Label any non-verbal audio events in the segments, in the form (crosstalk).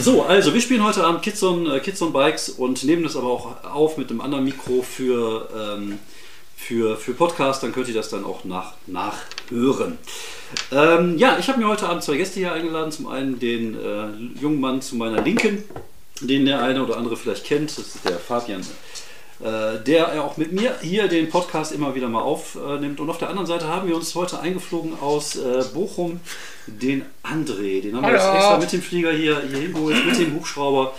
So, also wir spielen heute Abend Kids on, äh, Kids on Bikes und nehmen das aber auch auf mit einem anderen Mikro für, ähm, für, für Podcast. Dann könnt ihr das dann auch nach, nachhören. Ähm, ja, ich habe mir heute Abend zwei Gäste hier eingeladen. Zum einen den äh, jungen Mann zu meiner Linken, den der eine oder andere vielleicht kennt. Das ist der Fabian der auch mit mir hier den Podcast immer wieder mal aufnimmt. Und auf der anderen Seite haben wir uns heute eingeflogen aus äh, Bochum den André. Den haben wir jetzt Hallo. extra mit dem Flieger hier, hier hingeholt, mit dem Hubschrauber.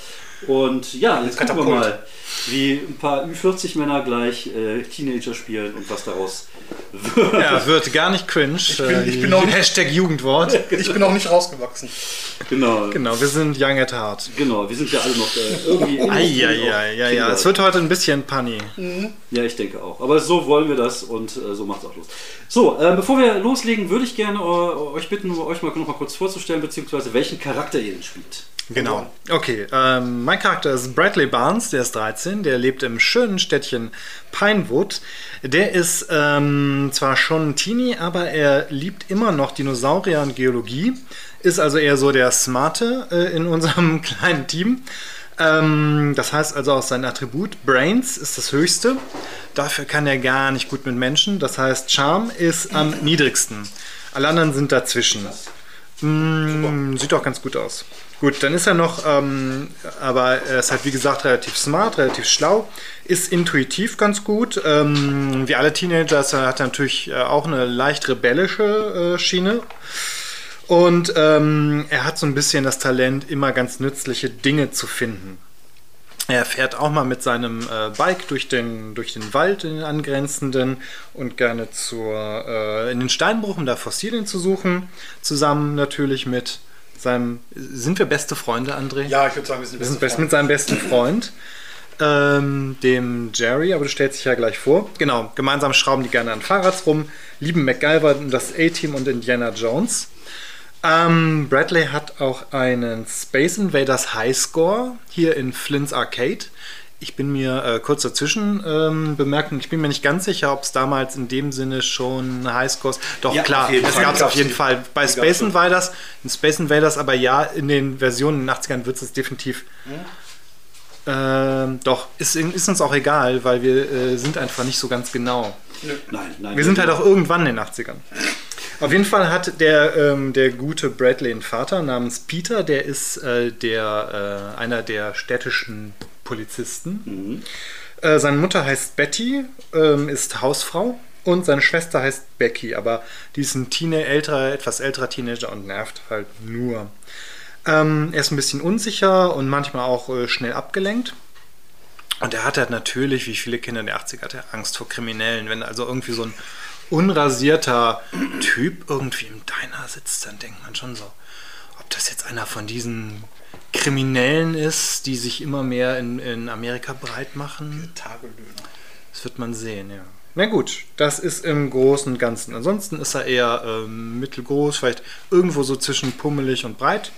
Und ja, jetzt gucken wir mal, wie ein paar Ü40-Männer gleich äh, Teenager spielen und was daraus wird. Ja, (laughs) wird gar nicht cringe. bin- ich bin auch nicht- Hashtag Jugendwort. (laughs) Ich bin auch nicht rausgewachsen. Genau. Genau, wir sind young at heart. Genau, wir sind ja alle noch äh, irgendwie. in- Eieiei, ja, ja. Es wird heute ein bisschen punny. Ja, ich denke auch. Aber so wollen wir das und äh, so macht es auch los. So, äh, bevor wir loslegen, würde ich gerne äh, euch bitten, euch mal noch mal kurz vorzustellen, beziehungsweise welchen Charakter ihr denn spielt. Genau. Okay, ähm, mein Charakter ist Bradley Barnes, der ist 13, der lebt im schönen Städtchen Pinewood. Der ist ähm, zwar schon ein Teenie, aber er liebt immer noch Dinosaurier und Geologie. Ist also eher so der Smarte äh, in (laughs) unserem kleinen Team. Ähm, das heißt also auch sein Attribut Brains ist das höchste. Dafür kann er gar nicht gut mit Menschen. Das heißt Charm ist am niedrigsten. Alle anderen sind dazwischen. Mm, sieht auch ganz gut aus. Gut, dann ist er noch, ähm, aber er ist halt wie gesagt relativ smart, relativ schlau, ist intuitiv ganz gut. Ähm, wie alle Teenager er, hat er natürlich äh, auch eine leicht rebellische äh, Schiene. Und ähm, er hat so ein bisschen das Talent, immer ganz nützliche Dinge zu finden. Er fährt auch mal mit seinem äh, Bike durch den, durch den Wald, in den angrenzenden und gerne zur, äh, in den Steinbruch, um da Fossilien zu suchen. Zusammen natürlich mit seinem. Sind wir beste Freunde, André? Ja, ich würde sagen, wir sind Wir sind beste best, mit seinem besten Freund, ähm, dem Jerry, aber du stellst dich ja gleich vor. Genau, gemeinsam schrauben die gerne an Fahrrads rum, lieben MacGyver, das A-Team und Indiana Jones. Ähm, Bradley hat auch einen Space Invaders Highscore hier in Flint's Arcade. Ich bin mir äh, kurz dazwischen ähm, bemerkt, und ich bin mir nicht ganz sicher, ob es damals in dem Sinne schon Highscores. Doch Ja, klar, Fall. gab es auf jeden Fall bei Space. Invaders. In Space Invaders, aber ja, in den Versionen in den 80ern wird es definitiv. Ähm, doch, ist, ist uns auch egal, weil wir äh, sind einfach nicht so ganz genau. Nein, nein. Wir sind halt auch irgendwann in den 80ern. Auf jeden Fall hat der, ähm, der gute Bradley einen Vater namens Peter, der ist äh, der, äh, einer der städtischen Polizisten. Äh, seine Mutter heißt Betty, ähm, ist Hausfrau und seine Schwester heißt Becky, aber die ist ein Teenie, älterer, etwas älterer Teenager und nervt halt nur. Ähm, er ist ein bisschen unsicher und manchmal auch äh, schnell abgelenkt. Und er hat halt natürlich, wie viele Kinder in der 80er, hat er Angst vor Kriminellen. Wenn also irgendwie so ein unrasierter Typ irgendwie im Diner sitzt, dann denkt man schon so, das jetzt einer von diesen Kriminellen ist, die sich immer mehr in, in Amerika breit machen. Tagelöhner. Das wird man sehen, ja. Na gut, das ist im Großen und Ganzen. Ansonsten ist er eher ähm, mittelgroß, vielleicht irgendwo so zwischen pummelig und breit,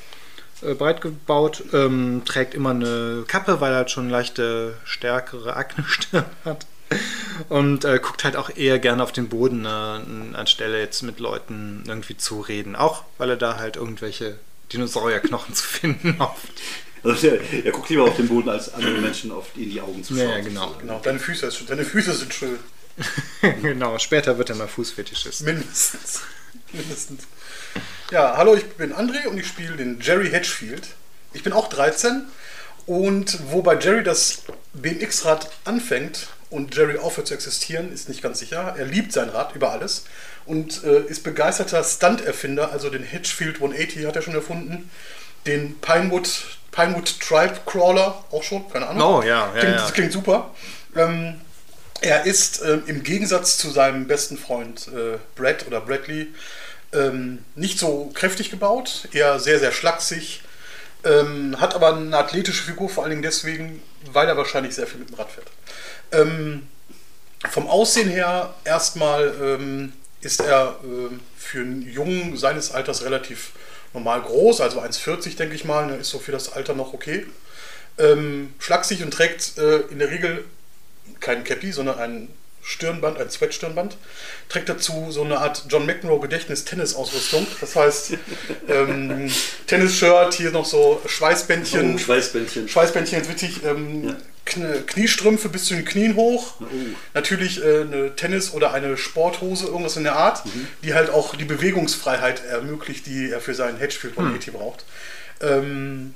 äh, breit gebaut. Ähm, trägt immer eine Kappe, weil er halt schon leichte, stärkere Aknestirn (laughs) hat. Und äh, guckt halt auch eher gerne auf den Boden, äh, anstelle jetzt mit Leuten irgendwie zu reden. Auch weil er da halt irgendwelche Dinosaurierknochen zu finden hofft. Also der, er guckt lieber auf den Boden, als anderen Menschen auf, in die Augen zu schauen. Ja, ja, genau. Genau, deine Füße, ist, deine Füße sind schön. (laughs) genau, später wird er mal Fußfetischist. Mindestens. Mindestens. Ja, hallo, ich bin André und ich spiele den Jerry Hedgefield. Ich bin auch 13 und wo bei Jerry das BMX-Rad anfängt und Jerry aufhört zu existieren, ist nicht ganz sicher. Er liebt sein Rad über alles und äh, ist begeisterter Stunt-Erfinder, also den Hedgefield 180 hat er schon erfunden, den Pinewood, Pinewood Tribe Crawler auch schon, keine Ahnung. Oh, ja, ja, klingt, ja. Das klingt super. Ähm, er ist ähm, im Gegensatz zu seinem besten Freund äh, Brad oder Bradley ähm, nicht so kräftig gebaut, eher sehr, sehr schlaksig, ähm, hat aber eine athletische Figur, vor allen Dingen deswegen, weil er wahrscheinlich sehr viel mit dem Rad fährt. Ähm, vom Aussehen her erstmal ähm, ist er ähm, für einen Jungen seines Alters relativ normal groß, also 1,40 denke ich mal, ne, ist so für das Alter noch okay. Ähm, schlaksig und trägt äh, in der Regel kein Cappy, sondern ein Stirnband, ein Sweat-Stirnband. Trägt dazu so eine Art John McEnroe Gedächtnis-Tennis-Ausrüstung. Das heißt, (laughs) ähm, Tennis-Shirt, hier noch so Schweißbändchen. Oh, Schweißbändchen. Schweißbändchen ist wichtig. Ähm, Kn Kniestrümpfe bis zu den Knien hoch. Oh. Natürlich äh, eine Tennis- oder eine Sporthose, irgendwas in der Art, die halt auch die Bewegungsfreiheit ermöglicht, die er für seinen Hedgefield 180 braucht. Ähm,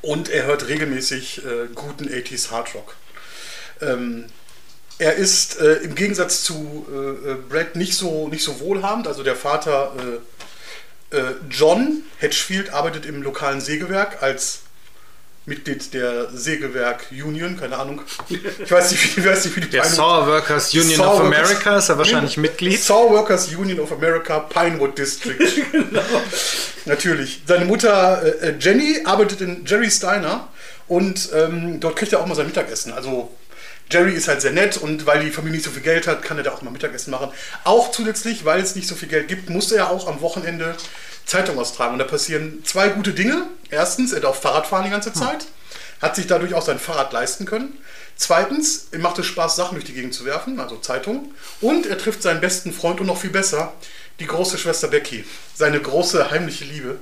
und er hört regelmäßig äh, guten 80s Hard Rock. Ähm, er ist äh, im Gegensatz zu äh, äh, Brad nicht so, nicht so wohlhabend. Also der Vater äh, äh, John Hedgefield arbeitet im lokalen Sägewerk als Mitglied der Sägewerk Union, keine Ahnung. Ich weiß nicht, wie, weiß nicht, wie die Der Pinewood- Saw Workers Union Saw of America ist er wahrscheinlich Mitglied. Saw Workers Union of America, Pinewood District. (laughs) Genau. Natürlich. Seine Mutter äh, Jenny arbeitet in Jerry Steiner und ähm, dort kriegt er auch mal sein Mittagessen. Also Jerry ist halt sehr nett und weil die Familie nicht so viel Geld hat, kann er da auch mal Mittagessen machen. Auch zusätzlich, weil es nicht so viel Geld gibt, muss er auch am Wochenende Zeitung austragen. Und da passieren zwei gute Dinge. Erstens, er darf Fahrrad fahren die ganze Zeit, hat sich dadurch auch sein Fahrrad leisten können. Zweitens, ihm macht es Spaß, Sachen durch die Gegend zu werfen, also Zeitungen. Und er trifft seinen besten Freund und noch viel besser, die große Schwester Becky. Seine große heimliche Liebe,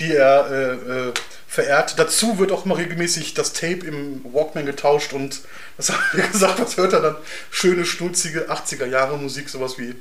die er äh, äh, verehrt. Dazu wird auch mal regelmäßig das Tape im Walkman getauscht und was hat er (laughs) gesagt, was hört er dann? Schöne, schnulzige 80er Jahre Musik, sowas wie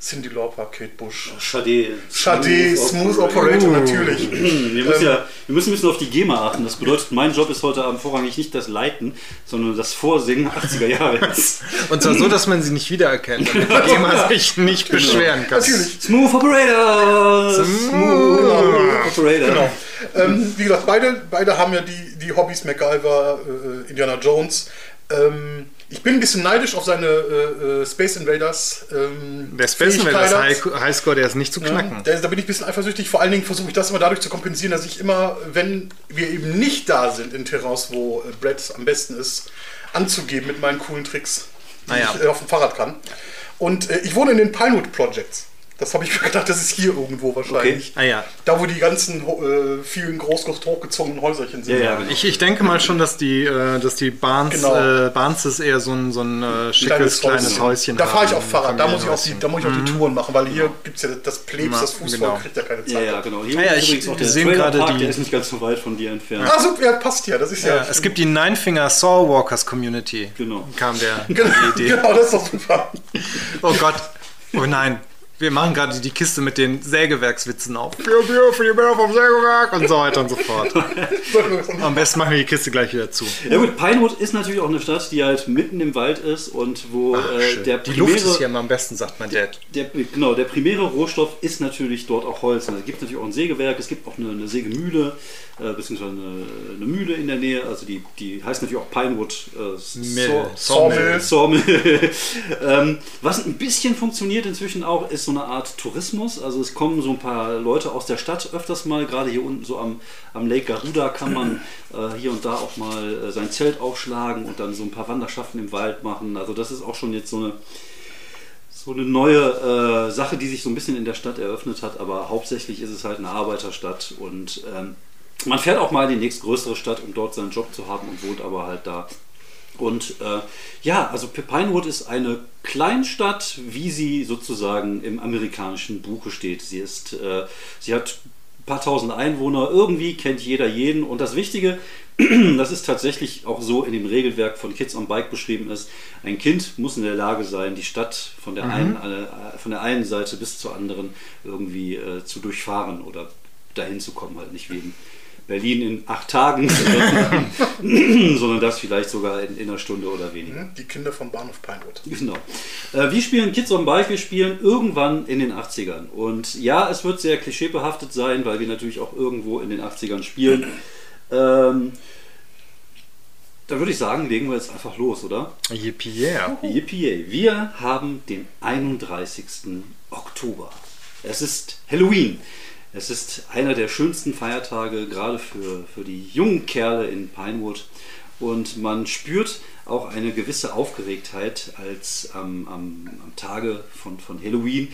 Cindy Lauper, Kate Bush. Schade. Schade, Smooth Operator, natürlich. Wir müssen, ja, wir müssen ein bisschen auf die GEMA achten. Das bedeutet, mein Job ist heute Abend vorrangig nicht das Leiten, sondern das Vorsingen 80er Jahre. (laughs) Und zwar so, dass man sie nicht wiedererkennt, damit die GEMA (laughs) sich nicht beschweren kann. Natürlich. Smooth Operator! Smooth Operator. Genau. Ähm, wie gesagt, beide, beide haben ja die, die Hobbys MacGyver, äh, Indiana Jones. Ähm, ich bin ein bisschen neidisch auf seine äh, äh, Space Invaders. Ähm, Der Space Invaders. High- Highscore, der ist nicht zu knacken. Ja, da, da bin ich ein bisschen eifersüchtig. Vor allen Dingen versuche ich das immer dadurch zu kompensieren, dass ich immer, wenn wir eben nicht da sind in Terrains, wo äh, Brad am besten ist, anzugeben mit meinen coolen Tricks, die Ah ja. ich äh, auf dem Fahrrad kann. Und äh, ich wohne in den Pinewood Projects. Das habe ich mir gedacht, das ist hier irgendwo wahrscheinlich. Ah ja. Da, wo die ganzen äh, vielen groß hochgezogenen Häuserchen sind. Ja, ja, genau. Ich, ich denke mal schon, dass die, äh, dass die Barnes, Genau. äh, eher so ein, so ein äh, schickes kleines Häuschen Da fahre ich auf Fahrrad, da muss ich auch die, da muss ich auch die Touren machen, weil hier gibt es ja das Plebs, das Fußvolk genau. kriegt ja keine Zeit. Ja, ja, genau. Hier Ah ja, ist ich- übrigens auch der sehen gerade die- der ist nicht ganz so weit von dir entfernt. Ah, super, ja, passt ja, das ist ja. Ja, es gibt die Nine Finger Saw Walkers Community. Genau. Kam der (laughs) genau, die Idee. genau, das ist doch super. Oh Gott. Oh nein. Wir machen gerade die Kiste mit den Sägewerkswitzen auf. Bier, Bier für die Bär vom Sägewerk und so weiter und so fort. (laughs) Am besten machen wir die Kiste gleich wieder zu. Ja gut, Pinewood ist natürlich auch eine Stadt, die halt mitten im Wald ist und wo Ach, äh, der die Luft ist primäre- hier immer am besten, sagt mein Dad. Der, genau, der primäre Rohstoff ist natürlich dort auch Holz. Also Es gibt natürlich auch ein Sägewerk, es gibt auch eine, eine Sägemühle, äh, beziehungsweise eine, eine Mühle in der Nähe. Also die, die heißt natürlich auch Pinewood äh, Mill. Saw- Sawmill. Sawmill. (laughs) ähm, was ein bisschen funktioniert inzwischen auch, ist so eine Art Tourismus. Also es kommen so ein paar Leute aus der Stadt öfters mal, gerade hier unten so am, am Lake Garuda kann man äh, hier und da auch mal äh, sein Zelt aufschlagen und dann so ein paar Wanderschaften im Wald machen. Also das ist auch schon jetzt so eine so eine neue äh, Sache, die sich so ein bisschen in der Stadt eröffnet hat, aber hauptsächlich ist es halt eine Arbeiterstadt und ähm, man fährt auch mal in die nächstgrößere Stadt, um dort seinen Job zu haben und wohnt aber halt da. Und äh, ja, also Pinewood ist eine Kleinstadt, wie sie sozusagen im amerikanischen Buche steht. Sie ist, äh, sie hat ein paar tausend Einwohner, irgendwie kennt jeder jeden. Und das Wichtige, (clears throat) das ist tatsächlich auch so in dem Regelwerk von Kids on Bike beschrieben ist, ein Kind muss in der Lage sein, die Stadt von der, einen, äh, von der einen Seite bis zur anderen irgendwie äh, zu durchfahren oder dahin zu kommen, halt nicht in Berlin in acht Tagen, (laughs) sondern das vielleicht sogar in, in einer Stunde oder weniger. Die Kinder vom Bahnhof Pinewood. Genau. Äh, wir spielen Kids on Bike, wir spielen irgendwann in den 80ern. Und ja, es wird sehr klischeebehaftet sein, weil wir natürlich auch irgendwo in den 80ern spielen. Ähm, da würde ich sagen, legen wir jetzt einfach los, oder? Yippie yeah. Yippie. Wir haben den 31. Oktober. Es ist Halloween. Es ist einer der schönsten Feiertage, gerade für, für die jungen Kerle in Pinewood. und man spürt auch eine gewisse Aufgeregtheit, als ähm, am, am Tage von, von Halloween,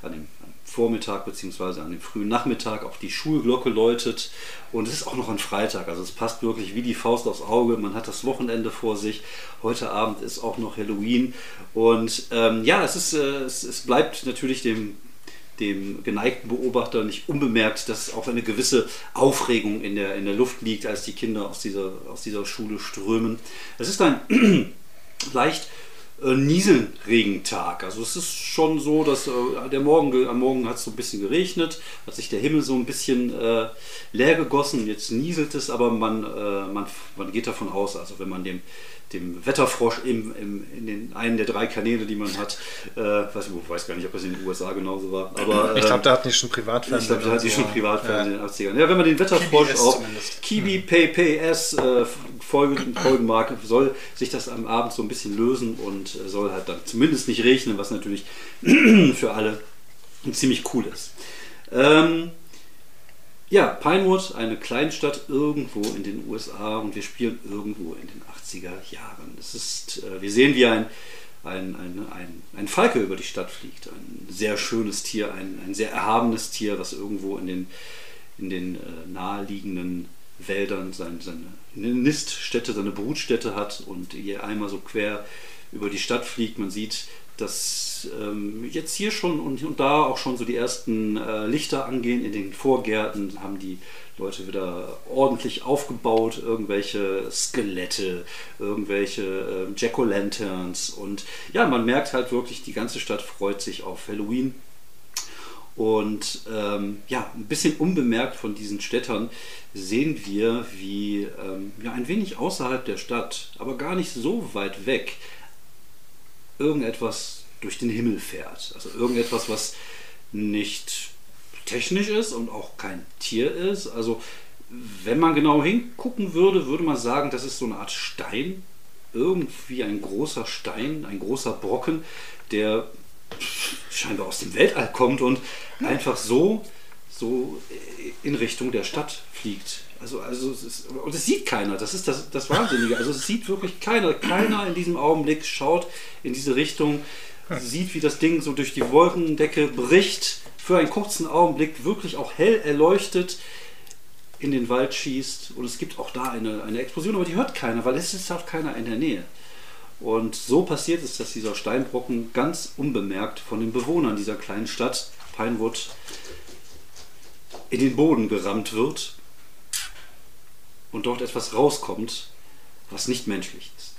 an dem Vormittag bzw. an dem frühen Nachmittag auch die Schulglocke läutet und es ist auch noch ein Freitag, also es passt wirklich wie die Faust aufs Auge, man hat das Wochenende vor sich, heute Abend ist auch noch Halloween und ähm, ja, es, ist, äh, es, es bleibt natürlich dem dem geneigten Beobachter nicht unbemerkt, dass auch eine gewisse Aufregung in der, in der Luft liegt, als die Kinder aus dieser, aus dieser Schule strömen. Es ist ein (clears throat) leicht äh, Nieselregentag. Also es ist schon so, dass äh, der Morgen, am Morgen hat es so ein bisschen geregnet, hat sich der Himmel so ein bisschen äh, leer gegossen, jetzt nieselt es, aber man, äh, man, man geht davon aus, also wenn man dem dem Wetterfrosch im, im, in den einen der drei Kanäle, die man hat. Äh, weiß, ich weiß gar nicht, ob das in den USA genauso war. Aber, ich glaube, da hat nicht schon Privatfernsehen. Ich glaube, da hat nicht schon Privatfernsehen ja. in den 80ern. Ja, wenn man den Wetterfrosch Kibi auf Kiwi PPS äh, folgen, folgen mag, soll sich das am Abend so ein bisschen lösen und soll halt dann zumindest nicht regnen, was natürlich (clears throat) für alle ziemlich cool ist. Ähm, ja, Pinewood, eine Kleinstadt irgendwo in den USA und wir spielen irgendwo in den 80er Jahren. Es ist, äh, wir sehen, wie ein, ein, ein, ein, ein Falke über die Stadt fliegt. Ein sehr schönes Tier, ein, ein sehr erhabenes Tier, was irgendwo in den, in den äh, naheliegenden Wäldern sein, seine Niststätte, seine Brutstätte hat und hier einmal so quer über die Stadt fliegt. Man sieht dass ähm, jetzt hier schon und, und, da auch schon so die ersten äh, Lichter angehen in den Vorgärten, haben die Leute wieder ordentlich aufgebaut, irgendwelche Skelette, irgendwelche äh, Jack-O-Lanterns und ja, man merkt halt wirklich, die ganze Stadt freut sich auf Halloween. Und ähm, ja, ein bisschen unbemerkt von diesen Städtern sehen wir, wie ähm, ja, ein wenig außerhalb der Stadt, aber gar nicht so weit weg, irgendetwas durch den Himmel fährt. Also irgendetwas, was nicht technisch ist und auch kein Tier ist. Also wenn man genau hingucken würde, würde man sagen, das ist so eine Art Stein. Irgendwie ein großer Stein, ein großer Brocken, der scheinbar aus dem Weltall kommt und einfach so, so in Richtung der Stadt fliegt. Also, also es ist, und es sieht keiner, das ist das, das Wahnsinnige. Also es sieht wirklich keiner. Keiner in diesem Augenblick schaut in diese Richtung, sieht, wie das Ding so durch die Wolkendecke bricht, für einen kurzen Augenblick wirklich auch hell erleuchtet in den Wald schießt. Und es gibt auch da eine, eine Explosion, aber die hört keiner, weil es ist auch keiner in der Nähe. Und so passiert es, dass dieser Steinbrocken ganz unbemerkt von den Bewohnern dieser kleinen Stadt Pinewood in den Boden gerammt wird und dort etwas rauskommt, was nicht menschlich ist.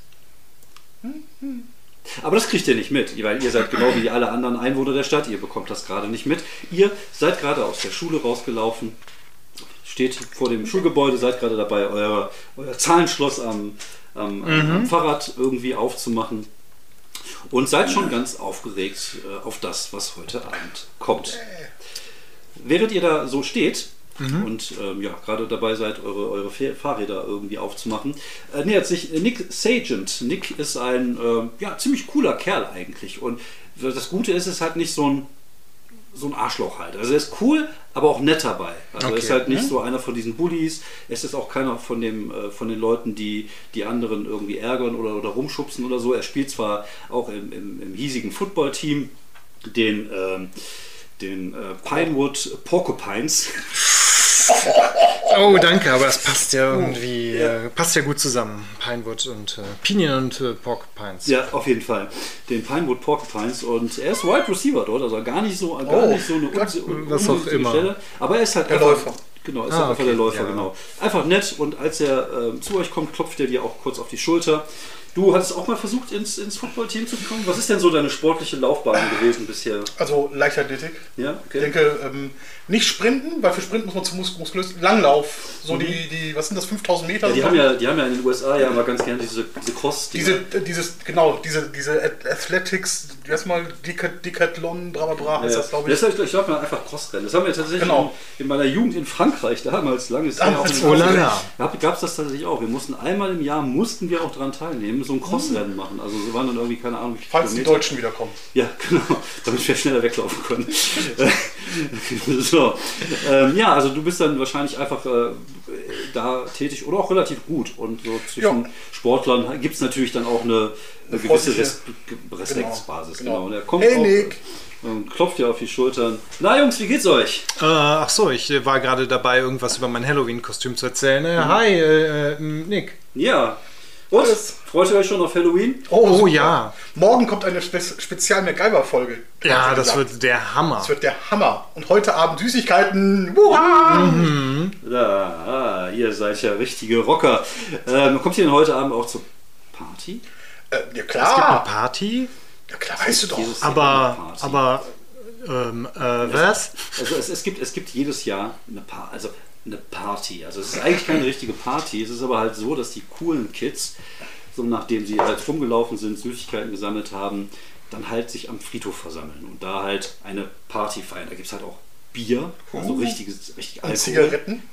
Aber das kriegt ihr nicht mit, weil ihr seid genau wie alle anderen Einwohner der Stadt, ihr bekommt das gerade nicht mit. Ihr seid gerade aus der Schule rausgelaufen, steht vor dem Schulgebäude, seid gerade dabei, euer, euer Zahlenschloss am, am, mhm. am, Fahrrad irgendwie aufzumachen und seid schon ganz aufgeregt äh, auf das, was heute Abend kommt. Während ihr da so steht, mhm. und ähm, ja, gerade dabei seid, eure, eure Fahrräder irgendwie aufzumachen, äh, nähert sich Nick Sagent. Nick ist ein äh, ja, ziemlich cooler Kerl eigentlich. Und das Gute ist, es ist halt nicht so ein so ein Arschloch halt. Also er ist cool, aber auch nett dabei. Also okay. er ist halt nicht mhm. so einer von diesen Bullies. Es ist auch keiner von dem äh, von den Leuten, die die anderen irgendwie ärgern oder, oder rumschubsen oder so. Er spielt zwar auch im, im, im hiesigen Footballteam den ähm, den äh, Pinewood Porcupines. (laughs) Oh, danke, aber das passt ja irgendwie, ja. Äh, passt ja gut zusammen. Pinewood und äh, Pinion und äh, Porcupines. Ja, auf jeden Fall. Den Pinewood Porcupines und er ist Wide Receiver dort, also gar nicht so, gar oh, nicht so eine un was auch immer. Stelle. Aber er ist halt der einfach, Läufer. Genau, ist ah, einfach okay. der Läufer, ja. genau. Einfach nett und als er äh, zu euch kommt, klopft er dir auch kurz auf die Schulter. Du hattest auch mal versucht, ins, ins Footballteam zu kommen. Was ist denn so deine sportliche Laufbahn gewesen bisher? Also Leichtathletik. Ja, okay. Ich denke, ähm, nicht sprinten, weil für Sprinten muss man zu mus muskulös. Langlauf, so mhm. die, die, was sind das, 5000 Meter? Ja, die, haben ja, die haben ja in den USA ja immer ganz gerne diese, diese Cross. Diese, dieses, genau, diese, diese Athletics, erstmal Decathlon, bra bra bra, heißt ja, das, glaube ich. Das, ich glaube mal einfach Crossrennen. Das haben wir tatsächlich genau. in, in, meiner Jugend in Frankreich damals, langes Jahr. Oh, Gab es das tatsächlich auch. Wir mussten einmal im Jahr, mussten wir auch daran teilnehmen eben so ein Crossrennen machen. Also sie waren dann irgendwie, keine Ahnung, wie Falls die Kilometer. Deutschen wiederkommen. Ja, (laughs) genau, damit wir schneller weglaufen können. (laughs) so. Ähm, ja, also du bist dann wahrscheinlich einfach äh, da tätig oder auch relativ gut. Und so zwischen Ja. Sportlern gibt es natürlich dann auch eine, eine gewisse Res Respektsbasis. Genau, Genau. genau. Und er kommt Hey, auch, Nick. und klopft dir auf die Schultern. Na Jungs, wie geht's euch? Äh, ach so, ich war gerade dabei, irgendwas über mein Halloween-Kostüm zu erzählen. Äh, Hi, äh, äh, Nick. Ja. Und? Alles. Freut ihr euch schon auf Halloween? Oh, super. ja. Morgen kommt eine Spe Spezial-MacGyver-Folge. Ja, Hat sie das gesagt. wird der Hammer. Das wird der Hammer. Und heute Abend Süßigkeiten. Wuha! Da, ah, ihr seid ja richtige Rocker. Ähm, kommt ihr denn heute Abend auch zur Party? Äh, ja, Es gibt eine klar. Party, Ja, klar, weißt du doch. Aber, Party. aber, ähm, äh, was? Also es, es, gibt, es gibt jedes Jahr eine, pa also eine Party. Also es ist eigentlich keine richtige Party. Es ist aber halt so, dass die coolen Kids, so nachdem sie halt rumgelaufen sind, Süßigkeiten gesammelt haben, dann halt sich am Friedhof versammeln und da halt eine Party feiern. Da gibt es halt auch Bier, also Oh. richtiges, richtig Und Alkohol. Zigaretten.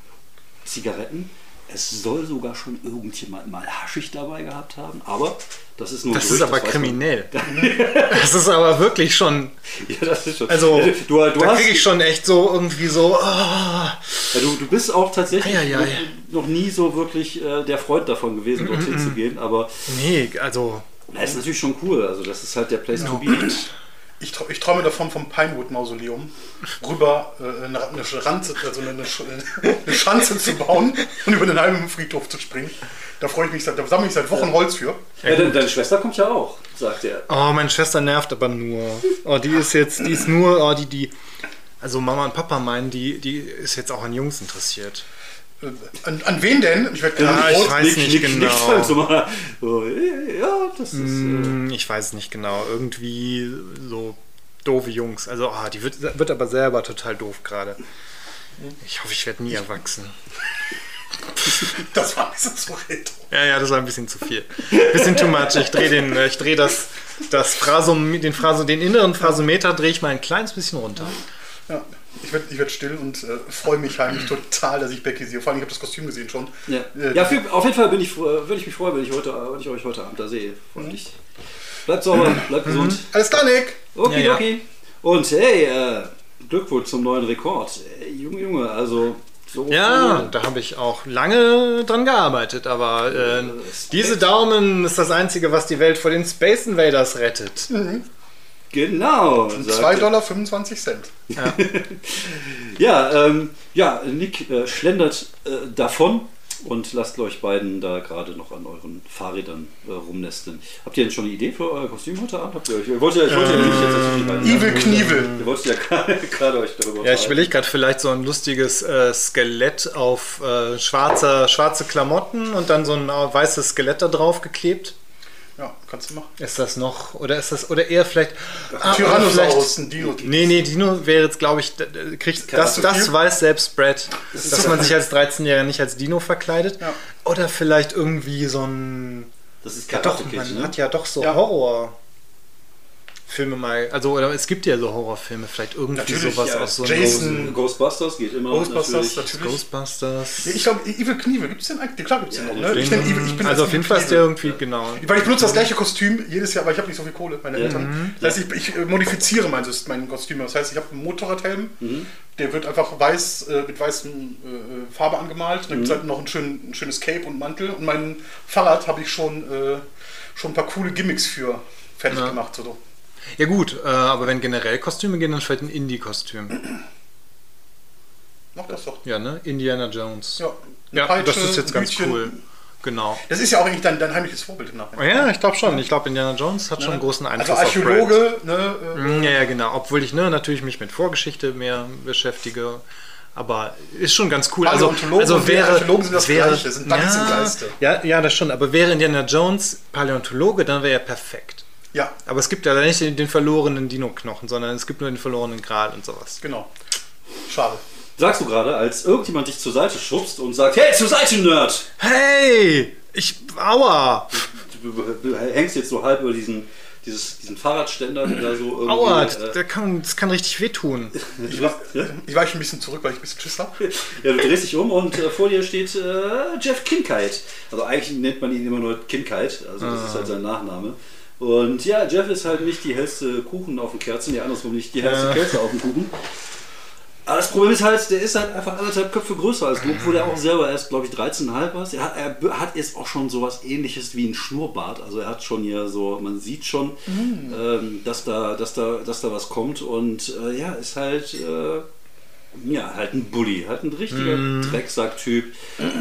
Zigaretten. Es soll sogar schon irgendjemand mal Haschig dabei gehabt haben, aber das ist nur Das ist Gerücht, aber man- kriminell. (laughs) Das ist aber wirklich schon. Ja, das ist schon. Also, (laughs) du, du da hast, kriege ich schon echt so irgendwie so. Oh, Ja, du, du bist auch tatsächlich Eieiei. noch, noch nie so wirklich äh, der Freund davon gewesen, dorthin zu gehen, aber nee, also. das ist natürlich schon cool. Also das ist halt der Place to be. Ich, trau- ich träume davon vom Pinewood-Mausoleum rüber äh, eine, eine, Schanze, also eine, eine, Sch- eine Schanze zu bauen und über den halben Friedhof zu springen. Da freue ich mich, seit- da sammle ich seit Wochen Holz für. Ja, deine, deine Schwester kommt ja auch, sagt er. Oh, meine Schwester nervt aber nur. Oh, die ist jetzt, die ist nur, oh, die, die. Also Mama und Papa meinen, die, die ist jetzt auch an Jungs interessiert. Äh, An, an wen denn? Ich werde Ja, gerade ich weiß nicht genau. halt so mal. So, äh, ja, das ist. Äh, Hm, Ich weiß nicht genau. Irgendwie so doofe Jungs. Also, ah, die wird, wird aber selber total doof gerade. Ich hoffe, ich werde nie erwachsen. (laughs) Das war ein bisschen zu retro. Ja, ja, das war ein bisschen zu viel. Bisschen too much. Ich drehe den, ich drehe das, das Phrasom, den Phraso, den inneren Phrasometer drehe ich mal ein kleines bisschen runter. Ich werde ich werd still und äh, freue mich heimlich total, dass ich Becky sehe. Vor allem, ich habe das Kostüm gesehen schon. ja, Äh, ja für, auf jeden Fall bin ich, froh- würde ich mich freuen, wenn ich, heute, wenn ich euch heute Abend da sehe. Mich. Bleibt sauber, bleibt gesund. Alles klar, Nick. Okay, Ja, ja. okay. Und hey, äh, Glückwunsch zum neuen Rekord. Äh, Junge, Junge, also so. Ja, da habe ich auch lange dran gearbeitet, aber äh, diese Daumen ist das Einzige, was die Welt vor den Space Invaders rettet. Genau. sagt 2,25 er. Dollar. 25 Cent. Ja, ähm, ja, Nick äh, schlendert äh, davon und lasst euch beiden da gerade noch an euren Fahrrädern äh, rumnesteln. Habt ihr denn schon eine Idee für euer Kostüm heute Abend? Habt ihr euch, ihr wollt ja, ich wollte ja nicht jetzt Evil Knievel. Ihr wolltet ja (laughs) gerade euch darüber Ja, ich unterhalten. überlege gerade vielleicht so ein lustiges äh, Skelett auf äh, schwarze, schwarze Klamotten und dann so ein äh, weißes Skelett da drauf geklebt. Ja, kannst du machen. Ist das noch, oder ist das, oder eher vielleicht. Ah, Tyrannosaurus, ein Dino. Nee, nee, Dino wäre jetzt, glaube ich, kriegt, das, das das weiß selbst Brad, dass man sich als 13-Jähriger nicht als Dino verkleidet. Ja. Oder vielleicht irgendwie so ein. Das ist Ja, Karate doch, Kid, man ne? hat ja doch so Ja. Horrorfilme mal. Also, oder es gibt ja so Horrorfilme, vielleicht irgendwie Natürlich, sowas ja. aus so Jason. Ghostbusters geht immer Ghostbusters, natürlich. natürlich. Ghostbusters. Ja, ich glaube, Evil Knievel, gibt es den eigentlich? Klar gibt es den Ja, noch, ne? den- Ich, Evil, ich bin also auf jeden Fall ist der irgendwie, genau. Weil ich benutze das gleiche Kostüm jedes Jahr, aber ich habe nicht so viel Kohle, meine Ja. Eltern. Das heißt, ich, ich äh, modifiziere mein, mein Kostüm. Das heißt, ich habe einen Motorradhelm, der wird einfach weiß äh, mit weißem äh, Farbe angemalt. Dann gibt es halt noch ein, schön, ein schönes Cape und Mantel. Und mein Fahrrad habe ich schon, äh, schon ein paar coole Gimmicks für fertig Ja. gemacht. So. Ja gut, äh, aber wenn generell Kostüme gehen, dann vielleicht ein Indie-Kostüm. Mach das doch. Ja, ne? Indiana Jones. Ja, Ja, Peitsche, das ist jetzt ganz Hütchen. cool. Genau. Das ist ja auch eigentlich dein, dein heimliches Vorbild im Nachhinein. Ja, ich glaube schon. Ich glaube, Indiana Jones hat schon einen großen Einfluss Also. Archäologe, ne, äh, Mm, Ja, ja, genau. Obwohl ich ne, natürlich mich mit Vorgeschichte mehr beschäftige. Aber ist schon ganz cool. Also, also wäre, Archäologen sind das wäre, Gleiche, sind beides ja, Geister. Ja, ja, das schon. Aber wäre Indiana Jones Paläontologe, dann wäre er perfekt. Ja, Aber es gibt ja nicht den, den verlorenen Dino-Knochen, sondern es gibt nur den verlorenen Gral und sowas. genau. Schade. Sagst du gerade, als irgendjemand dich zur Seite schubst und sagt, hey, zur Seite, Nerd! Hey! Ich. Aua! Du, du hängst jetzt so halb über diesen dieses, diesen Fahrradständer, der da so irgendwie. Aua, äh, das kann, das kann richtig wehtun. Ich, war, ich weiche ein bisschen zurück, weil ich ein bisschen Schiss habe. (laughs) Ja, du drehst dich um und äh, vor dir steht äh, Jeff Kincaid. Also eigentlich nennt man ihn immer nur Kincaid, also das ist halt sein Nachname. Und ja, Jeff ist halt nicht die hellste Kuchen auf dem Kerzen, ja andersrum nicht die hellste Ja. Kerze auf dem Kuchen. Aber das Problem ist halt, der ist halt einfach anderthalb Köpfe größer als du, obwohl er auch selber erst, glaube ich, 13,5 war. Er, hat- er hat jetzt auch schon sowas ähnliches wie ein Schnurrbart. Also er hat schon hier so, man sieht schon, ähm, dass, da, dass, da, dass da was kommt. Und äh, ja, ist halt, äh, ja, halt ein Bully, halt ein richtiger Drecksack-Typ.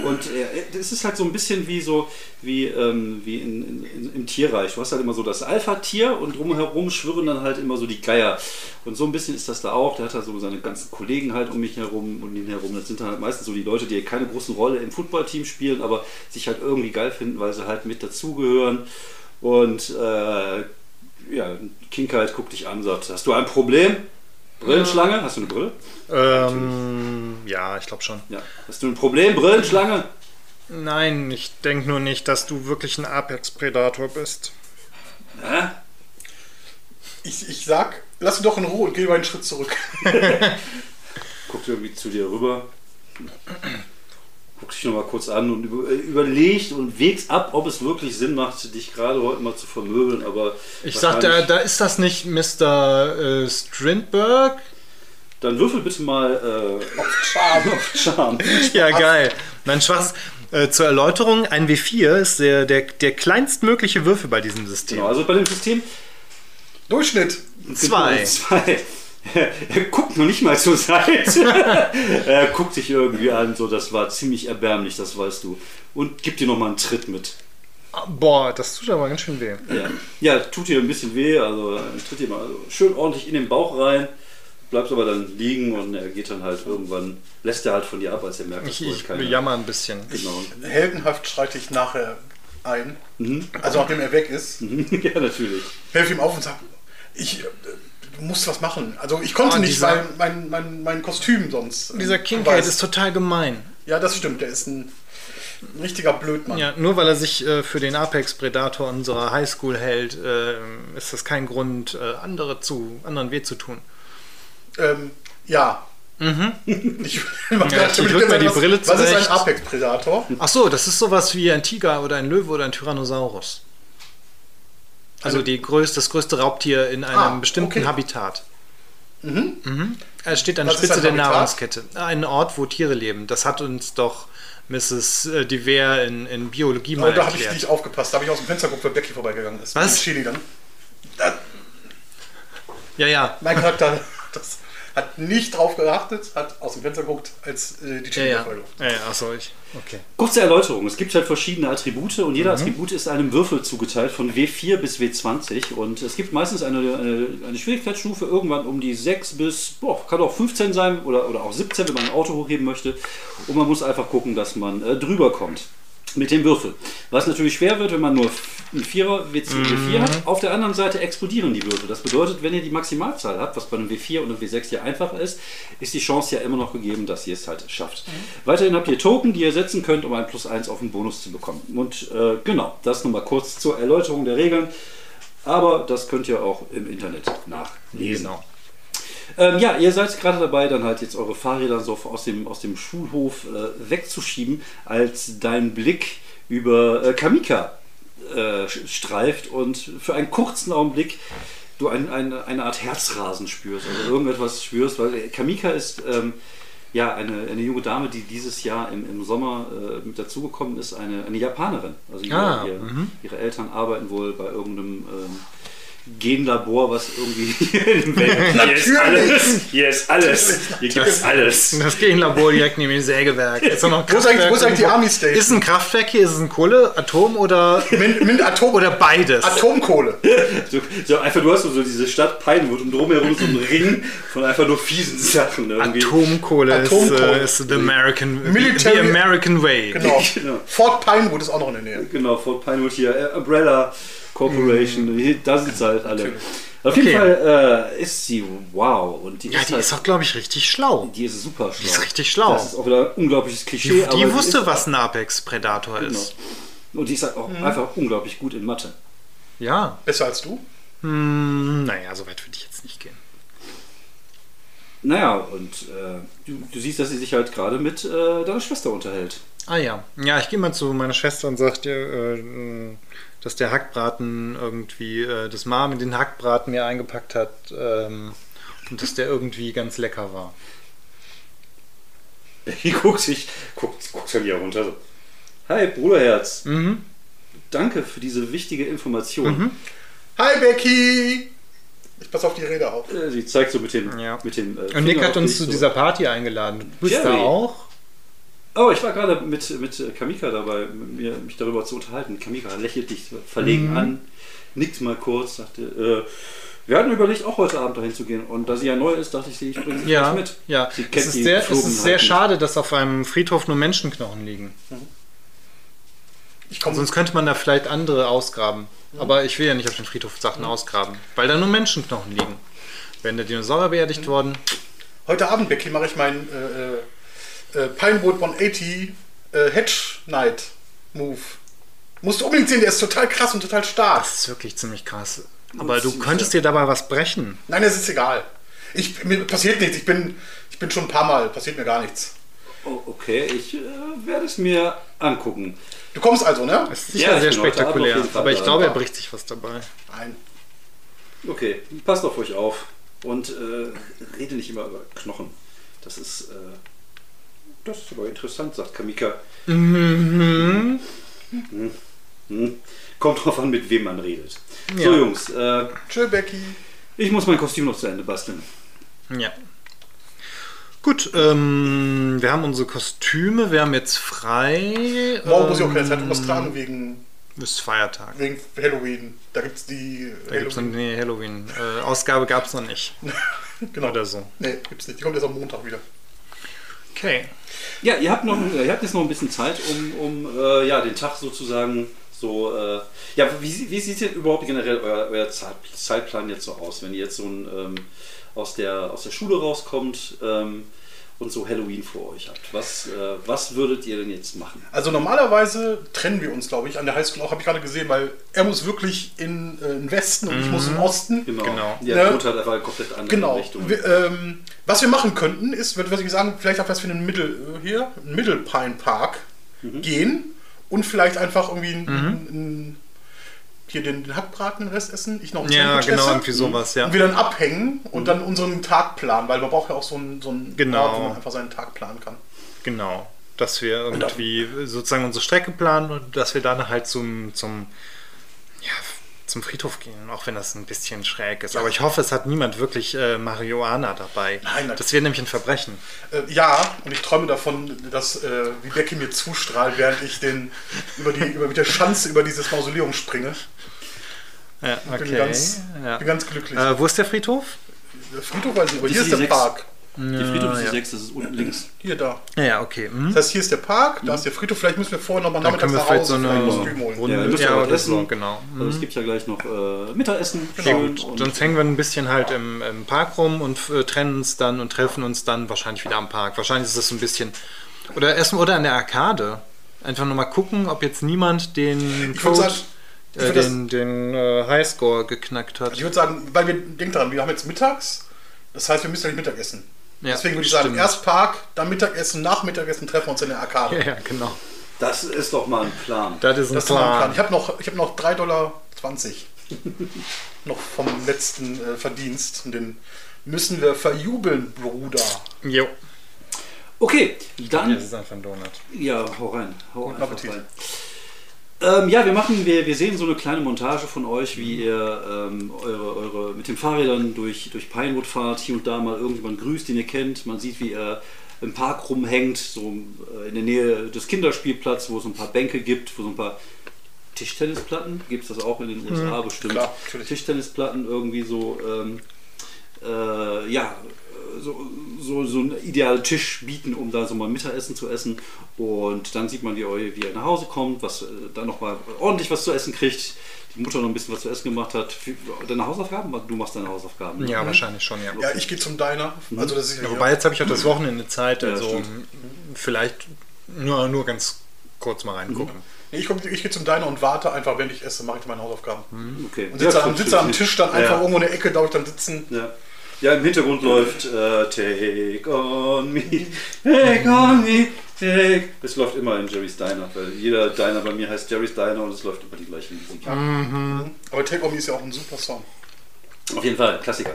Und äh, es ist halt so ein bisschen wie so, wie, ähm, wie in, in, im Tierreich. Du hast halt immer so das Alpha-Tier und drumherum schwirren dann halt immer so die Geier. Und so ein bisschen ist das da auch. Der hat halt so seine ganzen Kollegen halt um mich herum und ihn herum. Das sind dann halt meistens so die Leute, die keine großen Rolle im Footballteam spielen, aber sich halt irgendwie geil finden, weil sie halt mit dazugehören. Und äh, ja, Kinkheit guckt dich an und sagt, hast du ein Problem? Brillenschlange? Hast du eine Brille? Ähm, ja, ich glaube schon. Ja. Hast du ein Problem, Brillenschlange? Nein, ich denke nur nicht, dass du wirklich ein Apex-Predator bist. Hä? Ich, ich sag, lass ihn doch in Ruhe und geh mal einen Schritt zurück. (laughs) Guckt irgendwie zu dir rüber. Guckt dich nochmal kurz an und über, äh, überlegt und wägt ab, ob es wirklich Sinn macht, dich gerade heute mal zu vermöbeln. Aber Ich sag, da, da ist das nicht Mr. Äh, Strindberg? Dann würfel bitte mal äh, Schade. (laughs) auf Charme. (laughs) (laughs) Ja, geil. Nein, Schwarz. Äh, zur Erläuterung, ein W4 ist der, der, der kleinstmögliche Würfel bei diesem System. Genau, also bei dem System Durchschnitt. Zwei. Zwei. Er guckt noch nicht mal zur Seite. (laughs) er guckt dich irgendwie an, so das war ziemlich erbärmlich, das weißt du. Und gibt dir nochmal einen Tritt mit. Boah, das tut aber ganz schön weh. Ja. ja, tut dir ein bisschen weh, also tritt dir mal also schön ordentlich in den Bauch rein, bleibt aber dann liegen und er geht dann halt irgendwann, lässt er halt von dir ab, als er merkt, Ich, ich keine- jammer ein bisschen. Genau. Heldenhaft schreite ich nachher ein. Mhm. Also nachdem er weg ist. (laughs) ja, natürlich. helfe ihm auf und sage, ich, äh, du musst was machen. Also ich konnte Oh, nicht, weil mein, mein, mein Kostüm sonst. äh, Dieser weißt. ist total gemein. Ja, das stimmt. Der ist ein, richtiger Blödmann. Ja, nur weil er sich äh, für den Apex-Predator unserer Highschool hält, äh, ist das kein Grund, äh, andere zu, anderen weh zu tun. Ähm, ja. (laughs) Ich, Mhm. ich drück mir die was, Brille Was ist ein zurecht. Apex-Predator? Ach so, das ist sowas wie ein Tiger oder ein Löwe oder ein Tyrannosaurus. Also Eine- die größte, das größte Raubtier in einem Ah, bestimmten okay. Habitat. Mhm. Er steht an der Spitze der Habitat? Nahrungskette. Ein Ort, wo Tiere leben. Das hat uns doch Mrs. äh, Diver in, in Biologie Oh, mal da habe ich erklärt. nicht aufgepasst. Da habe ich aus dem Fenster geguckt, weil Becky vorbeigegangen ist. Was? Chili dann. Da, ja, ja. mein Charakter das hat nicht drauf geachtet, hat aus dem Fenster geguckt, als äh, die Ja, Chili ja. voll ja, ja achso, ich. Okay. Kurze Erläuterung. Es gibt halt verschiedene Attribute und Mhm. jeder Attribut ist einem Würfel zugeteilt von W4 bis W20 und es gibt meistens eine, eine, eine Schwierigkeitsstufe irgendwann um die 6 bis, boah, kann auch 15 sein oder, oder auch 17, wenn man ein Auto hochheben möchte und man muss einfach gucken, dass man äh, drüber kommt mit dem Würfel. Was natürlich schwer wird, wenn man nur ein Vierer W4 Mhm. hat. Auf der anderen Seite explodieren die Würfel. Das bedeutet, wenn ihr die Maximalzahl habt, was bei einem W4 und einem W6 ja einfacher ist, ist die Chance ja immer noch gegeben, dass ihr es halt schafft. Weiterhin habt ihr Token, die ihr setzen könnt, um ein Plus 1 auf den Bonus zu bekommen. Und äh, genau, das nochmal kurz zur Erläuterung der Regeln. Aber das könnt ihr auch im Internet nachlesen. Genau. Ähm, ja, ihr seid gerade dabei, dann halt jetzt eure Fahrräder so aus dem, aus dem Schulhof äh, wegzuschieben, als dein Blick über äh, Kamika äh, streift und für einen kurzen Augenblick du ein, ein, eine Art Herzrasen spürst, also irgendetwas spürst, weil äh, Kamika ist ähm, ja eine, eine junge Dame, die dieses Jahr im, im Sommer äh, mit dazugekommen ist, eine, eine Japanerin. Also ihre, Ah, ihr, ihre Eltern arbeiten wohl bei irgendeinem ähm, Genlabor, was irgendwie (laughs) in dem Welt. Hier ist alles. Hier ist alles. Hier gibt es alles. Das Genlabor direkt neben dem Sägewerk. Ist, noch ein Wo ist eigentlich, wo ist eigentlich die? Army Station? ist ein Kraftwerk hier? Ist es ein Kohle, Atom oder, mit, mit Atom, oder beides? Atomkohle. So, so einfach, du hast so diese Stadt Pinewood und drumherum so einen Ring von einfach nur fiesen Sachen. Irgendwie. Atomkohle, Atomkohle. Ist, äh, ist the American, Military- the American way. Genau. (laughs) Genau. Fort Pinewood ist auch noch in der Nähe. Genau, Fort Pinewood hier, äh, Umbrella Corporation, hier- da sind sie halt alle. Natürlich. Auf jeden Okay. Fall äh, ist sie wow und die Ja, ist die halt, ist auch, glaube ich, richtig schlau. die ist super schlau. ist richtig schlau. Das ist auch wieder ein unglaubliches Die, Klischee. aber die sie wusste, was ein Apex-Predator Genau. ist. Und die ist halt auch einfach unglaublich gut in Mathe. Ja. Besser als du? Hm, naja, so weit würde ich jetzt nicht gehen. Naja, und äh, du, du siehst, dass sie sich halt gerade mit äh, deiner Schwester unterhält. Ah ja. Ja, ich gehe mal zu meiner Schwester und sage dir, äh, dass der Hackbraten irgendwie, äh, das Mom in den Hackbraten mir eingepackt hat ähm, und dass der irgendwie ganz lecker war. (laughs) Becky guckt sich, guckt, guckt von ihr runter so. Hi, Bruderherz. Mhm. Danke für diese wichtige Information. Hi Becky! Ich pass auf die Rede auf. Äh, Sie zeigt so mit dem. Ja. Mit dem äh, Und Nick hat uns zu so. dieser Party eingeladen. Du bist da Jerry. auch? Oh, ich war gerade mit, mit Kamika dabei, mir, mich darüber zu unterhalten. Kamika lächelt dich verlegen Mhm. an, nickt mal kurz, sagte, äh, wir hatten überlegt, auch heute Abend dahin zu gehen. Und da sie ja neu ist, dachte ich, ich bringe sie Ja, mit. ja. Sie Es kennt ist, die sehr, es ist sehr schade, dass auf einem Friedhof nur Menschenknochen liegen. Ich komme Sonst könnte man da vielleicht andere ausgraben. Aber ich will ja nicht auf den Friedhof Sachen ausgraben, weil da nur Menschenknochen liegen. Wären der Dinosaurier beerdigt worden? heute Abend, Becky, mache ich meinen äh, äh, Pinewood 180 äh, Hedge Knight Move. Musst du unbedingt sehen, der ist total krass und total stark. Das ist wirklich ziemlich krass. Aber du könntest dir dabei was brechen. Nein, das ist egal. Ich, mir passiert nichts. Ich bin, ich bin schon ein paar Mal, passiert mir gar nichts. Oh, okay, ich äh, werde es mir angucken. Du kommst also, ne? Das ist sicher Ja, ich sehr spektakulär. Aber ich glaube, er bricht sich was dabei. Nein. Okay, passt auf euch auf und äh, rede nicht immer über Knochen. Das ist, äh, das ist aber interessant, sagt Kamika. Mhm. Hm. Hm. Kommt drauf an, mit wem man redet. So Ja. Jungs, äh, Tschö, Becky. ich muss mein Kostüm noch zu Ende basteln. Ja. Gut, ähm, wir haben unsere Kostüme, wir haben jetzt frei. Morgen muss ich auch keine ähm, Zeit was tragen wegen, Ist Feiertag. wegen Halloween. Da gibt es die Da gibt es noch Halloween. nee, Halloween. Äh, Ausgabe gab es noch nicht. (laughs) genau. Oder so. Nee, gibt's nicht. Die kommt erst am Montag wieder. Okay. Ja, ihr habt, noch, ihr habt jetzt noch ein bisschen Zeit, um, um äh, ja, den Tag sozusagen so. Äh, ja, wie, wie sieht denn überhaupt generell euer, euer Zeit, Zeitplan jetzt so aus, wenn ihr jetzt so ein, ähm, aus, der, aus der Schule rauskommt ähm, und so Halloween vor euch habt? Was, äh, was würdet ihr denn jetzt machen? Also normalerweise trennen wir uns, glaube ich, an der Highschool auch, habe ich gerade gesehen, weil er muss wirklich in äh, den Westen und ich muss im Osten. Genau. Genau. Ja, Ne? gut, hat einfach eine komplett andere Genau. Richtung. Wir, ähm, was wir machen könnten, ist, würde ich sagen, vielleicht auch was für einen Middle, äh, hier, einen Middle Pine Park Mhm. gehen und vielleicht einfach irgendwie ein, ein, hier den, den Hackbraten, den Rest essen. Ich noch ein Ja, Sandwich genau, esse. irgendwie sowas, ja. Und wir dann abhängen und dann unseren Tag planen, weil man braucht ja auch so einen, so einen Genau. Ort, wo man einfach seinen Tag planen kann. Genau. Dass wir irgendwie sozusagen unsere Strecke planen und dass wir dann halt zum, zum, ja, zum Friedhof gehen, auch wenn das ein bisschen schräg ist. Aber ich hoffe, es hat niemand wirklich äh, Marihuana dabei. Nein, nein. Das wäre nämlich ein Verbrechen. Äh, ja, und ich träume davon, dass äh, wie Becky mir zustrahlt, während ich den über die über mit der Schanze über dieses Mausoleum springe. Ja, Ich bin okay. ganz, ja. bin ganz glücklich. Äh, wo ist der Friedhof? Der Friedhof weiß ich nicht, aber hier ist der die sechs. Park. Die Friedhof ist die ja. 6, das ist unten links. Hier, da. Ja, okay. Mhm. Das heißt, hier ist der Park, da ist der Friedhof. Vielleicht müssen wir vorher nochmal Dann nachmittags können wir nach vielleicht Hause so eine ein Kostüm holen. Runde. Ja, müsst ja, aber oder essen. so, genau. Also es gibt ja gleich noch äh, Mittagessen. Ja, schön gut. und- Sonst hängen wir ein bisschen halt im, im Park rum und äh, trennen uns dann und treffen uns dann wahrscheinlich wieder am Park. Wahrscheinlich ist das so ein bisschen. Oder essen oder an der Arkade. Einfach nochmal gucken, ob jetzt niemand den Code, äh, den, den äh, Highscore geknackt hat. Ich würde sagen, weil wir, denkt daran, wir haben jetzt mittags, das heißt, wir müssen ja nicht Mittagessen. Ja, Deswegen würde ich sagen, stimmt. erst Park, dann Mittagessen, nach Mittagessen treffen wir uns in der Arkade. (laughs) Ja, genau. Das ist doch mal ein Plan. Das ist ein Das ist doch mal ein Plan. Plan. Ich habe noch, ich hab noch 3,20 Dollar (laughs) noch vom letzten äh, Verdienst. Und den müssen wir verjubeln, Bruder. Jo. Okay, dann Das ist einfach ein Donut. Ja, hau rein. Hau Guten Appetit. rein. Ähm, ja, wir machen, wir, wir sehen so eine kleine Montage von euch, wie ihr ähm, eure, eure mit den Fahrrädern durch, durch Pinewood fahrt, hier und da mal irgendjemand grüßt, den ihr kennt. Man sieht, wie er im Park rumhängt, so äh, in der Nähe des Kinderspielplatzes, wo es ein paar Bänke gibt, wo so ein paar Tischtennisplatten, gibt es das auch in den USA bestimmt. klar. Tischtennisplatten irgendwie so, ähm, äh, ja, so, so, so einen idealen Tisch bieten, um da so mal Mittagessen zu essen. Und dann sieht man, wie, ihr, wie ihr nach Hause kommt, was äh, dann nochmal ordentlich was zu essen kriegt. Die Mutter noch ein bisschen was zu essen gemacht hat. Deine Hausaufgaben? Du machst deine Hausaufgaben. ne? Ja, wahrscheinlich schon, ja. Ja, ich gehe zum Diner. Also das ist ja, Ja, wobei jetzt habe ich auch das Wochenende Zeit, Ja, also m- vielleicht nur, nur ganz kurz mal reingucken. Nee, ich, komm- ich gehe zum Diner und warte einfach, wenn ich esse, mache ich meine Hausaufgaben. Okay. Und sitze, Ja, am, sitze am Tisch dann einfach ja. irgendwo in der Ecke, darf ich dann sitzen. Ja. Ja, im Hintergrund läuft äh, Take on me, take on me, take. Es läuft immer in Jerry's Diner, weil jeder Diner bei mir heißt Jerry's Diner und es läuft immer die gleiche Musik. Aber Take On Me ist ja auch ein super Song. Auf jeden Fall, Klassiker.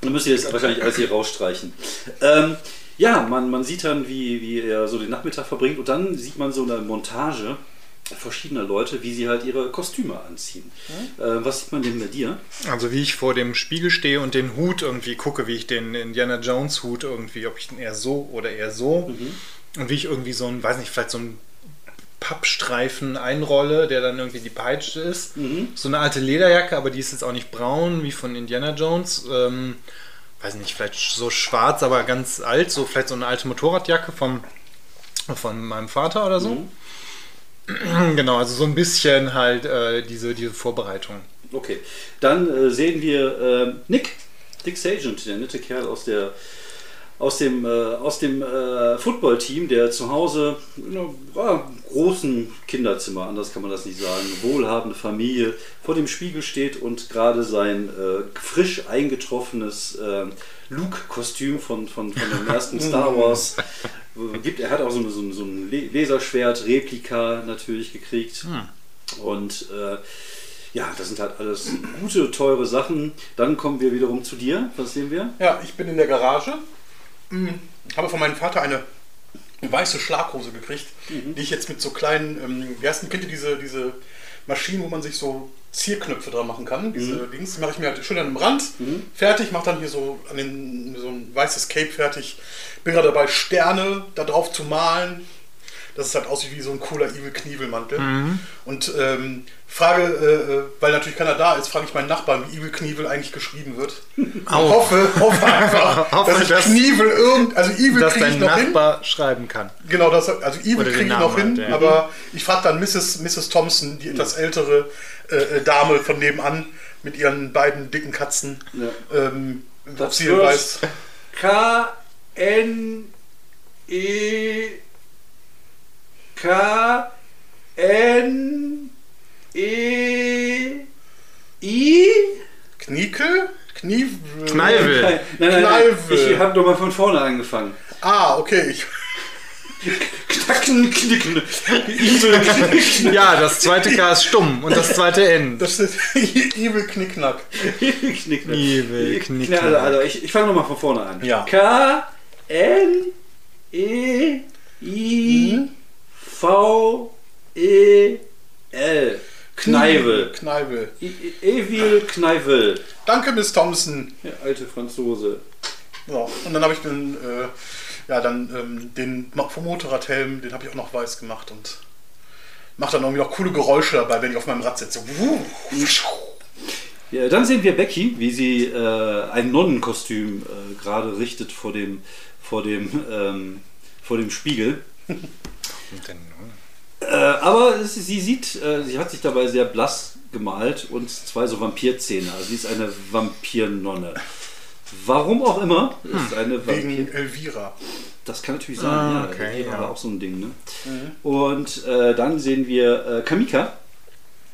Dann müsst ihr das wahrscheinlich alles hier rausstreichen. Ähm, ja, man, man sieht dann, wie, wie er so den Nachmittag verbringt und dann sieht man so eine Montage verschiedener Leute, wie sie halt ihre Kostüme anziehen. Äh, was sieht man denn bei dir? Also wie ich vor dem Spiegel stehe und den Hut irgendwie gucke, wie ich den Indiana Jones Hut irgendwie, ob ich den eher so oder eher so. Und wie ich irgendwie so ein, weiß nicht, vielleicht so ein Pappstreifen einrolle, der dann irgendwie die Peitsche ist. So eine alte Lederjacke, aber die ist jetzt auch nicht braun wie von Indiana Jones. Ähm, weiß nicht, vielleicht so schwarz, aber ganz alt, so vielleicht so eine alte Motorradjacke vom, von meinem Vater oder so. (clears throat) Genau, also so ein bisschen halt äh, diese, diese Vorbereitung. Okay, dann äh, sehen wir äh, Nick, Dick Sargent, der nette Kerl aus der aus dem, äh, aus dem äh, Footballteam, der zu Hause in einem ja, großen Kinderzimmer, anders kann man das nicht sagen, wohlhabende Familie, vor dem Spiegel steht und gerade sein äh, frisch eingetroffenes äh, Luke-Kostüm von, von, von dem ersten (laughs) Star Wars äh, gibt. Er hat auch so, eine, so, ein- so ein Laserschwert-Replika natürlich gekriegt. Und äh, ja, das sind halt alles gute, teure Sachen. Dann kommen wir wiederum zu dir. Was sehen wir? Ja, ich bin in der Garage, hm, habe von meinem Vater eine weiße Schlaghose gekriegt, die ich jetzt mit so kleinen, ähm, wie heißt denn, kennt ihr diese, diese Maschinen, wo man sich so Zierknöpfe dran machen kann? Diese Dings, die mache ich mir halt schön an dem Rand, fertig, mache dann hier so an den, so ein weißes Cape fertig. Bin gerade dabei, Sterne da drauf zu malen. Dass es halt aussieht wie so ein cooler Evil Knievelmantel. Und ähm, frage, äh, äh, weil natürlich keiner da ist, frage ich meinen Nachbarn, wie Evil Knievel eigentlich geschrieben wird. Au. Hoffe, hoffe einfach, (laughs) Hoffe, dass ich dass- Knievel irgend, also Evil dass dein noch hin. Nachbar schreiben kann. Genau, das, also Evil kriege ich noch hin, halt, ja. aber ich frage dann Mrs. Mrs. Thompson, die etwas ältere äh, äh, Dame von nebenan, mit ihren beiden dicken Katzen, Ja. ähm, ob sie denn wird- weiß. K-N-E K-N-E-I Kniekel? Knievel? Kneivel. Nein, nein, nein, Kneivel. ich habe doch mal von vorne angefangen. Ah, okay. Ich, Knacken, knicken. Evil, knicken. Ja, das zweite K ist stumm und das zweite N. das ist (laughs) Evil Knickknack. Knicken. Evil, Ja, also, also ich, ich fange nochmal von vorne an. Ja. K N E I V E L Kneivel. Kneivel. Evil Kneivel. Danke, Miss Thompson. Der alte Franzose. Ja, und dann habe ich den, äh, ja, dann ähm, den vom Motorradhelm, den habe ich auch noch weiß gemacht und mache dann irgendwie noch coole Geräusche dabei, wenn ich auf meinem Rad sitze. Ja, dann sehen wir Becky, wie sie äh, ein Nonnenkostüm äh, gerade richtet vor dem, vor dem, ähm, vor dem Spiegel. Äh, aber sie sieht, äh, sie hat sich dabei sehr blass gemalt und zwei so Vampirzähne. Also sie ist eine Vampirnonne. Warum auch immer, ist eine Vampir. Wegen Elvira. Das kann natürlich sein, Ah, ja. okay, die war ja. auch so ein Ding, ne? Und äh, dann sehen wir äh, Kamika,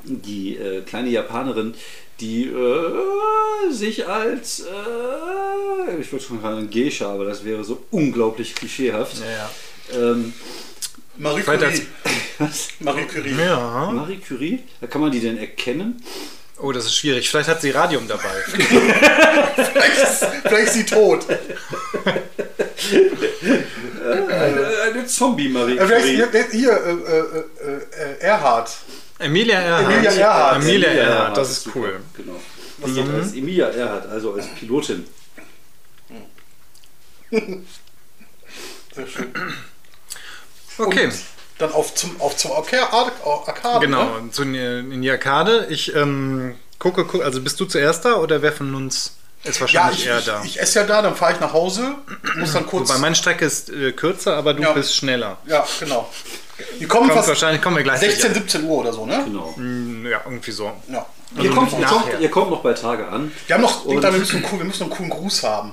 die äh, kleine Japanerin, die äh, sich als, äh, ich würde schon sagen Geisha, aber das wäre so unglaublich klischeehaft. Ja, Ähm, Marie Curie. was? Marie Curie. ja. Marie Curie? Da kann man die denn erkennen? Oh, das ist schwierig. Vielleicht hat sie Radium dabei. (laughs) Vielleicht, ist, vielleicht ist sie tot. Eine, eine Zombie-Marie Äh, vielleicht, Curie. hier, hier äh, äh, äh, äh, Erhard. Emilia Earhart. Emilia Earhart. Emilia Earhart, das ist cool. Genau. Was mhm. als Emilia Earhart, also als Pilotin. Sehr schön. Okay, Und dann auf zum, auf zum Arca- Ar- Arcade. genau. Ne? Zu, in die Arkade. Ich ähm, gucke, gucke, also bist du zuerst da oder wer von uns ist Ja, wahrscheinlich ich, eher ich, da? ich esse ja da, dann fahre ich nach Hause, muss dann kurz. Wobei meine Strecke ist äh, kürzer, aber du Ja. bist schneller. ja, genau. Die kommen Kommt fast wahrscheinlich, kommen wir gleich. 16, 17 Uhr oder so, ne? Genau. Mm, Ja, irgendwie so. Ja. ihr, kommt, ihr, nachher. kommt, ihr kommt noch bei Tage an. Wir haben noch, Und- wir müssen, einen, wir müssen noch einen coolen Gruß haben.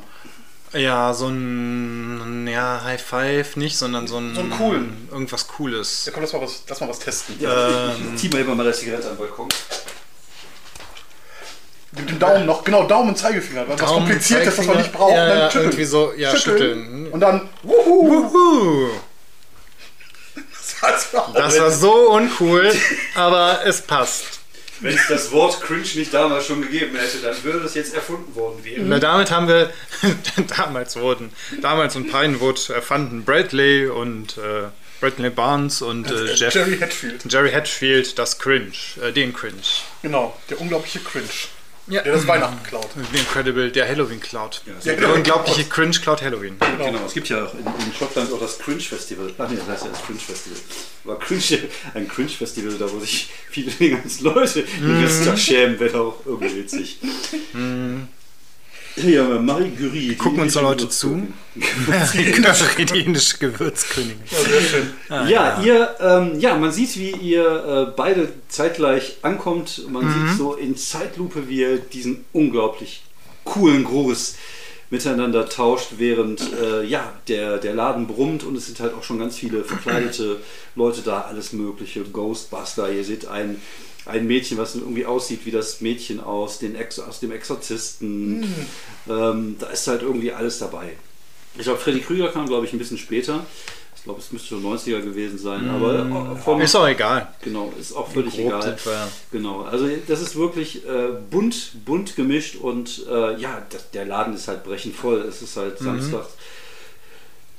Ja, so ein ja, High Five nicht, sondern so ein. So einen coolen. Irgendwas Cooles. Ja, komm, lass mal was, lass mal was testen. Ja, ich, ich zieh mal eben mal das Zigarette am Balkon. Mit dem Daumen noch, genau, Daumen und Zeigefinger. Was Daumen, kompliziertes, was man nicht braucht. Ja, und dann ja, schütteln. irgendwie so, ja, schütteln. Und dann, wuhu, Wuhu. (laughs) das Das war so uncool, aber es passt. Wenn es das Wort cringe nicht damals schon gegeben hätte, dann würde das jetzt erfunden worden wären. Na, damit haben wir, (laughs) damals wurden, damals in Pinewood erfanden Bradley und äh, Bradley Barnes und äh, Jeff, Jerry Hatfield. Jerry Hatfield das Cringe, äh, den Cringe. Genau, der unglaubliche Cringe. Ja. Der das Weihnachten klaut. The Incredible, der Halloween Cloud. Ja, Der unglaubliche Cringe Cloud Halloween. Genau, es gibt ja auch in, in Schottland auch das Cringe Festival. Ach nee, das heißt ja das Cringe Festival. Aber Cringe, ein Cringe Festival, da wo sich viele (laughs) ganzen Leute den ganzen Tag schämen, wäre auch irgendwie witzig. Ja, Marie Curie. Gucken uns Leute zu? Indische (laughs) Gewürzkönigin. Ja, sehr schön. Ja, ihr, ähm, ja, man sieht, wie ihr äh, beide zeitgleich ankommt. Man sieht so in Zeitlupe, wie ihr diesen unglaublich coolen Gruß miteinander tauscht, während äh, ja, der, der Laden brummt und es sind halt auch schon ganz viele verkleidete Leute da, alles mögliche, Ghostbuster, ihr seht ein, ein Mädchen, was irgendwie aussieht wie das Mädchen aus, den Ex aus dem Exorzisten. Ähm, da ist halt irgendwie alles dabei. Ich glaube, Freddy Krüger kam, glaube ich, ein bisschen später. Ich glaube, es müsste schon 90er gewesen sein, aber äh, vom, Ist auch egal. Genau, ist auch völlig Grob egal. sind wir- Genau, also das ist wirklich äh, bunt, bunt gemischt und äh, ja, das, der Laden ist halt brechend voll. Es ist Mhm. halt Samstag.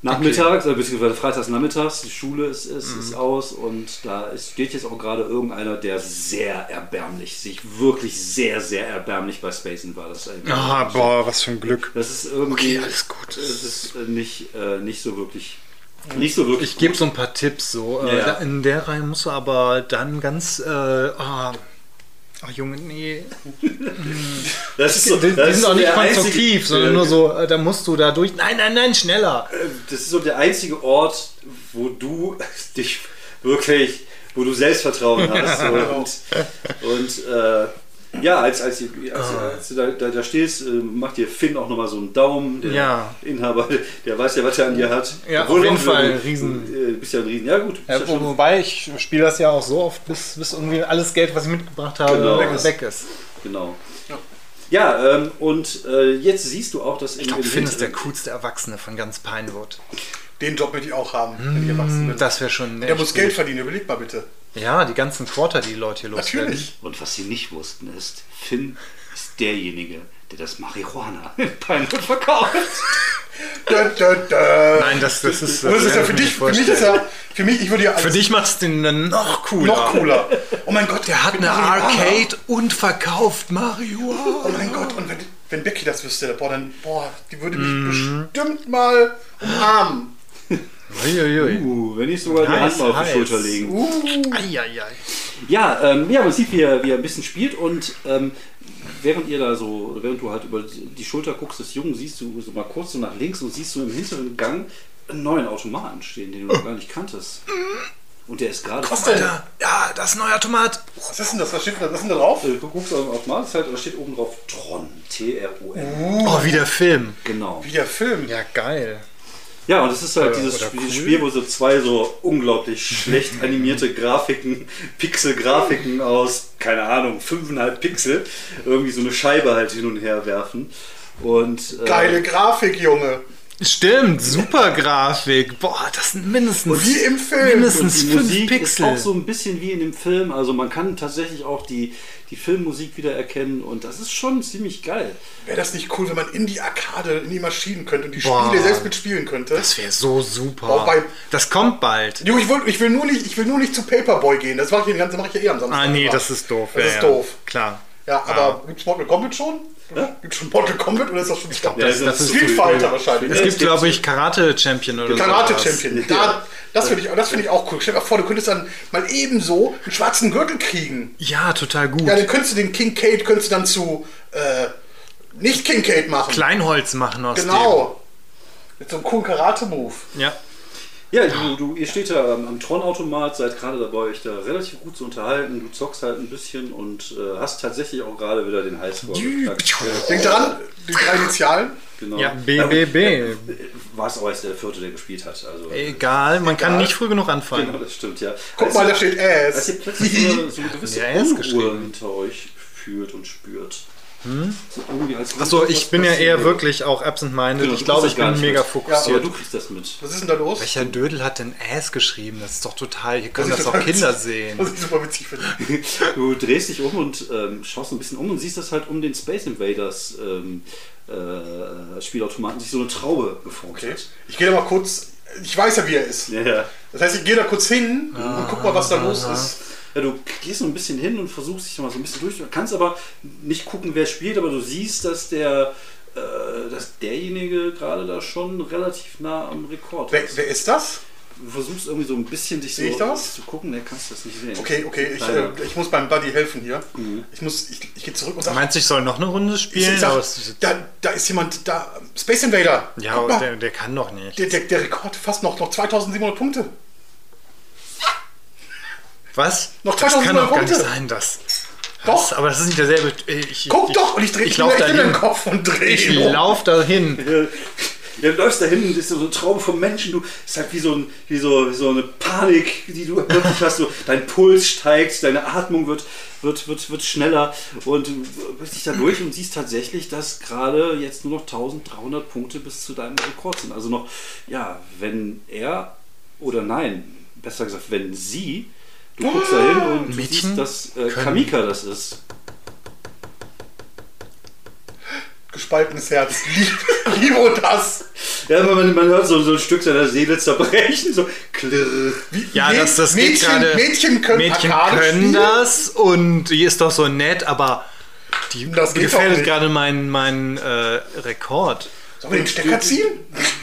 Nachmittags, äh, beziehungsweise freitags nachmittags, die Schule ist, ist, Mhm. ist aus und da ist, steht jetzt auch gerade irgendeiner, der sehr erbärmlich, sich wirklich sehr, sehr erbärmlich bei. Das eigentlich. Ah, boah, was für ein Glück. Das ist irgendwie. Okay, alles gut. Es ist äh, nicht, äh, nicht so wirklich. Nicht so wirklich. Ich gebe so ein paar Tipps so. Äh, Ja. In der Reihe musst du aber dann ganz. Äh, ah, ach Junge, nee. (laughs) das ist so, Die, die das ist sind so auch nicht konstruktiv, einzige- sondern äh, nur so, äh, da musst du da durch. Nein, nein, nein, schneller. Das ist so der einzige Ort, wo du (laughs) dich wirklich, wo du Selbstvertrauen hast. (laughs) Und, und äh, ja, als, als, als, Ah. als du da, da, da stehst, äh, macht dir Finn auch nochmal so einen Daumen. Der Ja. Inhaber, der weiß ja, was er an dir hat. Ja, Obwohl auf jeden du- Fall, Du, riesen- äh, bist ja ein Riesen. Ja, gut. Ja, ja wobei ich spiele das ja auch so oft, bis, bis irgendwie alles Geld, was ich mitgebracht habe, Genau. weg, ist. weg ist. Genau. Ja, ähm, und äh, jetzt siehst du auch, dass in Ich glaube, im Finn ist der coolste Erwachsene von ganz Pinewood. Den Job möchte ich auch haben, wenn ich erwachsen bin. Das wäre schon. Der echt muss gut. Geld verdienen, überleg mal bitte. Ja, die ganzen Quarter, die Leute hier loswerden. Natürlich. Und was sie nicht wussten ist, Finn ist derjenige, der das Marihuana (laughs) in Pinewood verkauft. Dö, dö, dö. Nein, das, das ist. Und das ist ja für dich, für mich ist ja, für mich, ich würde ja als Für dich macht es den dann noch cooler. noch cooler. (laughs) Oh mein Gott, Der hat eine. Arcade und verkauft Marihuana. Oh mein Gott, und wenn, wenn Becky das wüsste, boah, dann, boah, die würde mich Mhm. bestimmt mal umarmen. Uiuiui. Uh, wenn nicht sogar die Hand mal auf die. Schulter legen. Uh, Eieiei. Ja, ähm, ja, man sieht, wie er, wie er ein bisschen spielt und ähm, während ihr da so, während du halt über die Schulter guckst des Jungen, siehst du so mal kurz so nach links und siehst du im hinteren Gang einen neuen Automaten stehen, den du noch gar nicht kanntest. Und der ist gerade. was denn? Alter, ja, das neue Automat. Was ist denn das? Was steht da, was ist denn da drauf? Äh, Du guckst auf den Automat, ist halt, da steht oben drauf Tron. T-R-O-N. Oh, wie der Film. Genau. Wie der Film. Ja, geil. Ja, und es ist halt Oder- dieses, oder Spiel, cool. Spiel, wo so zwei so unglaublich (laughs) schlecht animierte Grafiken, Pixel-Grafiken aus, keine Ahnung, 5,5 Pixel, irgendwie so eine Scheibe halt hin und her werfen. Und, äh, Geile Grafik, Junge. Stimmt, super Grafik. Boah, das sind mindestens. Wie im Film. Mindestens Und die 5 Musik Pixel. ist auch so ein bisschen wie in dem Film. Also man kann tatsächlich auch die, die Filmmusik wieder erkennen und das ist schon ziemlich geil. Wäre das nicht cool, wenn man in die Arkade, in die Maschinen könnte und die Boah. Spiele selbst mitspielen könnte? Das wäre so super. Auch bei- das kommt bald. Jo, ich will, ich, will nur nicht, ich will nur nicht zu Paperboy gehen. Das mache ich, den ganzen- mache ich ja eh am Samstag. Ah, nee, das ist doof. Das ja, ist ja. doof. Klar. Ja, aber gibt's Mortal Kombat schon? Ja? Gibt's schon Mortal Kombat oder ist das schon ich glaub, Ja, das- das ist Street Fighter wahrscheinlich. Es gibt, glaube ich, Karate Champion oder so. Karate Champion. Da, das finde ich, das finde ich auch cool. Stell dir mal vor, du könntest dann mal ebenso einen schwarzen Gürtel kriegen. Ja, total gut. Ja, dann könntest du den King Kate könntest du dann zu äh, nicht King Kate machen. Kleinholz machen aus Genau. Mit so einem coolen Karate-Move. dem. Ja. Ja, du, du, ihr steht da am, am Tron-Automat, seid gerade dabei, euch da relativ gut zu unterhalten. Du zockst halt ein bisschen und äh, hast tatsächlich auch gerade wieder den Highscore. geknackt. Denk (laughs) dran, die drei Initialen. Genau. Ja, BBB. äh, War es auch erst der vierte, der gespielt hat. Also, Egal, man kann Egal. nicht früh genug anfangen. Genau, das stimmt, ja. Guck Als mal, ihr- da steht Als Ass. ihr plötzlich so eine, so eine gewisse (laughs) Ja, er ist Unruhe hinter euch fühlt und spürt. Würde Achso, ich bin ja eher wirklich auch absent-minded. Genau, ich glaube, ich das bin mega mit. Aber fokussiert. du kriegst das mit. Was ist denn da los? Welcher Dödel hat denn Ass geschrieben? Das ist doch total. Hier können das ich auch Kinder witzig- sehen. Was ich super witzig finde. Du drehst dich um und ähm, schaust ein bisschen um und siehst, dass halt um den Space Invaders ähm, äh, Spielautomaten sich so eine Traube geformt Okay. hat. Ich gehe da mal kurz. Ich weiß ja, wie er ist. Ja. Das heißt, ich gehe da kurz hin und guck mal, was da los ist. Ja, du gehst so ein bisschen hin und versuchst dich mal so ein bisschen durch. Du kannst aber nicht gucken, wer spielt, aber du siehst, dass der, äh, dass derjenige gerade da schon relativ nah am Rekord Wer, ist. wer ist das? Du versuchst irgendwie so ein bisschen dich Sehe so ich das? zu gucken, ne, kannst du das nicht sehen. Okay, okay, ich, äh, ich muss meinem Buddy helfen hier. Mhm. Ich muss, ich, ich gehe zurück und Du sage, meinst, ich soll noch eine Runde spielen? ich sag, da, da ist jemand, da, Space Invader. ja, der, der kann doch nicht. der, der, der Rekord fast noch, noch 2700 Punkte. Was? Noch das kann 2000 doch gar nicht Punkte. sein, das. Doch. Was? Aber das ist nicht derselbe. Ich, Guck ich, doch! Und ich drehe ich ich in den. Kopf und drehe Ich ihn um. lauf dahin. (laughs) Ja, du läufst da hin und ist so ein Traum vom Menschen. Du ist halt wie so, ein, wie so, wie so eine Panik, die du (laughs) wirklich hast. So, dein Puls steigt, deine Atmung wird, wird, wird, wird schneller und du bist dich da durch und siehst tatsächlich, dass gerade jetzt nur noch 1300 Punkte bis zu deinem Rekord sind. Also noch, ja, wenn er oder nein, besser gesagt, wenn sie, du guckst da hin und du siehst, dass äh, Kamika das ist. Gespaltenes Herz. Lieb, (laughs) liebe das. Ja, aber man, man hört so, so ein Stück seiner Seele zerbrechen, so klirr. Wie, Ja, Mäd- das, das geht Mädchen, gerade. Mädchen können, Mädchen können das und die ist doch so nett, aber die Das gefährdet gerade meinen mein, äh, Rekord. Sollen wir den Stecker ziehen?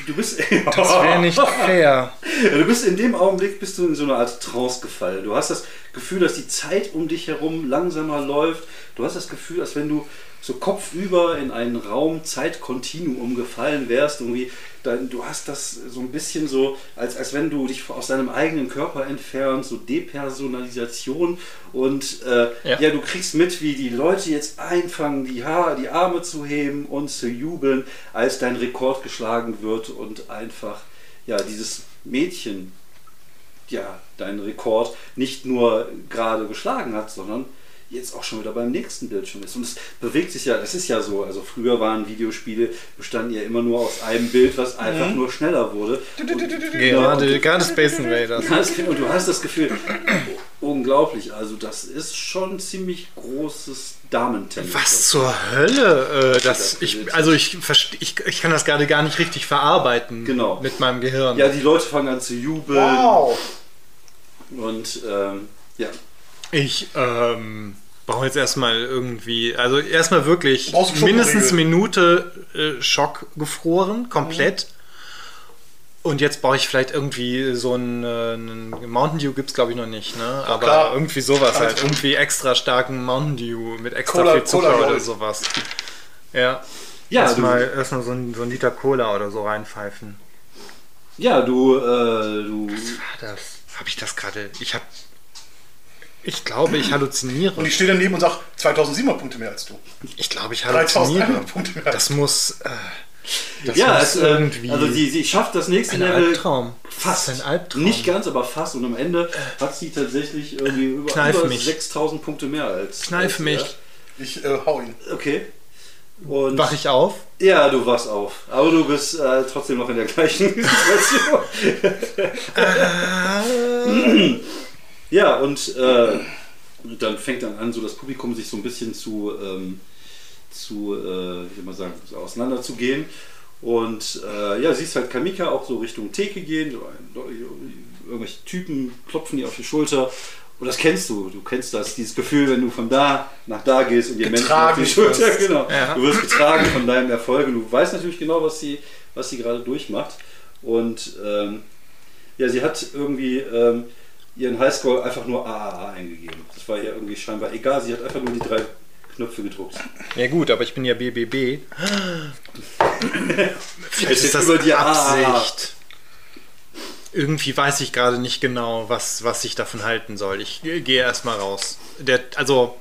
Du bist, (laughs) Das wäre nicht fair. Du bist in dem Augenblick bist du in so eine Art Trance gefallen. Du hast das Gefühl, dass die Zeit um dich herum langsamer läuft. Du hast das Gefühl, als wenn du so kopfüber in einen Raum Zeitkontinuum gefallen wärst. Irgendwie, dann, du hast das so ein bisschen so, als, als wenn du dich aus deinem eigenen Körper entfernst, so Depersonalisation. Und äh, Ja. ja. du kriegst mit, wie die Leute jetzt anfangen, die, ha die Arme zu heben und zu jubeln, als dein Rekord geschlagen wird und einfach ja, dieses Mädchen ja, deinen Rekord nicht nur gerade geschlagen hat, sondern jetzt auch schon wieder beim nächsten Bildschirm ist. Und es bewegt sich ja, das ist ja so, also früher waren Videospiele, bestanden ja immer nur aus einem Bild, was einfach nur schneller wurde. Gerade, gerade (laughs) Space Invaders. Und du hast das Gefühl, unglaublich, also das ist schon ziemlich großes Damentennis. Was zur Hölle? Äh, das, ich, also ich, ich, ich kann das gerade gar nicht richtig verarbeiten Genau. mit meinem Gehirn. Ja, die Leute fangen an zu jubeln Wow. und ähm, ja, Ich ähm, brauche jetzt erstmal irgendwie, also erstmal wirklich mindestens eine Minute äh, Schock gefroren, komplett. Und jetzt brauche ich vielleicht irgendwie so einen, äh, einen Mountain Dew gibt es glaube ich noch nicht, ne? Aber klar. irgendwie sowas halt. Irgendwie extra starken Mountain Dew mit extra Cola- viel Zucker Cola oder sowas. Ja. Ja, erstmal erstmal so, ein, so ein Liter Cola oder so reinpfeifen. ja, du, äh, du Ah, Das habe ich das gerade. Ich habe. Ich glaube, ich halluziniere. Und ich stehe daneben und sage 2700 Punkte mehr als du. Ich glaube, ich halluziniere. 3100 Punkte mehr. Das muss. Äh, das ja, muss es, äh, irgendwie. also sie, sie schafft das nächste ein Level Albtraum. fast. Ein Albtraum. Nicht ganz, aber fast. Und am Ende hat sie tatsächlich irgendwie über, Kneif über mich. 6000 Punkte mehr als. Kneif als mich. er. Ich äh, hau ihn. Okay. Und Wach ich auf? ja, du wachst auf. Aber du bist äh, trotzdem noch in der gleichen (laughs) Situation. (clears throat) ja, und äh, dann fängt dann an, so das Publikum sich so ein bisschen zu, ähm, zu äh, wie soll man sagen, so auseinander zu gehen. Und äh, ja, siehst halt Kamika auch so Richtung Theke gehen, so ein, irgendwelche Typen klopfen ihr auf die Schulter. Und das kennst du, du kennst das, dieses Gefühl, wenn du von da nach da gehst und dir Menschen auf die Schulter, wirst. genau. Ja. Du wirst getragen von deinem Erfolg und du weißt natürlich genau, was sie, was sie gerade durchmacht. Und ähm, ja, sie hat irgendwie ähm, ihren Highscore einfach nur AAA eingegeben. Das war ihr irgendwie scheinbar egal, sie hat einfach nur die drei Knöpfe gedruckt. Ja, gut, aber ich bin ja BBB. Vielleicht ist das über die Absicht. Irgendwie weiß ich gerade nicht genau, was, was ich davon halten soll. Ich gehe erstmal raus. Der, also,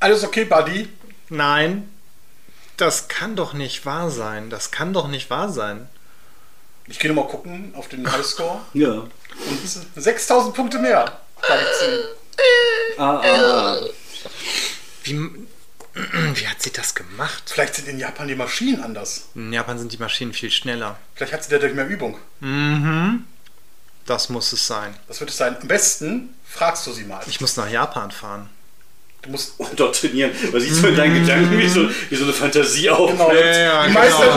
Alles okay, Buddy? nein. Das kann doch nicht wahr sein. Das kann doch nicht wahr sein. Ich gehe nochmal gucken auf den Highscore. (laughs) Ja. Und es sind 6000 Punkte mehr. Ah, ah. Wie, (clears throat) wie hat sie das gemacht? Vielleicht sind in Japan die Maschinen anders. In Japan sind die Maschinen viel schneller. Vielleicht hat sie dadurch mehr Übung. Das muss es sein. Das wird es sein. Am besten fragst du sie mal. Ich muss nach Japan fahren. Du musst. (laughs) Trainieren. Man sieht so in deinen Gedanken, wie so, wie so eine Fantasie auf. Genau. Ja, ja, die,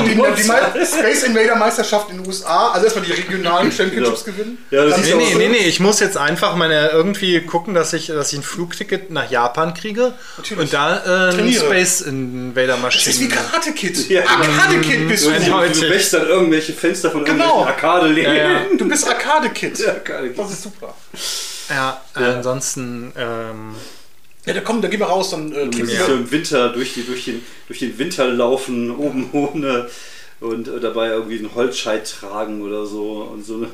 genau. Die, die, Mei- (laughs) Space Invader Meisterschaft in den USA, also erstmal die regionalen (laughs) Championships Genau. gewinnen. Ja, das Nee, nee, so. nee, nee, ich muss jetzt einfach meine irgendwie gucken, dass ich, dass ich ein Flugticket nach Japan kriege Natürlich. und da äh. Space Invader Das ist wie Maschine. Karate Kid. Ja. Arcade Kid bist du. Ja, Du, ja. du wächst dann irgendwelche Fenster von Genau. irgendwelchen Arcade-Läden. Ja, ja. Du bist Arcade Kid. Arcade Kid. Das ist super. Ja, äh, ansonsten, ähm, Ja, da komm, da gehen wir raus, dann äh, Du musst wir. so im Winter durch, die, durch, den, durch den Winter laufen, (laughs) oben ohne und äh, dabei irgendwie einen Holzscheit tragen oder so und so eine,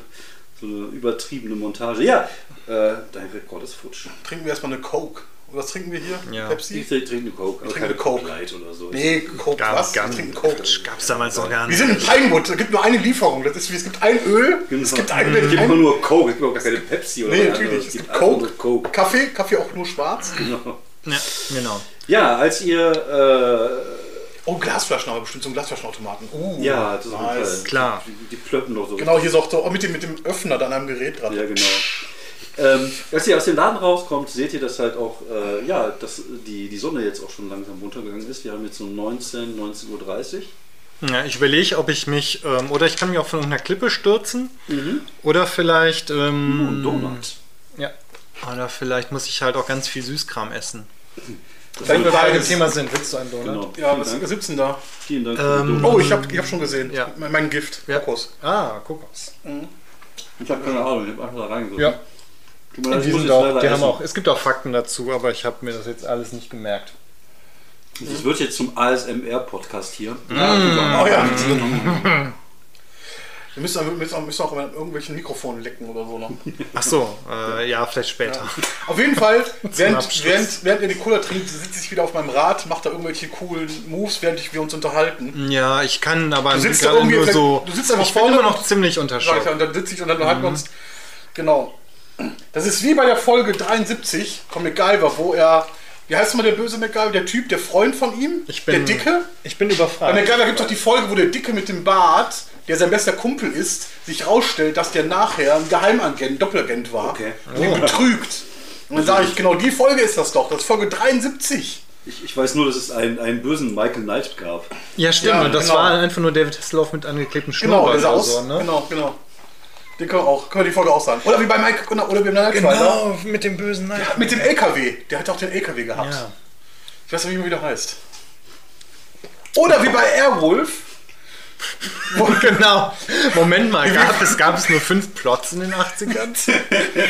so eine übertriebene Montage. Ja, äh, dein Rekord ist futsch. Trinken wir erstmal eine Coke. Was trinken wir hier? Ja. Ich Pepsi? trinke eine Coke, aber trinke keine Coke. Coke Light oder so. Nee, Coke, gab, was? gab, wir trinken Coke. gab's damals noch gar Wir nicht. sind in Pinewood, es gibt nur eine Lieferung. Das ist es gibt ein Öl, Genau. es gibt ein, es gibt immer nur Coke, es gibt auch gar keine Pepsi oder Nee, natürlich. Es gibt einfach nur Coke, Coke. Kaffee, Kaffee auch nur schwarz. Genau. Ja, genau. Ja, als ihr Oh, Glasflaschen haben wir bestimmt, einen Glasflaschenautomaten. Uh, äh, ja, das ist nice. Fall. Klar. Die, die plöppen doch so. Genau, hier ist auch so, oh, mit, dem, mit dem Öffner dann am Gerät dran. Ja, genau. Ähm, als ihr aus dem Laden rauskommt, seht ihr, dass halt auch, äh, ja, dass die, die Sonne jetzt auch schon langsam runtergegangen ist. Wir haben jetzt so 19, 19.30 Uhr. Ja, ich überlege, ob ich mich, ähm, oder ich kann mich auch von irgendeiner Klippe stürzen, oder vielleicht, ähm, Und Donut. ja, oder vielleicht muss ich halt auch ganz viel Süßkram essen. Wenn wir bei dem. Thema sind, willst du einen Donut? Genau. Ja, was gibt's denn da? Vielen Dank Ähm, Oh, ich habe ich hab schon gesehen. Ja. Mein, mein Gift, Ja. Kokos. Ah, Kokos. Ich habe keine Ahnung, ich habe einfach da reingeguckt. Ja, Tut mir leid, die sind auch, die haben auch, es gibt auch Fakten dazu, aber ich habe mir das jetzt alles nicht gemerkt. Das wird jetzt zum ASMR-Podcast hier. Oh ja. Wir müssen, wir müssen, auch, müssen auch immer irgendwelchen Mikrofonen lecken oder so noch. Ach so, äh, ja, vielleicht später. Auf jeden Fall, (laughs) während, während, während ihr die Cola trinkt, sitze ich wieder auf meinem Rad, macht da irgendwelche coolen Moves, während ich, wir uns unterhalten. Ja, ich kann aber sitzt da gerade irgendwie- nur so. du sitzt einfach ich bin vorne immer noch ziemlich unter ja, Schock. und dann sitze ich und dann unterhalten wir uns. Genau. Das ist wie bei der Folge 73 von MacGyver, wo er. Wie heißt mal der böse MacGyver? Der Typ, der Freund von ihm? Ich bin, der Dicke? Ich bin Bei überfragt. MacGyver gibt es doch die Folge, wo der Dicke mit dem Bart, der sein bester Kumpel ist, sich rausstellt, dass der nachher ein Geheimagent, Doppelagent war. Okay. Und ihn betrügt. Und dann sage ich, genau die Folge ist das doch. Das ist Folge 73. Ich, ich weiß nur, dass es einen, einen bösen Michael Knight gab. Ja, stimmt. Ja, und das genau. war einfach nur David Hasselhoff mit angeklebtem Genau, Schnurrbart oder aus. so, ne? Genau, genau. Den können wir auch, können wir die Folge auch sagen. Oder wie bei Mike, oder, oder wie bei Night Rider. Genau, mit dem bösen Nein. Mit dem LKW. Der hat auch den LKW gehabt. Ja. Ich weiß nicht, wie er wieder heißt. Oder wie bei Airwolf. Wo, (laughs) Genau. Moment mal, gab es, gab es nur fünf Plots in den 80ern?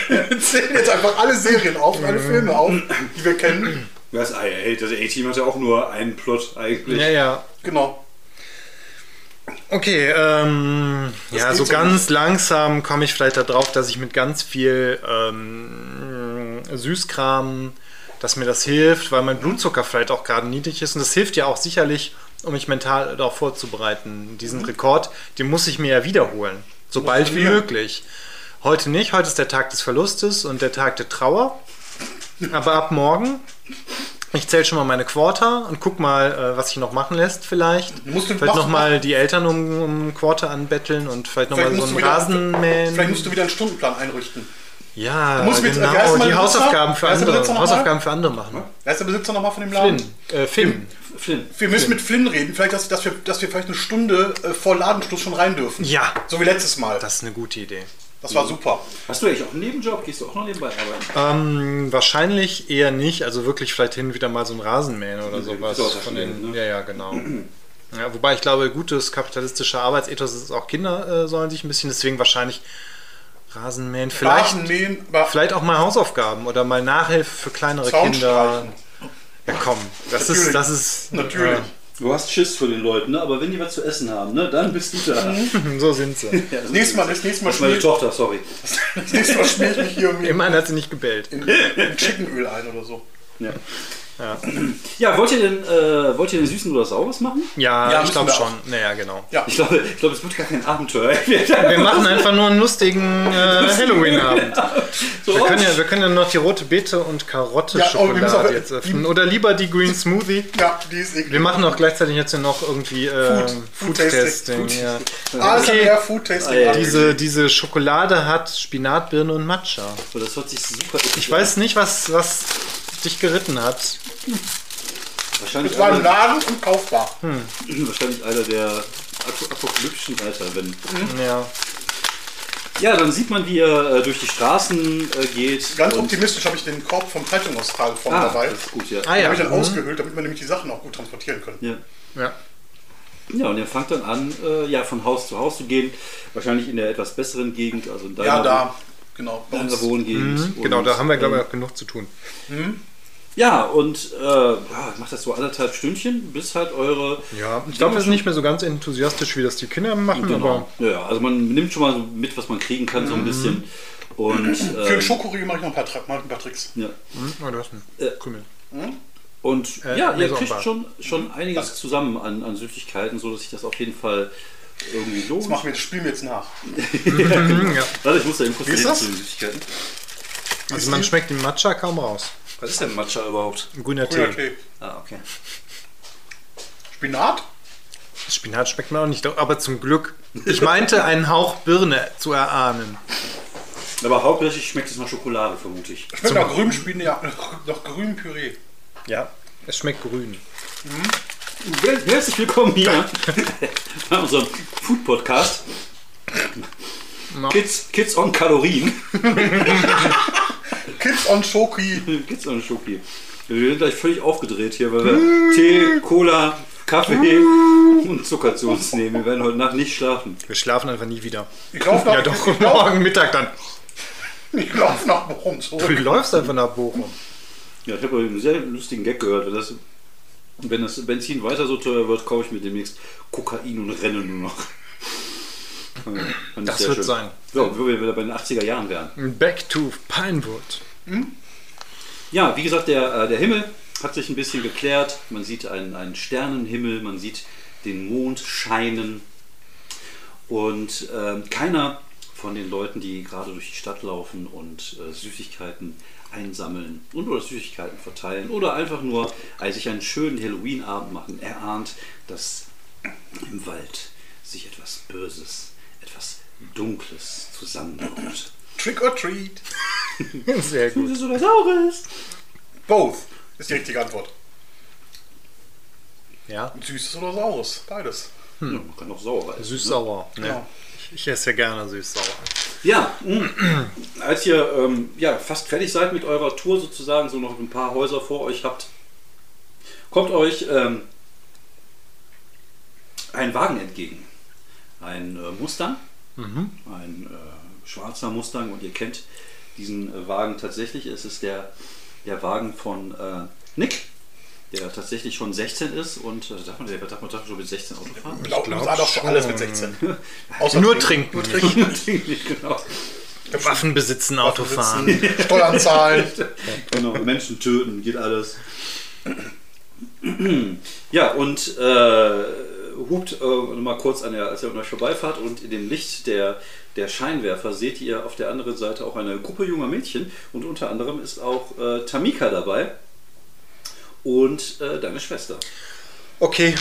wir zählen jetzt einfach alle Serien auf, alle Filme auf, die wir kennen. Das das A-Team hatte auch nur einen Plot eigentlich. Ja, ja. Genau. Okay, ähm, ja, so so ganz langsam komme ich vielleicht darauf, dass ich mit ganz viel ähm, Süßkram, dass mir das hilft, weil mein Blutzucker vielleicht auch gerade niedrig ist. Und das hilft ja auch sicherlich, um mich mental darauf vorzubereiten. Diesen Rekord, den muss ich mir ja wiederholen. So bald wie möglich. Heute nicht, heute ist der Tag des Verlustes und der Tag der Trauer. Aber ab morgen, ich zähle schon mal meine Quarter und guck mal, äh, was sich noch machen lässt vielleicht. Musst du- vielleicht machst noch du- mal die Eltern um, um Quarter anbetteln und vielleicht noch Vielleicht mal so einen du wieder, Rasenmähen. vielleicht musst du wieder einen Stundenplan einrichten. ja, mit- genau, mal die Hausaufgaben für andere, nochmal? Hausaufgaben für andere machen. Wer ist der Besitzer nochmal von dem Laden? Flynn, äh, Finn. Flynn. Wir müssen mit Flynn reden, vielleicht, dass, dass, wir, dass wir vielleicht eine Stunde äh, vor Ladenschluss schon rein dürfen. Ja, So wie letztes Mal. Das ist eine gute Idee. War super. Hast du eigentlich auch einen Nebenjob? Gehst du auch noch nebenbei arbeiten? Ähm, wahrscheinlich eher nicht, also wirklich vielleicht hin und wieder mal so ein Rasenmähen oder Ja, sowas. Von den, ne? Ja, ja, genau. Ja, wobei ich glaube, gutes kapitalistischer Arbeitsethos ist auch Kinder äh, sollen sich ein bisschen, deswegen wahrscheinlich Rasenmähen. Vielleicht, Rasenmähen, aber vielleicht auch mal Hausaufgaben oder mal Nachhilfe für kleinere Kinder. Ja, komm, das Natürlich. ist, das ist Natürlich. Du hast Schiss vor den Leuten, ne? aber wenn die was zu essen haben, ne? dann bist du da. Äh, (laughs) so sind sie. (laughs) Ja, Das nächste Mal, das nächste Mal meine Tochter, sorry. (laughs) das nächste Mal schmier ich mich hier irgendwie Immerhin hat sie nicht gebellt. in, in Chickenöl ein oder so. Ja. Ja, wollt ihr denn, äh, wollt ihr den Süßen oder Saures machen? Ja, Ja, ich glaube schon. Naja, genau. Ja. Ich glaube, ich glaube, es wird gar kein Abenteuer. (laughs) Wir machen (laughs) einfach nur einen lustigen äh, (laughs) Halloween-Abend. so, Wir können, ja, wir können ja noch die rote Beete und Karotte Ja, aber wir müssen Schokolade auch- jetzt öffnen. Oder lieber die Green Smoothie. Ja, die ist eklig. Wir machen auch gleichzeitig jetzt noch irgendwie äh, Food- Food-Testing. Food-Tasting. ja. Alles Okay. mehr Food Tasting. Ah, ja. diese, diese Schokolade hat Spinat, Birne und Matcha. So, das hört sich super Ich weiß nicht, was, was dich geritten hat. Wahrscheinlich Es war im einer, Laden und kaufbar. (clears throat) wahrscheinlich einer der ap- apokalyptischen Reiter. Wenn. Ja. Ja, dann sieht man, wie er äh, durch die Straßen äh, geht. Ganz und- optimistisch habe ich den Korb vom Zeitungsausfall vorne Ah, dabei. das ist gut, ja. Ah Den ja. habe ich dann Mhm. ausgehöhlt, damit man nämlich die Sachen auch gut transportieren können. ja. ja. Ja, und er fängt dann an, äh, ja, von Haus zu Haus zu gehen. Wahrscheinlich in der etwas besseren Gegend, also in deiner, Ja, da, genau. bei uns. Wohngegend. Mhm, genau, Und, da haben wir, glaube ähm, ich, auch genug zu tun. Ja, und äh, ja, macht das so anderthalb Stündchen, bis halt eure. Ja, ich glaube, wir sind nicht mehr so ganz enthusiastisch, wie das die Kinder machen, Genau. Ja, also man nimmt schon mal so mit, was man kriegen kann, so ein bisschen. Und, Für ähm, den Schokoriegel mache ich noch ein paar, mach ein paar Tricks. ja. aber. Hm, oh, du hast einen Äh, Krümel. Und Äh, ja, ihr kriegt schon, schon einiges zusammen an, an Süßigkeiten, so dass sich das auf jeden Fall irgendwie lohnt. Das machen wir, das spielen wir jetzt nach. (laughs) Mhm, ja. Warte, ich muss da eben kurz Wie ist das? zu den Süßigkeiten. Also man schmeckt den Matcha kaum raus. Was ist denn Matcha überhaupt? Ein grüner Grüner Tee. Tee. Ah, okay. Spinat? Spinat schmeckt mir auch nicht, aber zum Glück. Ich (laughs) meinte, einen Hauch Birne zu erahnen. Aber hauptsächlich schmeckt es nach Schokolade, vermute ich. Schmeckt nach grünem Spinat, nach grünem Püree. Ja. Es schmeckt grün. Herzlich willkommen hier bei unserem Food Podcast. Kids, Kids on Kalorien. (laughs) Kids on Schoki. (laughs) Kids on Schoki. Wir sind gleich völlig aufgedreht hier, weil wir Tee, Cola, Kaffee (laughs) und Zucker zu uns nehmen. Wir werden heute Nacht nicht schlafen. Wir schlafen einfach nie wieder. Ich laufe nach, Ja doch, ich lauf, morgen Mittag dann. ich lauf nach Bochum Du zurück. läufst einfach nach Bochum. Ja, ich habe einen sehr lustigen Gag gehört. Wenn das, wenn das Benzin weiter so teuer wird, kaufe ich mir demnächst Kokain und renne nur noch. Fand ich Das sehr wird schön. sein. So, wo wir wieder bei den 80er Jahren wären. Back to Pinewood. Ja, wie gesagt, der, äh, der Himmel hat sich ein bisschen geklärt. Man sieht einen, einen Sternenhimmel, man sieht den Mond scheinen. Und ähm, keiner von den Leuten, die gerade durch die Stadt laufen und äh, Süßigkeiten einsammeln und oder Süßigkeiten verteilen oder einfach nur äh, sich einen schönen Halloween-Abend machen, erahnt, dass im Wald sich etwas Böses, etwas Dunkles zusammenbaut. Trick or treat. (laughs) Sehr gut. Süßes oder Saures? Both ist die richtige Antwort. Ja. Süßes oder saures. Beides. Ja, man kann auch sauer essen. Süß-sauer. Ne? Genau. Ich, ich esse ja gerne süß-sauer. Ja, mh. als ihr ähm, ja, fast fertig seid mit eurer Tour sozusagen, so noch ein paar Häuser vor euch habt, kommt euch ähm, ein Wagen entgegen. Ein äh, Mustang, ein äh, schwarzer Mustang und ihr kennt diesen äh, Wagen tatsächlich. Es ist der, der Wagen von äh, Nick, der tatsächlich schon 16 ist und äh, darf man, darf man darf man schon mit 16 Auto fahren? Ich glaube, glaub USA doch schon. alles mit 16. (laughs) Außer Nur trinken. (laughs) Nur trinken. genau. Waffen besitzen, Auto fahren. (laughs) Steuern zahlen. Genau, Menschen töten, geht alles. (clears throat) Ja, und äh, hupt äh, mal kurz an der, als ihr an euch vorbeifahrt und in dem Licht der, der Scheinwerfer seht ihr auf der anderen Seite auch eine Gruppe junger Mädchen und unter anderem ist auch äh, Tamika dabei und äh, deine Schwester. Okay.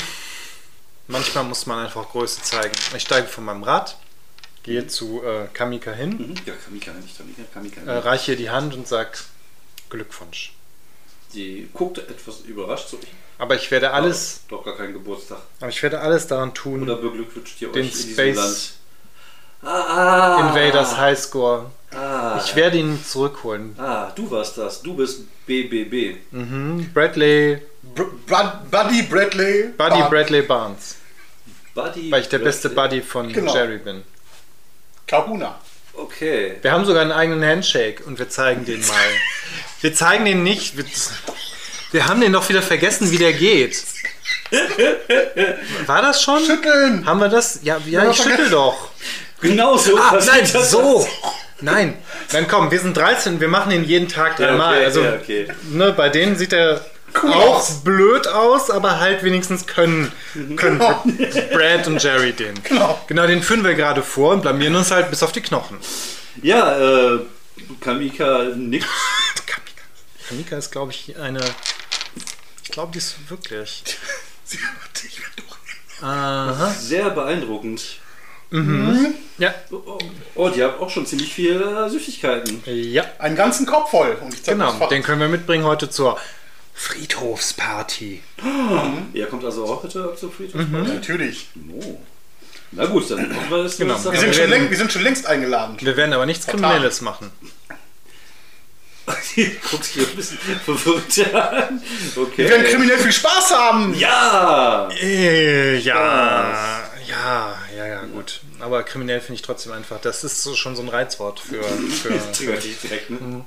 Manchmal muss man einfach Größe zeigen. Ich steige von meinem Rad, gehe zu äh, Kamika hin, Mhm. Ja, Kamika, nicht Tamika, Kamika. äh, reiche ihr die Hand und sag Glückwunsch. Die guckt etwas überrascht so. Aber ich werde alles, Doch gar keinen Geburtstag. aber ich werde alles daran tun, Oder beglückwünscht ihr Den euch in diesem Space Land? Ah, Invaders Highscore. Ah, Ich werde ihn zurückholen. Ah, du warst das. Du bist BBB. Mhm. Bradley, Br Brad Buddy Bradley. Buddy Bar- Bradley Barnes. Buddy. Weil ich der beste Bradley. Buddy von Genau. Jerry bin. Kahuna. Okay. Wir haben sogar einen eigenen Handshake und wir zeigen den mal. Wir zeigen den nicht. Wir, wir haben den doch wieder vergessen, wie der geht. War das schon? Schütteln. Haben wir das? Ja, ja Ja, ich schüttel doch. Genau so. Ah, nein, das. so. Nein, dann komm, wir sind 13, wir machen den jeden Tag Ja, dreimal. okay, also, ja, okay. ne, bei denen sieht er Cool auch aus. blöd aus, aber halt wenigstens können, können Genau. Brad und Jerry den. Genau. Genau, den führen wir gerade vor und blamieren uns halt bis auf die Knochen. Ja, äh, Kamika nickt. (laughs) Kamika. Kamika ist, glaube ich, eine. Ich glaube, die ist wirklich. (laughs) Sie hört dich doch. Aha. Sehr beeindruckend. Ja. Oh, die haben auch schon ziemlich viele äh, Süßigkeiten. Ja. Einen ganzen Kopf voll. Und ich zeig Genau, den können wir mitbringen heute zur Friedhofsparty. Ihr kommt also auch bitte zur Friedhof? Natürlich. Oh. Na gut, dann machen wir das. Genau. Wir sind, längst, wir sind schon längst eingeladen. Wir werden aber nichts Vertan. Kriminelles machen. (laughs) Guckt sich ein bisschen verwirrt an. Okay. Wir werden kriminell viel Spaß haben. ja! Äh, ja, ja, ja, ja, gut. Aber kriminell finde ich trotzdem einfach. Das ist so schon so ein Reizwort für. für (laughs) Triggert dich direkt, ne?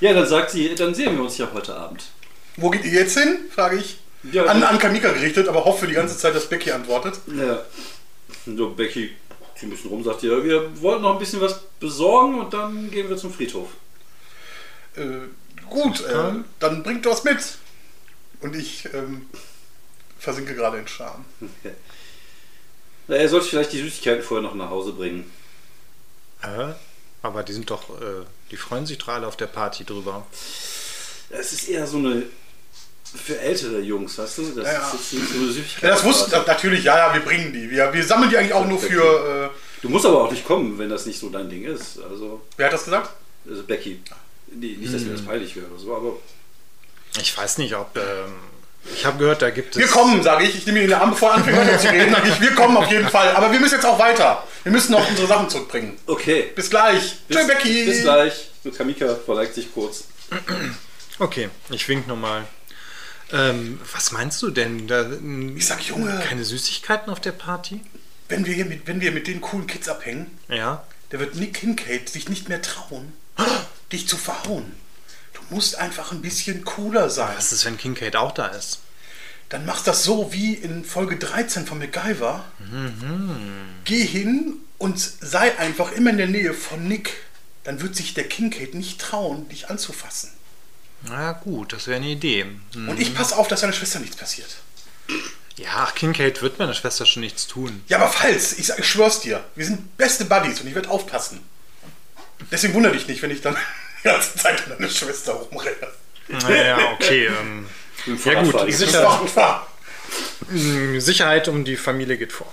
Ja, dann sagt sie, dann sehen wir uns ja heute Abend. Wo geht ihr jetzt hin? Frage ich. Ja, An, an Kamika gerichtet, aber hoffe die ganze Zeit, dass Becky antwortet. Ja. So, Becky zieht ein bisschen rum, sagt ihr, wir wollten noch ein bisschen was besorgen und dann gehen wir zum Friedhof. Äh, gut, äh, dann bringt was mit. Und ich ähm, versinke gerade in Scham. (laughs) Na, er sollte vielleicht die Süßigkeiten vorher noch nach Hause bringen. Hä? Aber die sind doch. Äh, die freuen sich doch alle auf der Party drüber. Es ist eher so eine für ältere Jungs, weißt du? Das Ja, ja. ist jetzt nicht so eine Süßigkeit. Ja, das wussten natürlich, ja, ja, wir bringen die. Wir, wir sammeln die eigentlich auch nur für. Äh, Du musst aber auch nicht kommen, wenn das nicht so dein Ding ist. Also, wer hat das gesagt? also Becky. Nee, nicht, dass mir das peinlich wäre oder so, aber Ich weiß nicht, ob. Ähm, ich habe gehört, da gibt es. Wir kommen, sage ich. Ich nehme ihn in den Arm, bevor er anfängt weiter zu reden. Sag ich, wir kommen auf jeden Fall. Aber wir müssen jetzt auch weiter. Wir müssen noch unsere Sachen zurückbringen. okay. Bis gleich. Bis, Tschö, Becky. bis gleich. So, Kamika verneigt sich kurz. Okay, ich wink nochmal. Ähm, was meinst du denn? Da, ähm, Ich sag, Junge. Keine Süßigkeiten auf der Party? Wenn wir, hier mit, wenn wir mit den coolen Kids abhängen, Ja. der wird Nick Kincaid sich nicht mehr trauen, (gasps) dich zu verhauen. Musst einfach ein bisschen cooler sein. Was ist, wenn Kincaid auch da ist? Dann machst das so wie in Folge 13 von MacGyver. Geh hin und sei einfach immer in der Nähe von Nick. Dann wird sich der Kincaid nicht trauen, dich anzufassen. Na gut, das wäre eine Idee. Hm. Und ich pass auf, dass deiner Schwester nichts passiert. Ja, ach, Kincaid wird meiner Schwester schon nichts tun. Ja, aber falls, ich, sag, ich schwör's dir, wir sind beste Buddies und ich werde aufpassen. Deswegen wundere dich nicht, wenn ich dann die ganze Zeit an deine Schwester rumrenne. Naja, okay. (laughs) Ähm, Ja, gut, Fahrradfahren. ich- Das Sicher. war, war. Sicherheit um die Familie geht vor.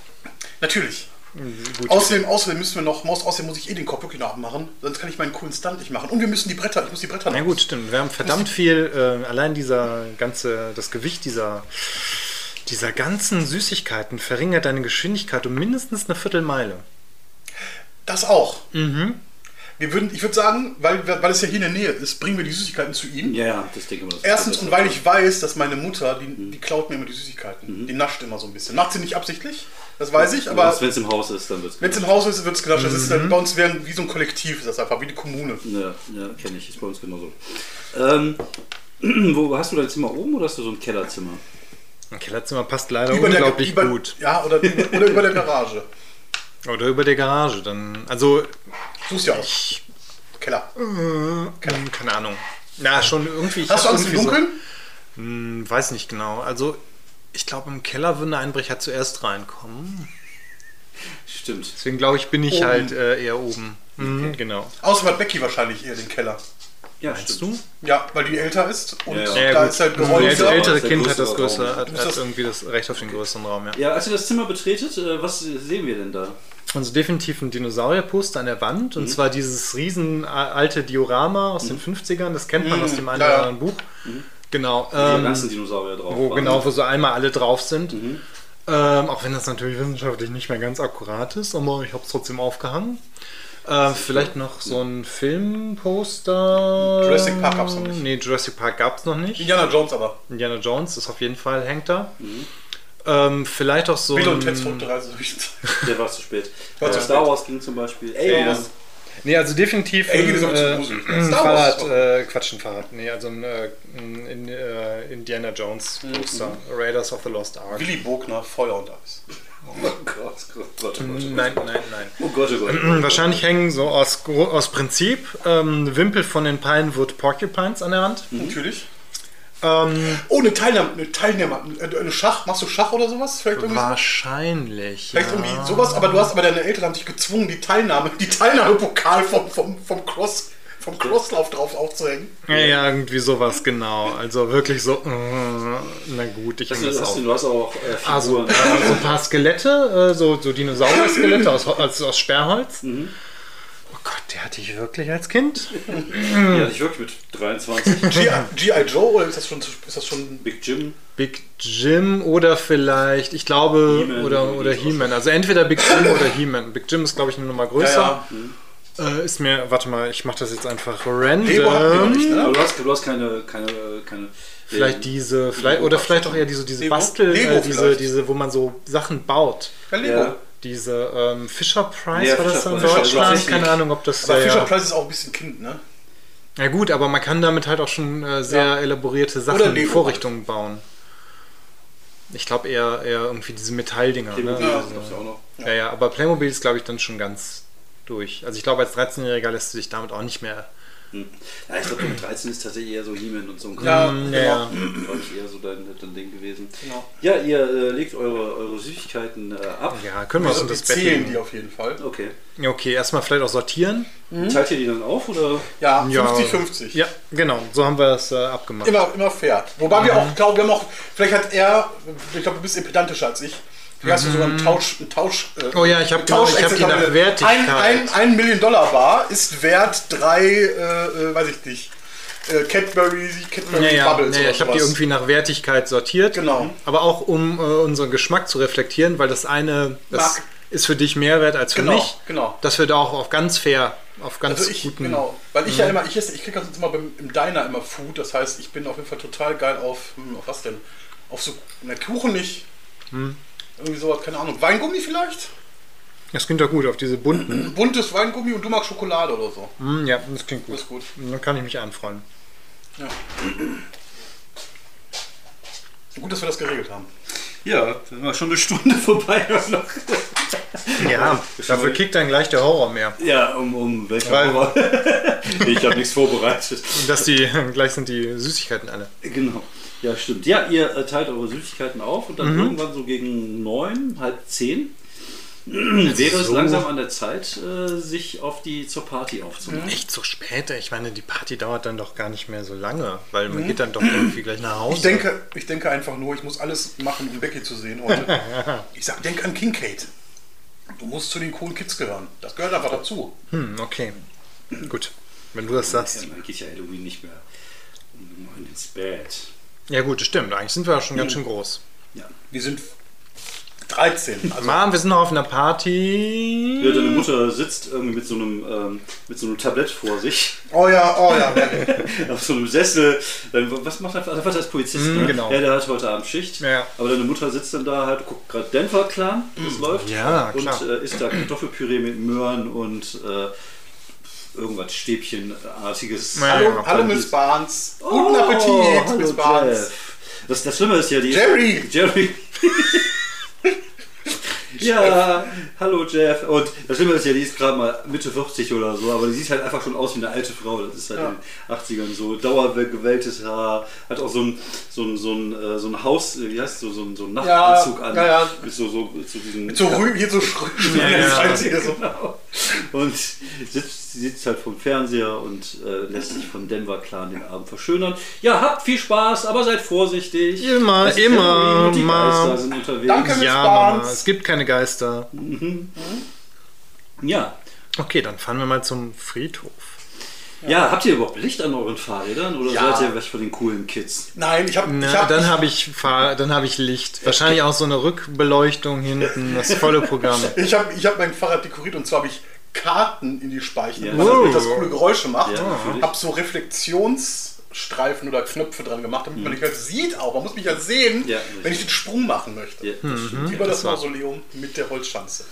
Natürlich. Gut. Außerdem, außerdem müssen wir noch, Maus, außerdem muss ich eh den Kopf wirklich noch abmachen, sonst kann ich meinen coolen Stunt nicht machen. Und wir müssen die Bretter, ich muss die Bretter Na noch. gut, stimmt. Wir haben verdammt viel, äh, allein dieser ganze, das Gewicht dieser, dieser ganzen Süßigkeiten verringert deine Geschwindigkeit um mindestens eine Viertelmeile. Das auch. Wir würden, ich würde sagen, weil, weil es ja hier in der Nähe ist, bringen wir die Süßigkeiten zu ihm. Ja, ja, das denke ich mal. Erstens und weil ich weiß, dass meine Mutter, die, die klaut mir immer die Süßigkeiten. Die nascht immer so ein bisschen. Macht sie nicht absichtlich, das weiß ich, aber Wenn es im Haus ist, dann wird es. wenn es im Haus ist, wird es genascht. Das ist dann, bei uns wären wie so ein Kollektiv, ist das einfach, wie die Kommune. Ja, ja kenne ich. Ist bei uns genauso. Ähm, (clears throat) wo hast du dein Zimmer oben oder hast du so ein Kellerzimmer? Ein Kellerzimmer passt leider Über der- unglaublich über, gut. Ja, oder, oder über der Garage. Oder über der Garage. Dann, also, Suchst ja auch. Keller. keine, keine Ahnung. Na, schon irgendwie. ich Hast du Angst im Dunkeln? So, hm, weiß nicht genau. Also, ich glaube, im Keller würde ein Einbrecher zuerst reinkommen. Stimmt. Deswegen glaube ich, bin ich Oben. halt äh, eher oben. Mhm, genau. Außerdem hat Becky wahrscheinlich eher den Keller. Ja, Meinst stimmt. du? Ja, weil die älter ist und Ja, ja. Ja, da gut. ist halt das Gehäuse. ältere, ältere Kind hat das größere hat, hat das- irgendwie das Recht auf den größeren Raum, ja. Ja, als ihr das Zimmer betretet, äh, was sehen wir denn da? Also definitiv ein Dinosaurierposter an der Wand Mhm. und zwar dieses riesen alte Diorama aus den 50ern, das kennt man Mhm, aus dem einen oder anderen Buch. Genau. Die Ähm, ganzen Dinosaurier drauf. wo waren. genau, wo so einmal alle drauf sind. Mhm. Ähm, auch wenn das natürlich wissenschaftlich nicht mehr ganz akkurat ist, aber ich habe es trotzdem aufgehangen. Äh, vielleicht noch so ein Filmposter. Jurassic Park gab's noch nicht. Nee, Jurassic Park gab es noch nicht. Indiana Jones aber. Indiana Jones ist auf jeden Fall, hängt da. Ähm, vielleicht auch so Bill und ein... Ted's Reise durch. (laughs) Der war zu spät. War Äh, zu Star spät. Wars ging zum Beispiel. Alien. Nee, also definitiv Alien ist ein, äh, ein Star Fahrrad, äh, Quatsch, ein Fahrrad. Nee, also ein, äh, ein in, äh, Indiana Jones Poster. Raiders of the Lost Ark. Willy Bogner, Feuer und Eis. Oh Gott, Gott, Gott, Gott, Gott. Nein, nein, nein. Oh Gott, oh Gott. Hm, Wahrscheinlich hängen so aus, aus Prinzip ähm, Wimpel von den Pinewood Porcupines an der Wand. Natürlich. Ähm, Oh, eine Teilnahme, eine Teilnehmer, eine Schach, machst du Schach oder sowas? Vielleicht irgendwie, wahrscheinlich. vielleicht ja. irgendwie sowas, aber du hast, aber deine Eltern haben dich gezwungen, die Teilnahme, die Teilnahmepokal vom, vom, vom Cross, vom Crosslauf drauf aufzuhängen. Ja, ja, irgendwie sowas, genau. Also wirklich so, äh, na gut, ich du, das hast auf. du, du hast auch äh, Also, Figuren. äh, so ein paar Skelette, äh, so, so Dinosaurier-Skelette aus, aus, aus Sperrholz. Mhm. Oh Gott, der hatte ich wirklich als Kind? ja, ich wirklich mit 23. (laughs) G.I. Joe oder ist das schon, ist das schon Big Jim. Big Jim oder vielleicht, ich glaube, He-Man oder, oder. He-Man. Also entweder Big Jim oder He-Man. Big Jim ist, glaube ich, eine Nummer größer. Ja, Äh, ist mir, warte mal, ich mache das jetzt einfach random. nicht, ne? Aber du hast, du hast keine, keine, keine. Vielleicht diese, vielleicht, oder vielleicht auch eher diese, diese Lego? Bastel, Lego äh, diese, vielleicht. diese, wo man so Sachen baut. Ja, Lego. Ja. Diese ähm, Fisher Price Ja, war das Fisher in. Deutschland? Fischer- Keine Ahnung, ob das Aber ja, Fisher ja. Price ist auch ein bisschen Kind, ne? ja gut, aber man kann damit halt auch schon äh, sehr Ja. elaborierte Sachen, Lego Vorrichtungen bauen. Ich glaube eher, eher irgendwie diese Metalldinger. Ne? Playmobil Ja. gab's ja auch noch. Ja, ja, aber Playmobil ist, glaube ich, dann schon ganz durch. Also ich glaube, als 13-Jähriger lässt du dich damit auch nicht mehr. Hm. Ja, ich glaube, mit 13 ist tatsächlich eher so He-Man und so ein Ja, genau. ja, ja. glaube ich, eher so dein, dein Ding gewesen. Genau. Ja, ihr äh, legt eure, eure Süßigkeiten äh, ab. ja, können wir uns Also, unter wir das Bett zählen die auf jeden Fall. Okay. Ja, okay, erstmal vielleicht auch sortieren. Teilt ihr die dann auf oder? Ja, Ja. 50-50. Ja, genau, so haben wir es äh, abgemacht. Immer, immer fair. Wobei wir auch, glaube wir haben auch, vielleicht hat er, ich glaube, du bist pedantischer als ich. Vielleicht hast du sogar einen Tausch, einen Tausch. äh, Oh ja, ich hab einen genau, ich hab die nach Wertigkeit. Ein, ein, ein Million Dollar Bar ist wert drei, äh, äh, weiß ich nicht, äh, Cadbury, Cadbury Ja, ja, Bubbles ja, ja, ich habe die irgendwie nach Wertigkeit sortiert. Genau. Aber auch um äh, unseren Geschmack zu reflektieren, weil das eine das ist für dich mehr wert als für Genau, mich. genau. Dass wir da auch auf ganz fair, auf ganz Also ich, guten. genau, weil ich ja immer, ich, esse, ich kriege sonst immer beim, im Diner immer Food, das heißt, ich bin auf jeden Fall total geil auf, hm, auf was denn? Auf so, na, Kuchen nicht. Hm. Irgendwie sowas, keine Ahnung. Weingummi vielleicht? Das klingt doch gut auf diese bunten. (clears throat) Buntes Weingummi und du magst Schokolade oder so. Hm, ja, das klingt gut. Das ist gut. Dann kann ich mich anfreuen. Ja. Gut, dass wir das geregelt haben. Ja, dann war schon eine Stunde (laughs) vorbei. Ja, dafür kickt dann gleich der Horror mehr. ja, um, um welcher Weil- Horror? (laughs) ich habe nichts vorbereitet. Und dass die, (laughs) gleich sind die Süßigkeiten alle. Genau. Ja, stimmt. Ja, ihr äh, teilt eure Süßigkeiten auf und Mhm. dann irgendwann so gegen neun, halb zehn wäre es so- langsam an der Zeit, äh, sich auf die zur Party aufzumachen. Echt so spät? Ich meine, die Party dauert dann doch gar nicht mehr so lange, weil man geht dann doch irgendwie gleich nach Hause. Ich denke, ich denke einfach nur, ich muss alles machen, um Becky zu sehen heute. (laughs) ich sag, denk an Kincaid. Du musst zu den coolen Kids gehören. Das gehört einfach dazu. Hm, okay. Gut. Wenn du das sagst. Ja, man geht ja Halloween nicht mehr neun ins Bett. Ja gut, das stimmt. Eigentlich sind wir ja schon ganz schön groß. Ja. Wir sind 13. (laughs) Also, Mom, wir sind noch auf einer Party. Ja, deine Mutter sitzt irgendwie mit so einem, ähm, mit so einem Tablett vor sich, oh ja, oh ja. (laughs) auf so einem Sessel. Dann, was macht dein Vater? Dein Vater ist Polizist, Mm, ne? genau. Ja, der hat heute Abend Schicht. Ja. Aber deine Mutter sitzt dann da halt, guckt gerade Denver Clan, das läuft. Ja, und klar. äh, isst da Kartoffelpüree mit Möhren und äh, irgendwas Stäbchenartiges. Ja, hallo, ja, hallo Miss Barnes. Guten Oh, Appetit, hallo, Miss Barnes. Jeff. Das, das Schlimme ist ja die. Jerry. Jerry. (laughs) ja, hallo Jeff. Und das Schlimme ist ja, die ist gerade mal Mitte 40 oder so, aber die sieht halt einfach schon aus wie eine alte Frau. Das ist halt Ja. in den 80ern so. Dauergewelltes Haar. Hat auch so ein, so ein, so ein, äh, so ein Haus, äh, wie heißt es, so, so ein, so ein Nachtanzug an. ja, ja. Mit so, so, zu diesen. Mit so Rü hier so Schrü Ja, ja. so. Genau. Und sitzt, sitzt halt vom Fernseher und äh, lässt sich von Denver Clan den Abend verschönern. Ja, habt viel Spaß, aber seid vorsichtig. Immer, immer, und die. Geister sind unterwegs. Danke. Ja. Mama, es gibt keine Geister. Ja. Okay, dann fahren wir mal zum Friedhof. ja, habt ihr überhaupt Licht an euren Fahrrädern oder Ja. seid ihr was von den coolen Kids? Nein, ich habe. Hab, dann habe ich, Fahr dann hab ich Licht. Wahrscheinlich auch so eine Rückbeleuchtung hinten, das volle Programm. (laughs) Ich habe ich hab mein Fahrrad dekoriert und zwar habe ich Karten in die Speichen, Ja. damit das Wow. coole Geräusche macht. Ja, habe so Reflexionsstreifen oder Knöpfe dran gemacht, damit man mich halt sieht auch. Man muss mich ja sehen, Ja, wenn ich den Sprung machen möchte. Ja, das. Über das das Mausoleum mit der Holzschanze.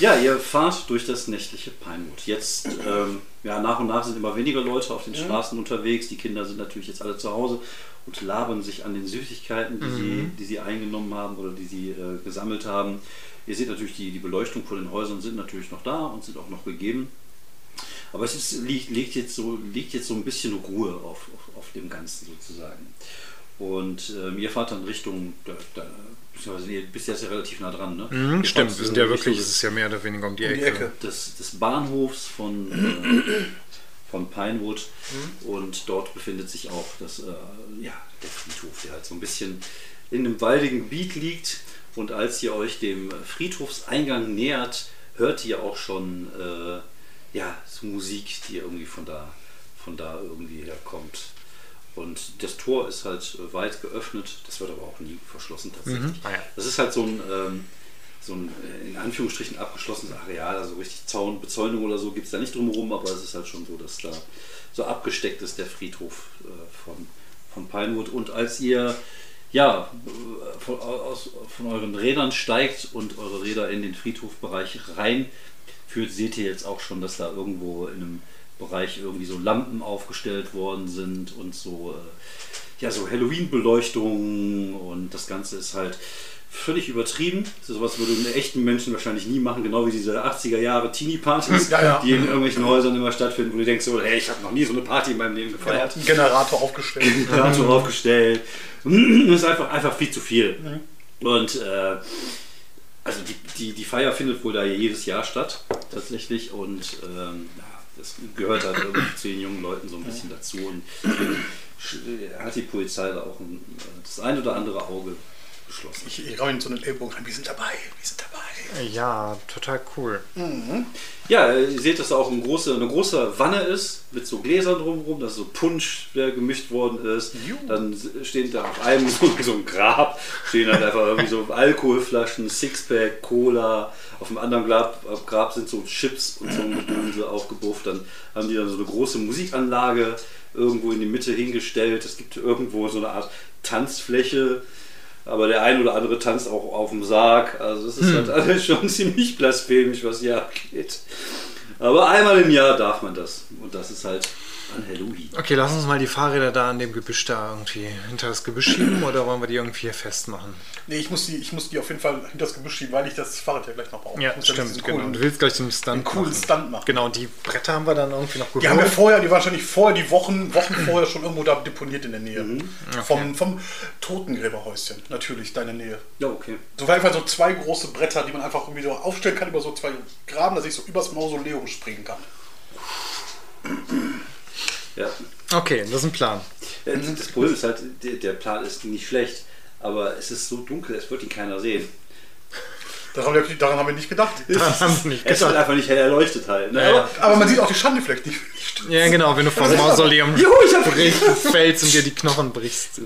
Ja, ihr fahrt durch das nächtliche Pinewood. Jetzt, ähm, ja, nach und nach sind immer weniger Leute auf den Straßen unterwegs. Die Kinder sind natürlich jetzt alle zu Hause und labern sich an den Süßigkeiten, die, sie, die sie eingenommen haben oder die sie äh, gesammelt haben. Ihr seht natürlich, die, die Beleuchtung vor den Häusern sind natürlich noch da und sind auch noch gegeben. Aber es ist, liegt, liegt, jetzt so, liegt jetzt so ein bisschen Ruhe auf, auf, auf dem Ganzen sozusagen. Und ähm, ihr fahrt dann Richtung, da, da, beziehungsweise ihr bist jetzt ja relativ nah dran, ne? Mhm, stimmt, wir sind ja wirklich, es ist ja mehr oder weniger um die Um Ecke. die Ecke. des, des Bahnhofs von, äh, (clears throat) von Pinewood Mhm. und dort befindet sich auch das, äh, ja, der Friedhof, der halt so ein bisschen in einem waldigen Gebiet liegt. Und als ihr euch dem Friedhofseingang nähert, hört ihr auch schon äh, ja, so Musik, die irgendwie von da, von da irgendwie herkommt. Und das Tor ist halt äh, weit geöffnet, das wird aber auch nie verschlossen tatsächlich. Ah ja. Das ist halt so ein, ähm, so ein äh, in Anführungsstrichen abgeschlossenes Areal, also richtig Zaun, Bezäunung oder so gibt es da nicht drumherum, aber es ist halt schon so, dass da so abgesteckt ist der Friedhof äh, von, von Pinewood. Und als ihr ja, äh, von, aus, von euren Rädern steigt und eure Räder in den Friedhofbereich reinführt, seht ihr jetzt auch schon, dass da irgendwo in einem Bereich irgendwie so Lampen aufgestellt worden sind und so, äh, ja, so Halloween-Beleuchtungen und das Ganze ist halt völlig übertrieben. So was würde ein echten Menschen wahrscheinlich nie machen, genau wie diese 80er Jahre Teenie-Partys, Ja, ja. die in irgendwelchen Häusern immer stattfinden, wo du denkst, so, hey, ich habe noch nie so eine Party in meinem Leben Genau, gefeiert. einen Generator aufgestellt. (laughs) Generator aufgestellt. (clears throat) Das ist einfach, einfach viel zu viel. Und äh, also die, die, die Feier findet wohl da jedes Jahr statt, tatsächlich. Und ähm, das gehört halt irgendwie zu den jungen Leuten so ein bisschen dazu. Und deswegen hat die Polizei da auch ein, das ein oder andere Auge geschlossen. Ich, ich raue ihn so einen Ellbogen rein. Wir sind dabei, wir sind dabei. Ja, total cool. Ja, ihr seht, dass da auch ein große, eine große Wanne ist mit so Gläsern drumherum, dass so Punsch, der gemischt worden ist. Juhu. Dann steht da auf einem (laughs) so, so ein Grab, stehen halt einfach irgendwie so Alkoholflaschen, Sixpack, Cola. Auf dem anderen Grab, auf Grab sind so Chips und so ein Gemüse aufgebufft. Dann haben die dann so eine große Musikanlage irgendwo in die Mitte hingestellt. Es gibt irgendwo so eine Art Tanzfläche. Aber der ein oder andere tanzt auch auf dem Sarg. Also es ist halt (laughs) alles schon ziemlich blasphemisch, was hier abgeht. Aber einmal im Jahr darf man das. Und das ist halt Okay, lass uns mal die Fahrräder da an dem Gebüsch da irgendwie hinter das Gebüsch schieben oder wollen wir die irgendwie hier festmachen? Nee, ich muss, die, ich muss die auf jeden Fall hinter das Gebüsch schieben, weil ich das Fahrrad ja gleich noch brauche. Ja, ich muss diesen stimmt, genau. Coolen, Du willst gleich so einen Stunt einen coolen machen. Stunt machen. Genau, und die Bretter haben wir dann irgendwie noch Die haben wir geholt. vorher, die wahrscheinlich vorher, die Wochen, Wochen vorher schon irgendwo da deponiert in der Nähe. Mhm. Vom, vom Totengräberhäuschen, natürlich, deine Nähe. Ja, okay. So war einfach so zwei große Bretter, die man einfach irgendwie so aufstellen kann über so zwei Graben, dass ich so übers Mausoleum springen kann. Ja. Okay, das ist ein Plan. Ja, Das Problem ist halt, der, Plan ist nicht schlecht. Aber es ist so dunkel, es wird ihn keiner sehen. Daran, daran haben wir nicht gedacht. (laughs) Daran haben sie nicht Es wird gedacht. einfach nicht hell erleuchtet halt. Ne? Ja. Aber- Aber man sieht auch die Schande vielleicht nicht. Ja, genau, wenn du vom Mausoleum Juhu, fällst und dir die Knochen brichst.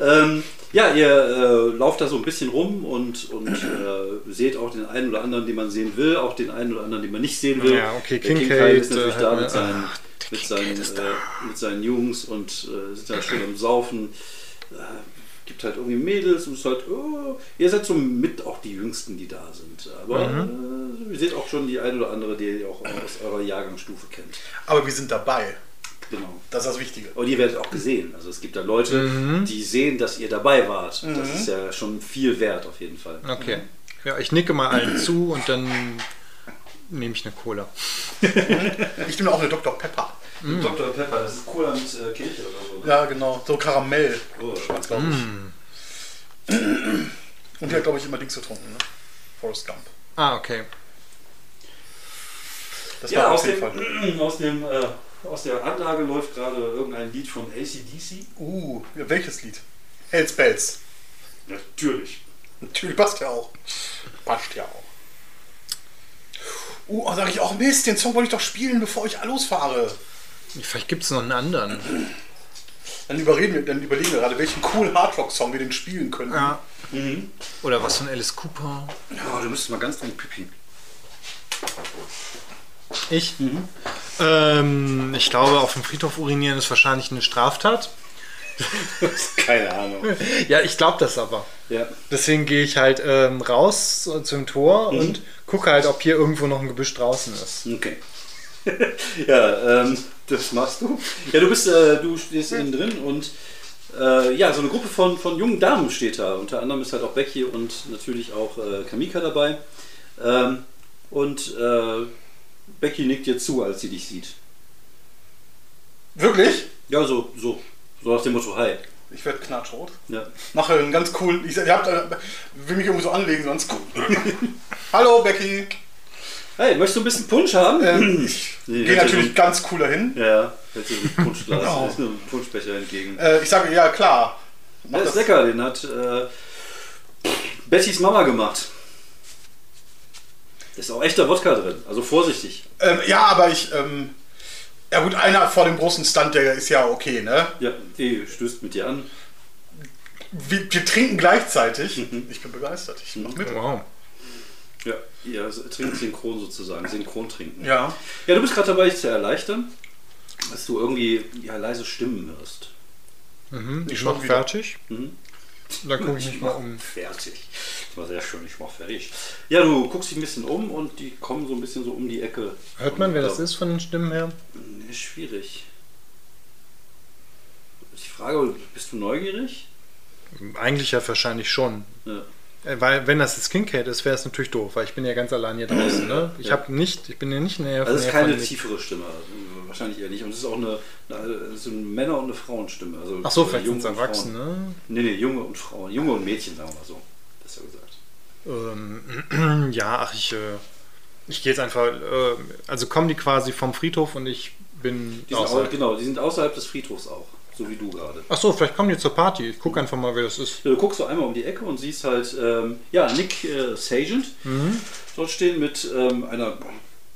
Ähm, ja, ihr äh, lauft da so ein bisschen rum und, und äh, seht auch den einen oder anderen, den man sehen will, auch den einen oder anderen, den man nicht sehen will. Ja, okay, Der Kincaid, ist natürlich äh, da mit seinen, Ach, mit, seinen, äh, mit seinen Jungs und äh, sind da schön am Saufen. Äh, gibt halt irgendwie Mädels und ist halt, oh, ihr seid so mit auch die Jüngsten, die da sind. Aber Mhm. äh, ihr seht auch schon die ein oder andere, die ihr auch aus eurer Jahrgangsstufe kennt. Aber wir sind dabei. Genau. Das ist das Wichtige. Und ihr werdet auch gesehen. Also es gibt da Leute, die sehen, dass ihr dabei wart. Das ist ja schon viel wert auf jeden Fall. Okay. Ja, ich nicke mal allen zu und dann nehme ich eine Cola. (laughs) Ich nehme auch eine Dr. Pepper. Dr. Pepper, das ist Cola mit äh, Kirche oder so. Ja, genau. So Karamell. Oh, glaube ich. Und die hat, glaube ich, immer Dings getrunken, ne? Forrest Gump. Ah, okay. Das Ja, war aus auf jeden dem, Fall. (clears throat) aus, dem, äh, aus der Anlage läuft gerade irgendein Lied von ACDC. Uh, ja, welches Lied? Hells Bells. Natürlich. Natürlich passt ja auch. Passt ja auch. Uh, oh, sag ich auch, Mist, den Song wollte ich doch spielen, bevor ich losfahre. Vielleicht gibt es noch einen anderen. Dann, überreden wir, dann überlegen wir gerade, welchen coolen Hardrock-Song wir denn spielen können. Ja. Oder was von Alice Cooper. Ja, du müsstest mal ganz dringend pipi. Ich? Ähm, ich glaube, auf dem Friedhof urinieren ist wahrscheinlich eine Straftat. (laughs) Keine Ahnung. Ja, ich glaube das aber. Ja. Deswegen gehe ich halt ähm, raus zum Tor und gucke halt, ob hier irgendwo noch ein Gebüsch draußen ist. Okay. (laughs) ja, ähm, das machst du. Ja, du bist, äh, du stehst innen drin und äh, ja, so eine Gruppe von, von jungen Damen steht da. Unter anderem ist halt auch Becky und natürlich auch äh, Kamika dabei. Ähm, und äh, Becky nickt dir zu, als sie dich sieht. Wirklich? Ja, so, so. So nach dem Motto, hi. Ich werde knatschrot. Ja. Mache einen ganz coolen. Ich, ihr habt, äh, will mich irgendwie so anlegen, sonst. (laughs) Hallo Becky. Hey, möchtest du ein bisschen Punsch haben? Ähm, (clears throat) ich Nee, gehe hätte natürlich so- ganz cool dahin. Ja. Hältst du ein Punschglas, ist ein Punschbecher entgegen. Äh, ich sage, ja klar. Mach Der ist lecker, den hat äh, Bettys Mama gemacht. Da ist auch echter Wodka drin, also vorsichtig. Ähm, ja, aber ich. Ähm, ja gut, einer vor dem großen Stand, der ist ja okay, ne? Ja, die stößt mit dir an. Wir, wir trinken gleichzeitig. Mhm. Ich bin begeistert. Ich mach mit. Wow. Ja, ihr trinkt synchron sozusagen, synchron trinken. Ja. Ja, du bist gerade dabei, dich zu erleichtern, dass du irgendwie ja, leise Stimmen hörst. Mhm, Ich mach fertig. Mhm. Dann gucke ich mich mal um. (laughs) Fertig. Das war sehr schön, ich mach fertig. Ja, du guckst dich ein bisschen um und die kommen so ein bisschen so um die Ecke. Hört man, wer das ist von den Stimmen her? Nee, schwierig. Ich frage, bist du neugierig? Eigentlich ja wahrscheinlich schon. Ja. Äh, Weil wenn das jetzt Skincare ist, wäre es natürlich doof, weil ich bin ja ganz allein hier draußen. Ne? Ich Ja. habe nicht, ich bin ja nicht näher Also es ist keine tiefere Stimme, wahrscheinlich eher nicht. Und es ist auch eine, eine, so eine Männer- und eine Frauenstimme. Also Ach so, vielleicht Junge sind es und Erwachsene. Frauen. Nee, nee, Junge und Frauen. Junge und Mädchen, sagen wir mal so. Besser gesagt. Ähm, (clears throat) ja, ach, ich, äh, ich gehe jetzt einfach, äh, also kommen die quasi vom Friedhof und ich bin Die außerhalb. genau, die sind außerhalb des Friedhofs auch, so wie du gerade. Ach so, vielleicht kommen die zur Party. Ich gucke einfach mal, wer das ist. Du guckst so einmal um die Ecke und siehst halt, ähm, ja, Nick äh, Sargent dort stehen mit ähm, einer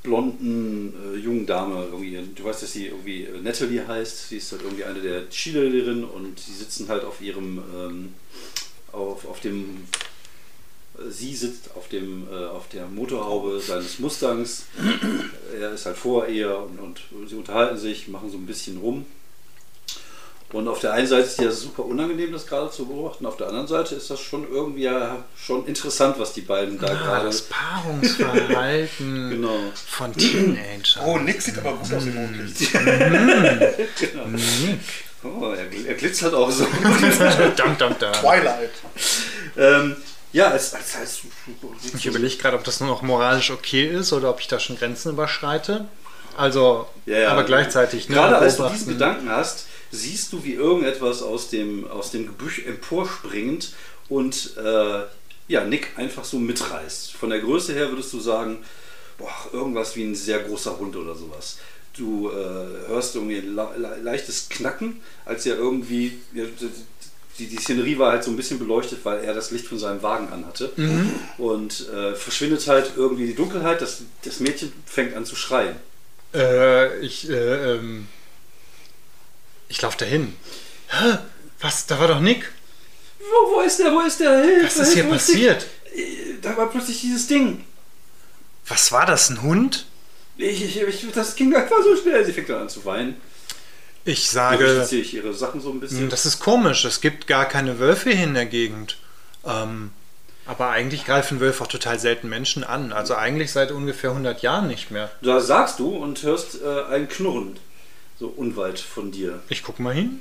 blonden äh, jungen Dame. Irgendwie. Du weißt, dass sie irgendwie äh, Natalie heißt. Sie ist halt irgendwie eine der Cheerleaderinnen und die sitzen halt auf ihrem, ähm, auf, auf dem, äh, sie sitzt auf dem, äh, auf der Motorhaube seines Mustangs. er ist halt vor ihr und, und sie unterhalten sich, machen so ein bisschen rum. Und auf der einen Seite ist ja super unangenehm, das gerade zu beobachten. Auf der anderen Seite ist das schon irgendwie ja schon interessant, was die beiden da Ah, gerade. das Paarungsverhalten (laughs) Genau. von Teenagern. Oh, Nick sieht aber gut aus im Mondlicht. Oh, er, er glitzert auch so. (laughs) dam, dam, dam. Twilight. ähm, ja, als, als, als Ich überlege gerade, ob das nur noch moralisch okay ist oder ob ich da schon Grenzen überschreite. Also, Ja, ja. aber gleichzeitig. Ne, Gerade als du diesen Gedanken hast, siehst du, wie irgendetwas aus dem, aus dem Gebüsch emporspringt und äh, ja, Nick einfach so mitreißt. Von der Größe her würdest du sagen, boah, irgendwas wie ein sehr großer Hund oder sowas. Du äh, hörst irgendwie ein le le leichtes Knacken, als er irgendwie, die, die Szenerie war halt so ein bisschen beleuchtet, weil er das Licht von seinem Wagen anhatte. Und äh, verschwindet halt irgendwie die Dunkelheit, das, das Mädchen fängt an zu schreien. Äh, ich, äh, ähm, ich laufe dahin. Hä? Was? Da war doch Nick. Wo, wo ist der? Wo ist der? Hilfe, Was ist hier passiert? der? Äh, Da war plötzlich dieses Ding. Was war das? Ein Hund? Ich, ich, ich, das ging einfach so schnell. Sie fängt dann an zu weinen. Ich sage, ziehe ich ihre Sachen so ein bisschen. hm, das ist komisch. Es gibt gar keine Wölfe hier in der Gegend. Ähm, aber eigentlich greifen Wölfe auch total selten Menschen an. Also eigentlich seit ungefähr 100 Jahren nicht mehr. Da sagst du und hörst äh, ein Knurren. So unweit von dir. (laughs) Ich guck mal hin.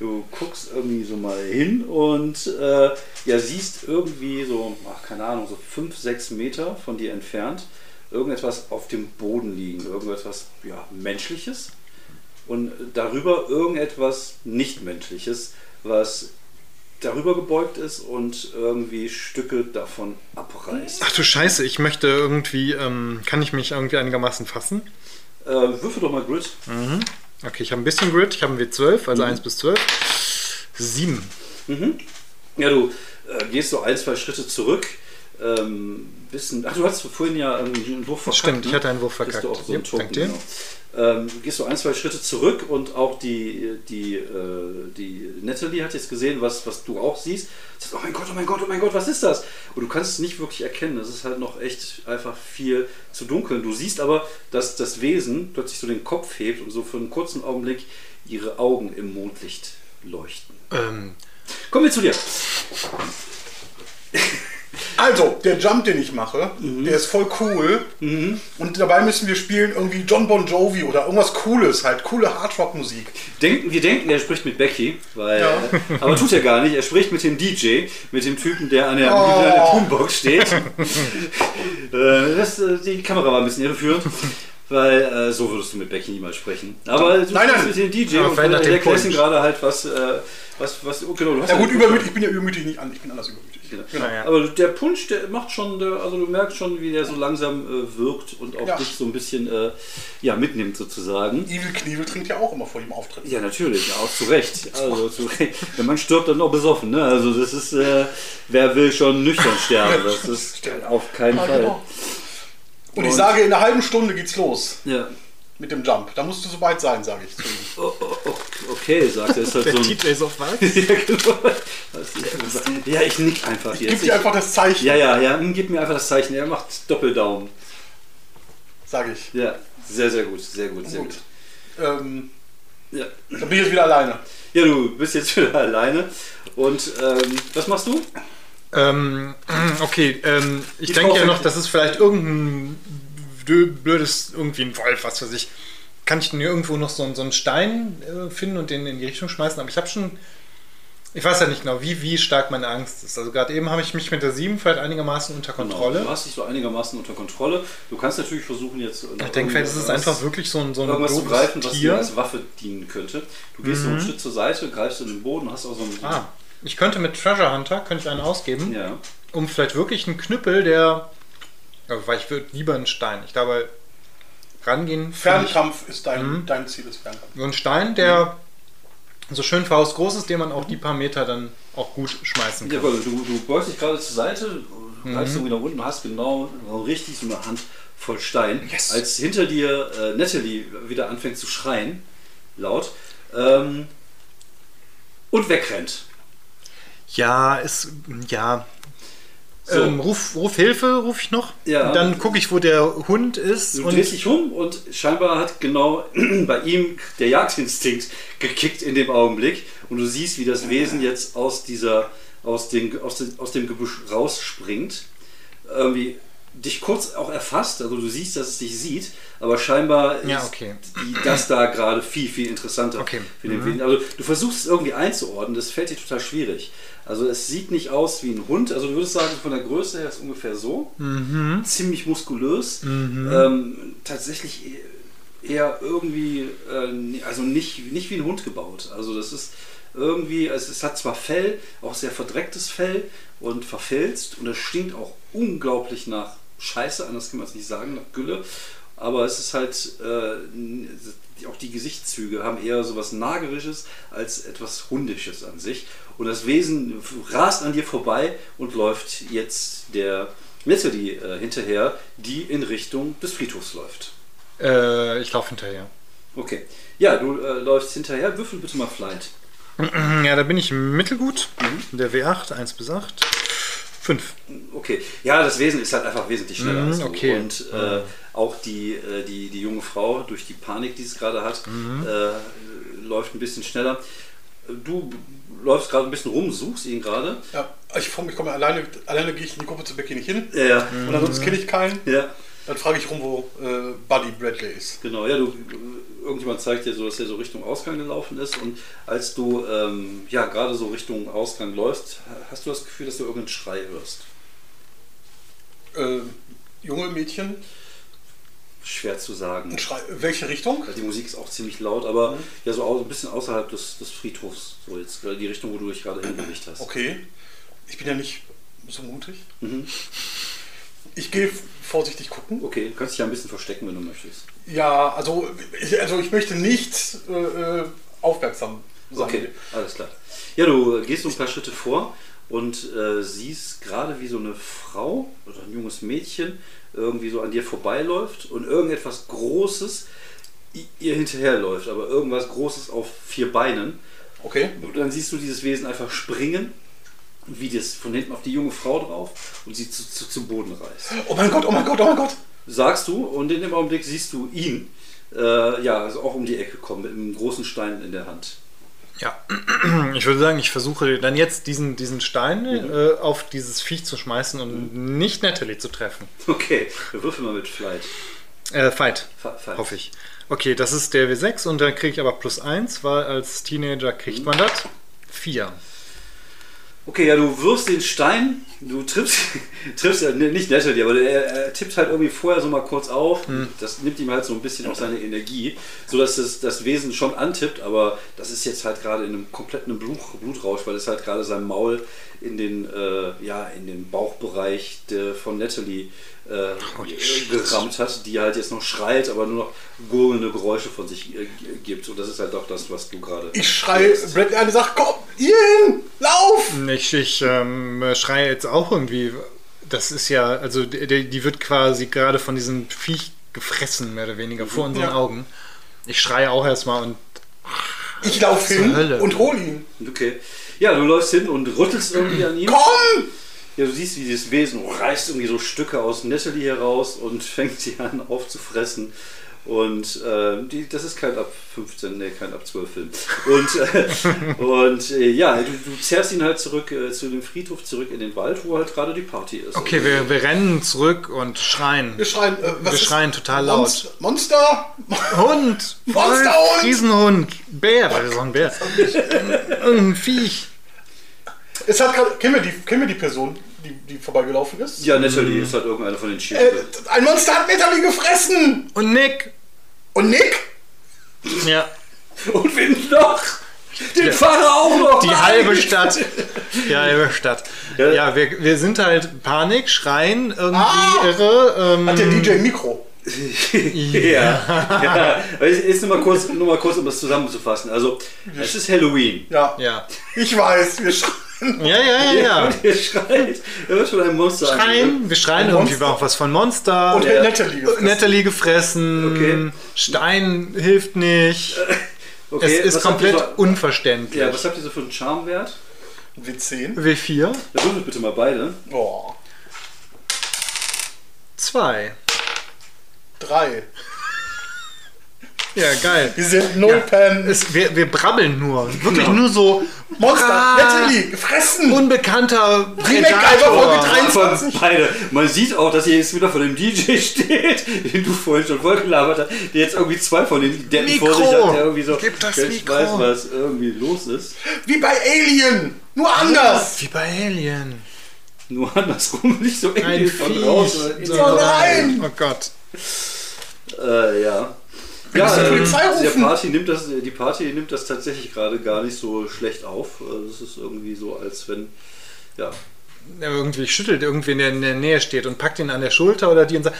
du guckst irgendwie so mal hin und äh, ja, siehst irgendwie so, ach, keine Ahnung, so 5, 6 Meter von dir entfernt irgendetwas auf dem Boden liegen. Irgendetwas ja, Menschliches. Und darüber irgendetwas Nichtmenschliches, was darüber gebeugt ist und irgendwie Stücke davon abreißt. Ach du Scheiße, ich möchte irgendwie, ähm, kann ich mich irgendwie einigermaßen fassen? Äh, würfel doch mal Grid. Okay, ich habe ein bisschen Grid. Ich habe einen W12, also 1 bis 12. 7. Ja, du äh, gehst so ein, zwei Schritte zurück. Ähm, bisschen, ach, du hast vorhin ja ähm, einen Wurf verkackt. Stimmt, ich ne? hatte einen Wurf Kriegst verkackt. Du auch so einen Jupp, Token, genau. Ähm, gehst so ein, zwei Schritte zurück und auch die, die, äh, die Natalie hat jetzt gesehen, was, was du auch siehst. Sagt, oh mein Gott, oh mein Gott, oh mein Gott, was ist das? Und du kannst es nicht wirklich erkennen. Es ist halt noch echt einfach viel zu dunkel. Du siehst aber, dass das Wesen plötzlich so den Kopf hebt und so für einen kurzen Augenblick ihre Augen im Mondlicht leuchten. Ähm, Kommen wir zu dir. Also, der Jump, den ich mache, der ist voll cool. Und dabei müssen wir spielen irgendwie John Bon Jovi oder irgendwas Cooles, halt coole Hardrock-Musik. Denken, wir denken, er spricht mit Becky, weil, Ja. aber tut er gar nicht. Er spricht mit dem DJ, mit dem Typen, der an der, Oh. der Boombox steht. (laughs) äh, das, äh, die Kamera war ein bisschen irreführend, weil äh, so würdest du mit Becky niemals sprechen. Aber du Nein, sprichst nein. mit dem DJ Aber und der erklärst gerade halt was, äh, was, was, oh, genau, du hast Ja gut, übermütig, ich bin ja übermütig nicht an, ich bin anders übermütig. Genau. Genau. Naja. Aber der Punsch, der macht schon, der, also du merkst schon, wie der so langsam äh, wirkt und auch Ja. dich so ein bisschen äh, ja, mitnimmt sozusagen. Evil Knievel trinkt ja auch immer vor dem Auftritt. Ja, natürlich, ja, auch zu Recht. Also, zu Recht. Wenn man stirbt, dann auch besoffen. Ne? Also, das ist, äh, wer will schon nüchtern sterben? (laughs) Das ist auf keinen Ja, Fall. genau. Und ich Und- sage, in einer halben Stunde geht's los Ja. mit dem Jump. Da musst du so weit sein, sage ich zu ihm. Oh, oh, oh, okay, sagt er. Ist halt so Der ein. DJ ist auf was? (laughs) ja, genau. Ja, ich nick einfach Gib jetzt. dir einfach das Zeichen, ja, ja, ja, hm, gib mir einfach das Zeichen. Er macht Doppeldaumen. sage ich. Ja, sehr, sehr gut, sehr gut, sehr gut. Gut. Ähm, Ja. dann bin ich jetzt wieder alleine. ja, du bist jetzt wieder alleine. Und ähm, was machst du? Ähm, (clears throat) okay, ähm, ich denke ja noch, das ist vielleicht irgendein blö- blödes, irgendwie ein Wolf, was weiß ich. Kann ich denn irgendwo noch so, so einen Stein äh, finden und den in die Richtung schmeißen? Aber ich habe schon, ich weiß ja nicht genau, wie, wie stark meine Angst ist. Also gerade eben habe ich mich mit der 7 vielleicht einigermaßen unter Kontrolle. Genau, du hast dich so einigermaßen unter Kontrolle. Du kannst natürlich versuchen, jetzt. ich denke, vielleicht ist es einfach wirklich so ein, so ein irgendwas zu greifen, was dir als Waffe dienen könnte. Du gehst so einen Schritt zur Seite, greifst in den Boden, hast auch so einen. Ah, ich könnte mit Treasure Hunter, könnte ich einen ausgeben, Ja. um vielleicht wirklich einen Knüppel, der, weil ich würde lieber einen Stein. Ich glaube, rangehen, Fernkampf ist dein, Mhm. dein Ziel, ist Fernkampf. So ein Stein, der so schön faustgroß ist, den man auch die paar Meter dann auch gut schmeißen kann. Jawohl, du, du beugst dich gerade zur Seite, Mhm. greifst irgendwie nach unten und hast genau so richtig so eine Hand voll Stein. Yes. Als hinter dir äh, Natalie wieder anfängt zu schreien, laut, ähm, und wegrennt. Ja, ist, ja. So. Ähm, ruf, ruf Hilfe, ruf ich noch. Ja. Dann gucke ich, wo der Hund ist. Du und drehst dich um und scheinbar hat genau (clears throat) bei ihm der Jagdinstinkt gekickt in dem Augenblick und du siehst, wie das Wesen jetzt aus dieser aus dem, aus dem, aus dem Gebüsch rausspringt, irgendwie dich kurz auch erfasst, also du siehst, dass es dich sieht, aber scheinbar Ja, ist okay. die, das da gerade viel, viel interessanter Okay. für den Wesen. Also du versuchst es irgendwie einzuordnen, das fällt dir total schwierig. Also es sieht nicht aus wie ein Hund, also du würdest sagen, von der Größe her ist ungefähr so, ziemlich muskulös, ähm, tatsächlich eher irgendwie, äh, also nicht, nicht wie ein Hund gebaut. Also das ist irgendwie, es, es hat zwar Fell, auch sehr verdrecktes Fell und verfilzt und es stinkt auch unglaublich nach Scheiße, anders kann man es nicht sagen, nach Gülle. Aber es ist halt, äh, auch die Gesichtszüge haben eher so was Nagerisches als etwas Hundisches an sich. Und das Wesen rast an dir vorbei und läuft jetzt der Natalie äh, hinterher, die in Richtung des Friedhofs läuft. äh, ich laufe hinterher. Okay. Ja, du äh, läufst hinterher. Würfel bitte mal Flight. (clears throat) Ja, da bin ich mittelgut. Mhm. Der W8, 1 bis 8. 5. Okay. Ja, das Wesen ist halt einfach wesentlich schneller Mhm, als du. okay. Und äh, auch die, äh, die, die junge Frau, durch die Panik, die es gerade hat, Mhm. äh, läuft ein bisschen schneller. Du läufst gerade ein bisschen rum, suchst ihn gerade. Ja, ich, ich komme alleine, alleine gehe ich in die Gruppe zu Becky nicht hin. Ja, ja. Und ansonsten kenne ich keinen. ja. Dann frage ich rum, wo äh, Buddy Bradley ist. Genau, ja, du, irgendjemand zeigt dir so, dass er so Richtung Ausgang gelaufen ist und als du ähm, ja gerade so Richtung Ausgang läufst, hast du das Gefühl, dass du irgendeinen Schrei hörst. Äh, junge Mädchen. Schwer zu sagen. Welche Richtung? Die Musik ist auch ziemlich laut, aber ja so ein bisschen außerhalb des, des Friedhofs, so jetzt äh, die Richtung, wo du dich gerade hinbewegt hast. Okay. Ich bin ja nicht so mutig. Mhm. Ich gehe vorsichtig gucken. Okay, du kannst dich ja ein bisschen verstecken, wenn du möchtest. Ja, also ich, also ich möchte nicht äh, äh, aufmerksam sein. Okay, alles klar. Ja, du gehst so ein paar Schritte vor und äh, siehst gerade, wie so eine Frau oder ein junges Mädchen irgendwie so an dir vorbeiläuft und irgendetwas Großes ihr hinterherläuft, aber irgendwas Großes auf vier Beinen. Okay. Und dann siehst du dieses Wesen einfach springen, wie das von hinten auf die junge Frau drauf und sie zu, zu, zu Boden reißt. Oh mein Gott, oh mein Gott, oh mein Gott. Sagst du und in dem Augenblick siehst du ihn, äh, ja, also auch um die Ecke kommen mit einem großen Stein in der Hand. Ja, (clears throat) ich würde sagen, ich versuche dann jetzt diesen, diesen Stein äh, auf dieses Viech zu schmeißen und nicht Natalie zu treffen. Okay, wir würfeln mal mit Flight. Äh, Fight, Fa- Fight. hoffe ich. Okay, das ist der W6 und dann kriege ich aber plus 1, weil als Teenager kriegt man das. 4. Okay, ja, du wirfst den Stein, du triffst, (laughs) triffst ja nicht Natalie, aber er, er tippt halt irgendwie vorher so mal kurz auf. Das nimmt ihm halt so ein bisschen auch seine Energie, sodass das, das Wesen schon antippt, aber das ist jetzt halt gerade in einem kompletten Blut, Blutrausch, weil es halt gerade sein Maul in den, äh, ja, in den Bauchbereich der, von Natalie äh, gerammt hat, die halt jetzt noch schreit, aber nur noch gurgelnde Geräusche von sich äh, gibt. Und das ist halt auch das, was du gerade. Ich schrei Bradley an und sag, komm, Ian, lauf! Ich, ich ähm, schreie jetzt auch irgendwie. Das ist ja, also die, die wird quasi gerade von diesem Viech gefressen, mehr oder weniger, vor unseren Ja. Augen. Ich schreie auch erstmal und Ich lauf Zur hin Hölle. und hol ihn. Okay. Ja, du läufst hin und rüttelst irgendwie an ihm. Komm! Ja, du siehst, wie dieses Wesen reißt irgendwie so Stücke aus Natalie heraus und (laughs) fängt sie an aufzufressen. Und äh, die, das ist kein ab 15, nee, kein ab 12 Film. Und, äh, (laughs) und äh, ja, du, du zerrst ihn halt zurück äh, zu dem Friedhof, zurück in den Wald, wo halt gerade die Party ist. Okay, wir, wir rennen zurück und schreien. Wir schreien, äh, was Wir schreien total laut. Monster? Monster? Hund! (laughs) Monsterhund! Riesenhund! Bär! Was ist doch ein Bär? Ein Viech! Es hat grad, kennen, wir die, kennen wir die Person, die, die vorbeigelaufen ist? Ja, Natalie ist halt irgendeine von den Äh, Schienen. ein Monster hat Natalie gefressen! Und Nick! Und Nick? Ja. Und wen noch? Den Fahrer auch noch! Die Nein! halbe Stadt. Die halbe Stadt. Ja. Ja, wir, wir sind halt Panik, schreien, irgendwie Ah! irre. Ähm, Hat der DJ ein Mikro? Ja, ja. Aber jetzt- Jetzt nur mal, kurz, nur mal kurz, um das zusammenzufassen. Also, es ist Halloween. Ja. ja. Ich weiß, wir schreien. Ja, ja, ja, ja. Und ihr schreit. Da wird schon ein Monster Schreien, wir schreien Ein irgendwie Monster. auch was von Monster. Und Ja. Natalie gefressen. Natalie gefressen. Okay. Stein hilft nicht. Okay, es ist was komplett so- unverständlich. Ja, was habt ihr so für einen Charmwert? W10. W4, Da würfelt bitte mal beide. Oh. 2. Drei. Ja, geil. Wir sind null Pen. Es, wir, wir brabbeln nur. Wirklich Genau. nur so. Monster. Ah, Natalie, gefressen. Unbekannter Remake einfach Folge 23. Von beide. Man sieht auch, dass hier jetzt wieder vor dem DJ (laughs) steht, den du vorhin schon voll gelabert hast, der jetzt irgendwie zwei von den Deppen vor sich Mikro. hat, der irgendwie so Gib das ich Mikro. weiß, was irgendwie los ist. Wie bei Alien. Nur anders. Wie bei Alien. Nur andersrum, (laughs) nicht so irgendwie von Viech. draußen. sondern in So die- rein. Oh Gott. (laughs) Äh, ja. Müssen die ähm, die rufen. Party nimmt das, die Party nimmt das tatsächlich gerade gar nicht so schlecht auf. Also Es ist irgendwie so, als wenn, ja, Er irgendwie schüttelt irgendwen, der in der Nähe steht und packt ihn an der Schulter oder die und sagt,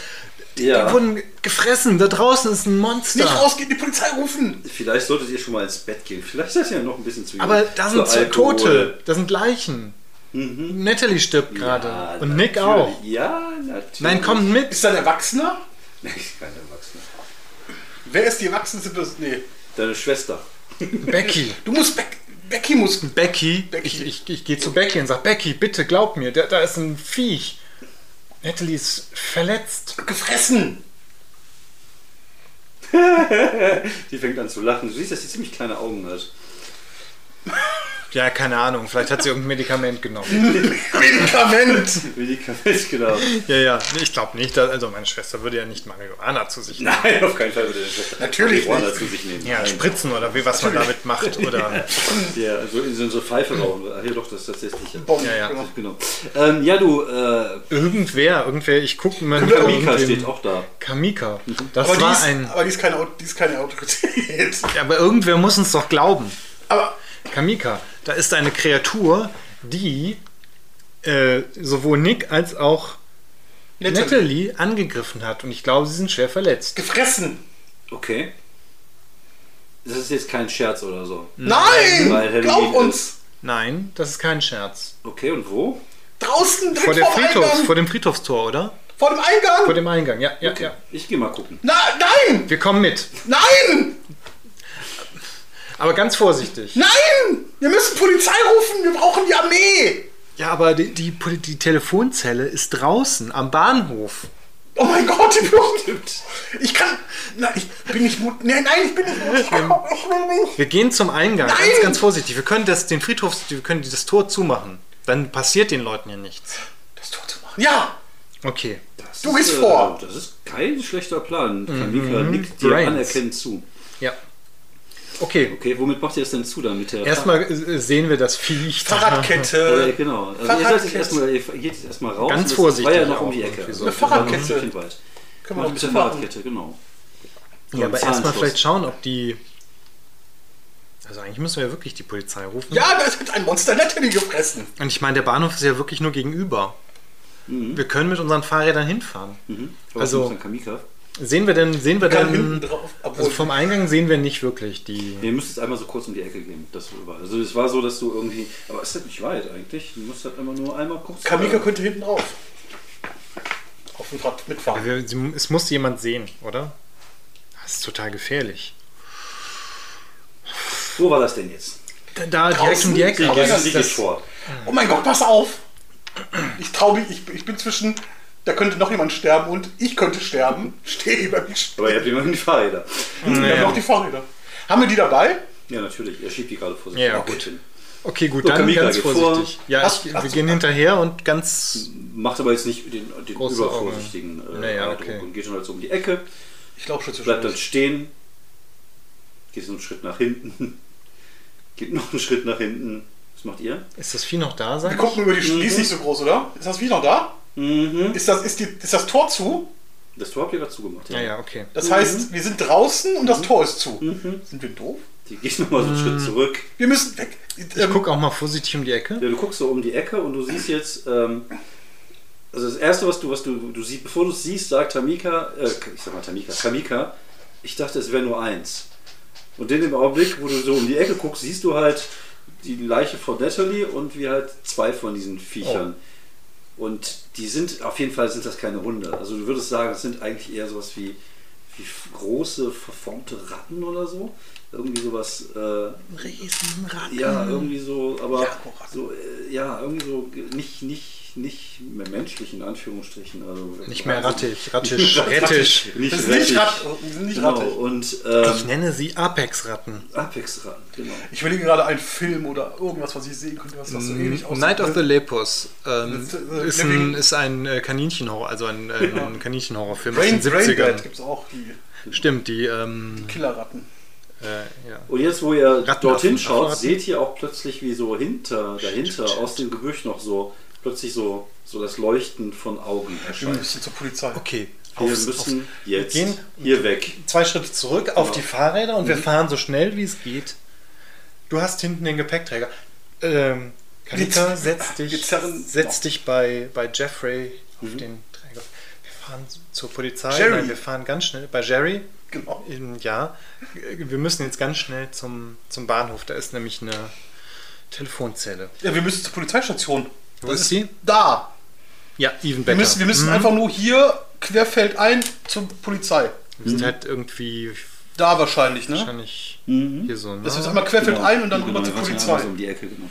ja. die wurden gefressen, da draußen ist ein Monster. Nicht rausgehen, die Polizei rufen. Vielleicht solltet ihr schon mal ins Bett gehen. Vielleicht seid ihr ja noch ein bisschen zu jung. Aber da sind Alkohol. Tote, da sind Leichen. Natalie stirbt gerade Ja, und Nick auch. Ja, natürlich. Nein, kommt mit. Ist da ein Erwachsener? Nein, ist kein Erwachsener. Wer ist die erwachsenste Person? Nee. Deine Schwester. Becky. Du musst Beck Becky muss. Becky, Becky. ich, ich, ich gehe zu Becky und sage, Becky, bitte glaub mir, da, da ist ein Viech. Natalie ist verletzt. Gefressen. (laughs) Die fängt an zu lachen. Du siehst, dass sie ziemlich kleine Augen hat. (laughs) Ja, keine Ahnung, vielleicht hat sie irgendein Medikament genommen. (laughs) Medikament. Medikament, genau. ja, ja, ich glaube nicht, dass, also meine Schwester würde ja nicht Marihuana zu sich nehmen. Nein, auf keinen Fall würde deine Schwester Natürlich Marihuana nicht. zu sich nehmen. Ja, Nein. spritzen oder wie was man damit macht oder Ja, also in so so Pfeife rauchen. Ah, Hier doch, das ist tatsächlich. Ja, Bon, Ja, ja. genau. genau. Ähm, ja, du, äh, irgendwer, irgendwer, ich gucke mal Kamika steht auch da. Kamika. Das Aber die, war ist, ein. aber die, ist keine, die ist keine Autorität. Ja, aber irgendwer muss uns doch glauben. Aber Kamika, da ist eine Kreatur, die äh, sowohl Nick als auch Natalie. Natalie angegriffen hat. Und ich glaube, sie sind schwer verletzt. Gefressen. Okay. Das ist jetzt kein Scherz oder so. Nein! Halloween Glaub uns. ist. Nein, das ist kein Scherz. Okay, und wo? Draußen, direkt Vor, der vor dem Friedhofs, Eingang. vor dem Friedhofstor, oder? Vor dem Eingang. Vor dem Eingang, ja, ja, Okay. ja. Ich gehe mal gucken. Na, nein! Wir kommen mit. Nein! Aber ganz vorsichtig. Nein! Wir müssen Polizei rufen. Wir brauchen die Armee. Ja, aber die, die, die Telefonzelle ist draußen am Bahnhof. Oh mein Gott, die Blumen. Ich kann. Nein, ich bin nicht mutig. Nein, nein, ich bin nicht mutig. Ich will nicht. Wir gehen zum Eingang, Nein! ganz, ganz vorsichtig. Wir können das, den Friedhof, wir können das Tor zumachen. Dann passiert den Leuten ja nichts. Das Tor zu machen. Ja! Okay. Das Du gehst ist, vor. Äh, das ist kein schlechter Plan. Kamika nickt dir anerkennend zu. Ja. Okay. Okay, womit macht ihr das denn zu dann? Mit der Erstmal äh, sehen wir das Viech. da. (laughs) Oder, Fahrradkette. genau. Also ihr, Fahrradkette. jetzt erstmal, ihr geht jetzt erstmal raus. Ganz vorsichtig war ja noch um auch die Ecke. so. Eine Fahrradkette. ein weit. Können wir Noch noch mit der. Fahrradkette, genau. Ja, aber So erstmal vielleicht schauen, ob die. Also eigentlich müssen wir ja wirklich die Polizei rufen. Ja, da hat ein Monster Natalie gefressen. Und ich meine, der Bahnhof ist ja wirklich nur gegenüber. Wir können mit unseren Fahrrädern hinfahren. Mhm. Also-? Sehen wir denn, sehen wir hinten denn. Also vom Eingang sehen wir nicht wirklich die. Nee, ihr müsst jetzt einmal so kurz um die Ecke gehen. Das war. Also es war so, dass du irgendwie. Aber es ist halt nicht weit eigentlich. Du musst halt immer nur einmal kurz. Kamika könnte hinten drauf. Auf dem Rad mitfahren. Wir, sie, es muss jemand sehen, oder? Das ist total gefährlich. Wo war das denn jetzt? Da, da direkt um die Ecke. Aber Das das- vor. Oh mein Gott, pass auf! Ich traue mich, ich, ich bin zwischen, da könnte noch jemand sterben und ich könnte sterben. (laughs) Stehe über mich. Aber ihr habt immerhin die Fahrräder. Wir Ja. haben noch die Fahrräder. Haben wir die dabei? Ja, natürlich. Er schiebt die gerade vor sich. Ja, Auch gut. hin. Okay, gut, So, dann Kamika ganz geht vor. vorsichtig. Ja, Hast- ich, hast wir gehen hinterher und ganz. Macht aber jetzt nicht den, den übervorsichtigen äh, Naja, Eindruck okay. und geht schon halt so um die Ecke, Ich glaube schon zu bleibt dann stehen, geht so einen Schritt nach hinten, (laughs) geht noch einen Schritt nach hinten. Was macht ihr? Ist das Vieh noch da, Wir sag ich? gucken über die Sch- Die ist nicht so groß, oder? Ist das wie noch da? Mhm. Ist das, ist, die, ist das Tor zu? Das Tor habt ihr gerade zugemacht. Ja, ja, okay. Das heißt, wir sind draußen und Mhm. das Tor ist zu. Sind wir doof? Die geht nochmal so einen Schritt zurück. Wir müssen weg. Ich Ähm, gucke auch mal vorsichtig um die Ecke. Ja, du guckst so um die Ecke und du siehst jetzt, ähm, also das erste, was du, was du, du siehst, bevor du es siehst, sagt Tamika, äh, ich sag mal Tamika, Kamika, ich dachte, es wäre nur eins. Und in dem Augenblick, wo du so um die Ecke guckst, siehst du halt die Leiche von Natalie und wie halt zwei von diesen Viechern. Und die sind, auf jeden Fall sind das keine Hunde. Also du würdest sagen, das sind eigentlich eher sowas wie, wie große, verformte Ratten oder so. Irgendwie sowas, äh, Riesenrad. ja, irgendwie so, aber so, äh, ja, irgendwie so ge- nicht, nicht, nicht mehr menschlich in Anführungsstrichen. Also, Nicht mehr rattig, (laughs) rattisch, rettisch. Nicht Das ist nicht. Rat- nicht genau. rattig. Und Ich ähm, nenne sie Apex-Ratten. Apex-Ratten, genau. Ich überlege gerade einen Film oder irgendwas, was ich sehen könnte, was das so ähnlich aussieht. Mm, Night of the Lepus ähm, äh, ist, ein, ist ein äh, Kaninchenhorror, also ein, äh, ein Kaninchenhorrorfilm aus den Brain 70ern. Dead gibt es auch, die Stimmt, die, ähm, Killerratten. äh, ja. Und jetzt, wo ihr dorthin schaut, seht ihr auch plötzlich, wie so hinter, dahinter, aus dem Gebüsch noch so, plötzlich so, so das Leuchten von Augen Wir erscheint. müssen zur Polizei. Okay, Wir aufs, müssen aufs, jetzt gehen- hier weg. zwei Schritte zurück auf Genau. die Fahrräder und wir fahren so schnell wie es geht. Du hast hinten den Gepäckträger. Ähm, Kalika, Wir- setz dich, wir setz dich bei, bei Jeffrey auf Mhm. den Träger. Wir fahren zur Polizei. Jerry. Nein, wir fahren ganz schnell bei Jerry. Genau. Ja, wir müssen jetzt ganz schnell zum, zum Bahnhof. Da ist nämlich eine Telefonzelle. Ja, wir müssen zur Polizeistation. Wo Das ist sie? Da. Ja, even Wir better. müssen, wir müssen Mhm. einfach nur hier querfeldein zur Polizei. Wir sind halt irgendwie Da wahrscheinlich, ne? wahrscheinlich Mhm. hier so. Ne? Das ist einmal querfeldein und dann Genau, rüber zur wir warten Polizei. so um die Ecke, genau.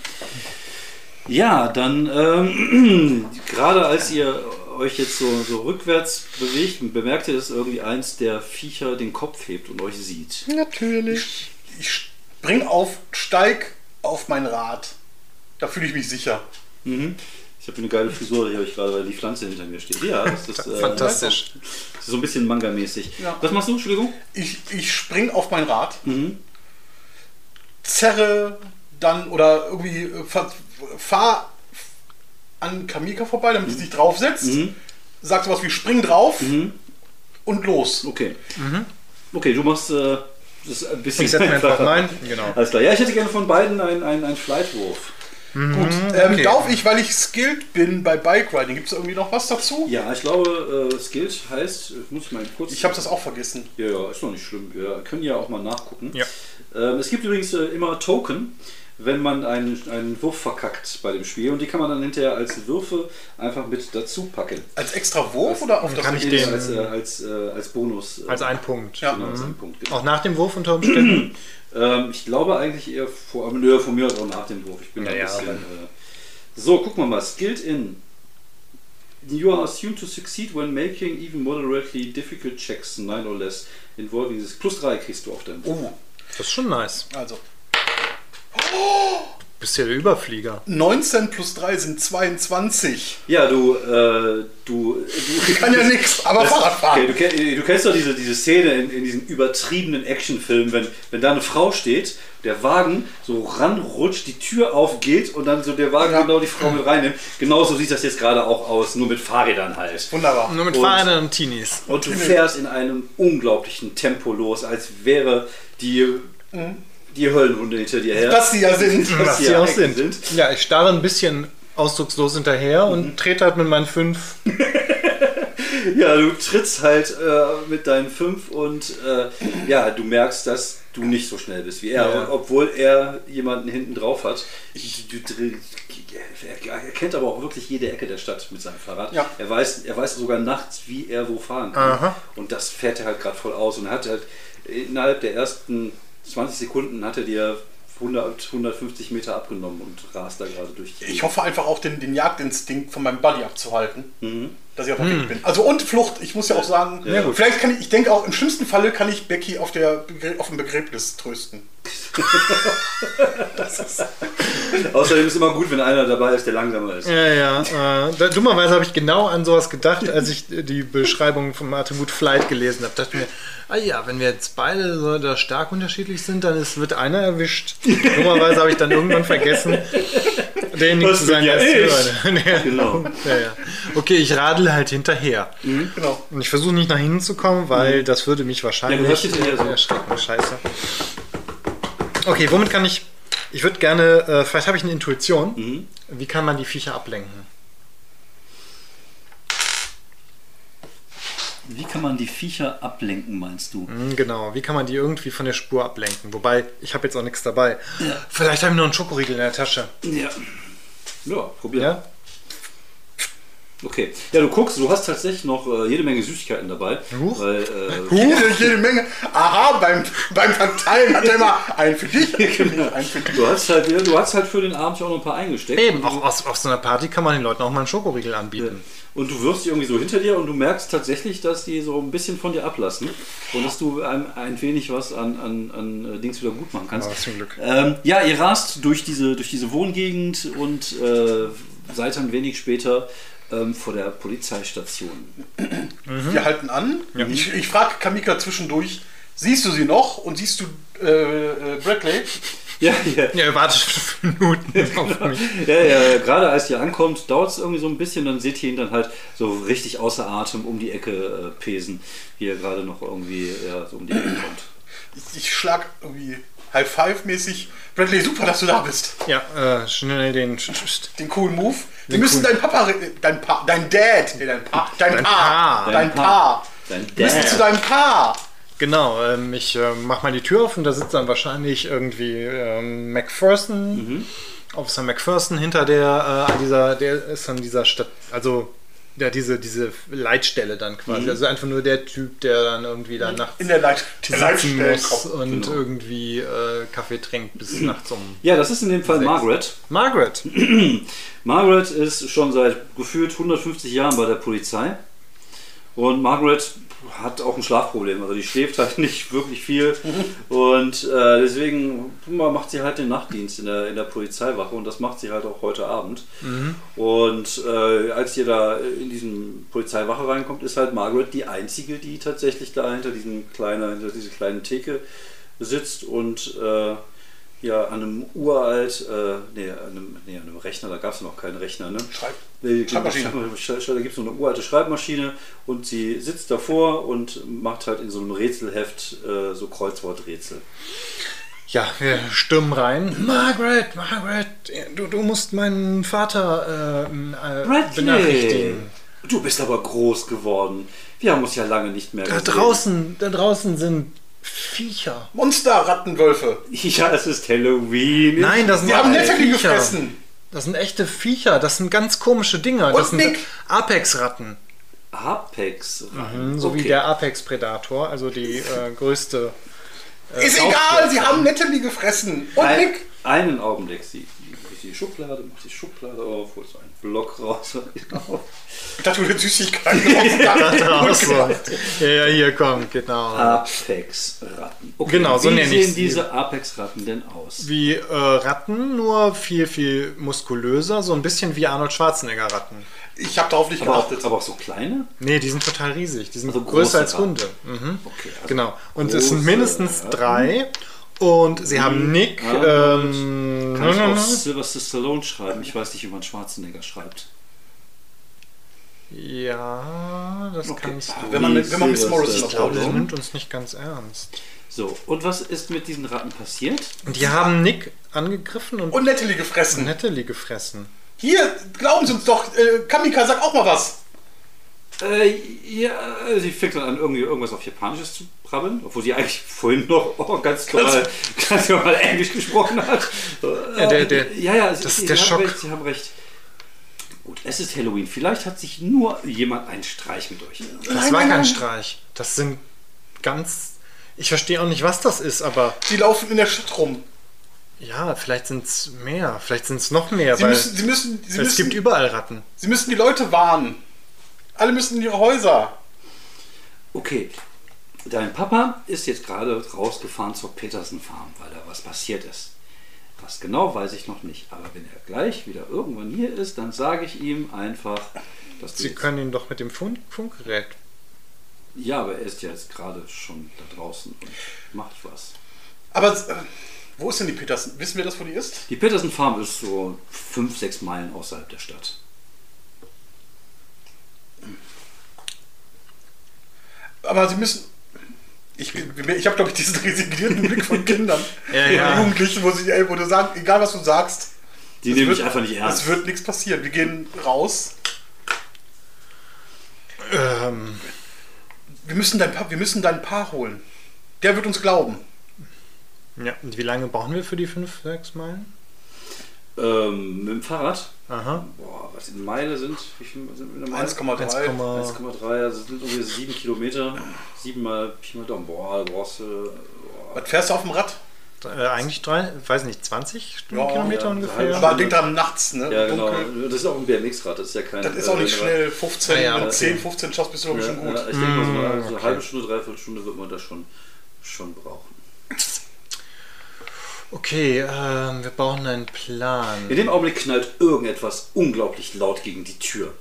Ja, dann ähm, (clears throat) gerade als ihr euch jetzt so, so rückwärts bewegt, bemerkt ihr, dass irgendwie eins der Viecher den Kopf hebt und euch sieht. Natürlich. Ich spring auf, steig auf mein Rad. Da fühle ich mich sicher. Mhm. Ich habe eine geile Frisur, die habe ich gerade, weil die Pflanze hinter mir steht. Ja, das ist äh, Fantastisch. das ist so ein bisschen Manga-mäßig. Ja. Was machst du, Entschuldigung? Ich, ich spring auf mein Rad, Mhm. zerre dann oder irgendwie äh, fahr, fahr an Kamika vorbei, damit sie sich draufsetzt. Mhm. Sag sowas wie spring drauf Mhm. und los. Okay. Okay, du machst äh, das ein bisschen Ich setze mir einfach nein. Genau. Alles klar. Ja, ich hätte gerne von beiden einen, einen, einen Flightwurf. Gut, ähm, okay. darf ich, weil ich skilled bin bei Bike Riding, gibt es irgendwie noch was dazu? Ja, ich glaube, äh, Skilled heißt, muss ich mal kurz. Ich habe das auch vergessen. Ja, ja, ist noch nicht schlimm. Wir können ja auch mal nachgucken. Ja. Ähm, es gibt übrigens äh, immer Token, wenn man einen, einen Wurf verkackt bei dem Spiel. Und die kann man dann hinterher als Würfe einfach mit dazu packen. Als extra Wurf oder auf das kann ich den- als, äh, als, äh, als Bonus. äh, Als ein Punkt. Ja. Genau, als ein Punkt. Genau. Auch nach dem Wurf unter Umständen. (clears throat) Ähm, ich glaube eigentlich eher vor, aber nö, von mir aus auch nach dem Wurf. Ich bin da Ja, ein ja, bisschen. Äh, so, gucken wir mal. Skilled in. You are assumed to succeed when making even moderately difficult checks, 9 or less, involving this. Plus 3 kriegst du auf deinem. Oh, Das ist schon nice. also. Du bist ja der Überflieger. 19 plus 3 sind 22. Ja, du, äh, du, du. Kann ja nix, aber Fahrradfahren. Okay, du, kenn- du kennst doch diese, diese Szene in, in diesen übertriebenen Actionfilmen, wenn, wenn da eine Frau steht, der Wagen so ranrutscht, die Tür aufgeht und dann so der Wagen Ja. genau die Frau mit reinnimmt. Genauso sieht das jetzt gerade auch aus, nur mit Fahrrädern halt. Wunderbar. Nur mit Und- Fahrrädern und Teenies. Und du fährst in einem unglaublichen Tempo los, als wäre die, die Höllenhunde hinter dir her. Was sie ja sind. Was Was sie sie ja auch sind. sind. Ja, ich starre ein bisschen ausdruckslos hinterher und trete halt mit meinen fünf. (laughs) Ja, du trittst halt äh, mit deinen fünf und äh, ja, du merkst, dass du nicht so schnell bist wie er, Ja. obwohl er jemanden hinten drauf hat. Du, er, kennt aber auch wirklich jede Ecke der Stadt mit seinem Fahrrad. Ja. Er, weiß, er weiß sogar nachts, wie er wo fahren kann. Aha. Und das fährt er halt gerade voll aus und er hat halt innerhalb der ersten 20 Sekunden hat er dir 100, 150 Meter abgenommen und rast da gerade durch. die Ich hoffe einfach auch den, den Jagdinstinkt von meinem Buddy abzuhalten. Mhm. Dass ich auf dem Weg bin. Also und Flucht. Ich muss ja auch sagen, Ja, vielleicht kann ich, ich denke auch, im schlimmsten Falle kann ich Becky auf, der, auf dem Begräbnis trösten. Außerdem ist immer gut, wenn einer dabei ist, der langsamer ist. Ja, ja. Äh, dummerweise habe ich genau an sowas gedacht, als ich die Beschreibung vom Attribut Flight gelesen habe. Dachte mir, ah ja, wenn wir jetzt beide so da stark unterschiedlich sind, dann ist, wird einer erwischt. Dummerweise habe ich dann irgendwann vergessen, derjenige zu sein, ja der ich. Ja. Genau. Ja, ja. Okay, ich radel halt hinterher. Genau. Und ich versuche nicht nach hinten zu kommen, weil das würde mich wahrscheinlich Ja, so. erschrecken. Scheiße. Okay, womit kann ich. Ich würde gerne. Äh, vielleicht habe ich eine Intuition. Mhm. Wie kann man die Viecher ablenken? Wie kann man die Viecher ablenken, meinst du? Hm, genau, wie kann man die irgendwie von der Spur ablenken? Wobei, ich habe jetzt auch nichts dabei. Vielleicht habe ich noch einen Schokoriegel in der Tasche. Ja. Ja, probier. Ja? Okay. Ja, du guckst, du hast tatsächlich noch äh, jede Menge Süßigkeiten dabei. Huch. Weil, äh, (laughs) Jede, jede Menge. Aha, beim, beim Verteilen hat er immer einen für dich, einen für mich, einen für dich. du hast halt, du hast halt für den Abend ja auch noch ein paar eingesteckt. Eben, auch aus, auf so einer Party kann man den Leuten auch mal einen Schokoriegel anbieten. Und du wirfst die irgendwie so hinter dir und du merkst tatsächlich, dass die so ein bisschen von dir ablassen und dass du ein, ein wenig was an, an, an äh, Dings wieder gut machen kannst. Aber zum Glück. Ähm, ja, ihr rast durch diese, durch diese Wohngegend und äh, seid dann wenig später ähm, vor der Polizeistation. Wir halten an. Ich, ich frage Kamika zwischendurch, siehst du sie noch? Und siehst du äh, äh, Bradley? (laughs) Ja, ja. Ja, wartet fünf Minuten (laughs) auf mich. Ja, ja, gerade als ihr ankommt, dauert es irgendwie so ein bisschen, dann seht ihr ihn dann halt so richtig außer Atem um die Ecke äh, pesen, wie er gerade noch irgendwie ja, so um die Ecke kommt. Ich, ich schlag irgendwie High-Five-mäßig. Bradley, super, dass du da bist. Ja, äh, schnell den. Den coolen Move. Wir Den müssen coolen- dein Papa, dein Pa, dein Dad, nee, dein Pa, dein, Dein Pa, Pa. dein Pa. Dein Wir müssen Dad. zu deinem Pa. Genau, ähm, ich äh, mach mal die Tür auf und da sitzt dann wahrscheinlich irgendwie ähm, McPherson. Officer McPherson hinter der, äh, an dieser, der ist an dieser Stadt, also der diese, diese Leitstelle dann quasi. Also einfach nur der Typ, der dann irgendwie da nachts In der Leit sitzen Leitstelle muss kommt. und Genau. irgendwie äh, Kaffee trinkt bis nachts um. Ja, das ist in dem Fall Sechs. Margaret. Margaret! (clears throat) Margaret ist schon seit gefühlt 150 Jahren bei der Polizei. Und Margaret hat auch ein Schlafproblem. Also die schläft halt (laughs) nicht wirklich viel. Und äh, deswegen macht sie halt den Nachtdienst in der, in der Polizeiwache. Und das macht sie halt auch heute Abend. Und äh, als ihr da in diesen Polizeiwache reinkommt, ist halt Margaret die einzige, die tatsächlich da hinter diesem kleinen, hinter dieser kleinen Theke sitzt und äh, ja an einem uralt, äh, nee, an einem, nee, an einem Rechner, da gab es noch keinen Rechner, ne? Schreib. Nee, Schreibmaschine. Da gibt es so eine uralte Schreibmaschine und sie sitzt davor und macht halt in so einem Rätselheft äh, so Kreuzworträtsel. Ja, wir stürmen rein. Margaret, Margaret, du, du musst meinen Vater äh, äh, benachrichtigen. Du bist aber groß geworden. Wir haben uns ja lange nicht mehr Da gesehen. draußen, da draußen sind Viecher. Monster, Rattenwölfe. Ja, es ist Halloween. Nein, das sind Die haben Viecher. gefressen. Das sind echte Viecher. Das sind ganz komische Dinger. Das Und sind Nick. Apex-Ratten. Apex. So wie der Apex-Predator, also die äh, größte. Ist Raubtier- egal, sie haben Natalie gefressen. Und Nick. einen Augenblick. Sie die Schublade, macht die Schublade auf, holt so einen Block raus. Genau. Ich dachte, du hättest Süßigkeiten (laughs) rausgegangen. so. Ja, ja, hier komm, genau. Apex-Ratten. Okay, Genau, so wie nenne ich sehen sie. diese Apex-Ratten denn aus? Wie äh, Ratten, nur viel, viel muskulöser, so ein bisschen wie Arnold Schwarzenegger-Ratten. Ich habe darauf nicht Aber auch, geachtet. aber auch so kleine? Nee, die sind total riesig. Die sind Also größer als Ratten. Hunde. Mhm. Okay, also Genau. Und es sind mindestens Ratten. Und sie haben Nick. Arnold. Ähm, Kann ich auch Sylvester Stallone schreiben? Ich weiß nicht, wie man Schwarzenegger schreibt. ja, das Okay. kann ich. Wenn man, wenn man Miss Morrison Ich noch glaube, sie nimmt uns nicht ganz ernst. So, und was ist mit diesen Ratten passiert? Und die haben Nick angegriffen und Und Natalie gefressen. Natalie gefressen. Hier, glauben Sie uns doch. Äh, Kamika, sag auch mal was. Äh, ja, sie fängt dann an, irgendwie irgendwas auf Japanisches zu brabbeln, obwohl sie eigentlich vorhin noch (laughs) oh, ganz normal, ganz normal Englisch gesprochen hat. Ja, der- der- ja, ja, das sie, ist sie der haben Schock. Recht, sie haben recht. Gut, es ist Halloween. Vielleicht hat sich nur jemand einen Streich mit euch. Das Nein, war kein. Streich. Das sind ganz. Ich verstehe auch nicht, was das ist, aber Die laufen in der Stadt rum. ja, vielleicht sind es mehr. Vielleicht sind es noch mehr, Sie weil müssen, Sie müssen, Sie es müssen, gibt überall Ratten. Sie müssen die Leute warnen. Alle müssen in ihre Häuser. Okay, dein Papa ist jetzt gerade rausgefahren zur Petersen Farm, weil da was passiert ist. Was genau, weiß ich noch nicht. Aber wenn er gleich wieder irgendwann hier ist, dann sage ich ihm einfach, dass du Sie können ihn doch mit dem Funk Funkgerät. Ja, aber er ist ja jetzt gerade schon da draußen und macht was. Aber äh, wo ist denn die Petersen? Wissen wir das, wo die ist? Die Petersen Farm ist so fünf, sechs Meilen außerhalb der Stadt. Aber Sie müssen. Ich, ich habe, glaube ich, diesen resignierten Blick von Kindern (laughs) Ja, oder ja. Jugendlichen, wo, sie, ey, wo du sagst, egal was du sagst, Die es nehme wird- ich einfach nicht ernst. Es wird nichts passieren. Wir gehen raus. Ähm, Wir müssen dein Paar, wir müssen dein Paar holen. Der wird uns glauben. ja, und wie lange brauchen wir für die 5, 6 Meilen? Ähm, mit dem Fahrrad? Aha. Boah, was in Meile sind? Wie viel sind wir in der Meile? 1,3. 1,3. 1,3, also sind irgendwie sieben Kilometer. Sieben mal Pi mal Daumen. Boah, da brauchst du. Boah. Was fährst du auf dem Rad? Äh, eigentlich drei, weiß nicht, 20 Stundenkilometer ja, ungefähr. Aber denk dran, nachts, ne? Ja, genau. Dunkel. Das ist auch ein BMX-Rad, das ist ja kein. Das ist auch nicht äh, schnell. 15, Ah, ja, okay. 10, 15 schaffst, bist du, glaube ich, Ja, schon gut. ja, ich denke mal, so eine, Mm, so eine okay. halbe Stunde, dreiviertel Stunde wird man das schon, schon brauchen. (laughs) Okay, ähm, wir brauchen einen Plan. In dem Augenblick knallt irgendetwas unglaublich laut gegen die Tür.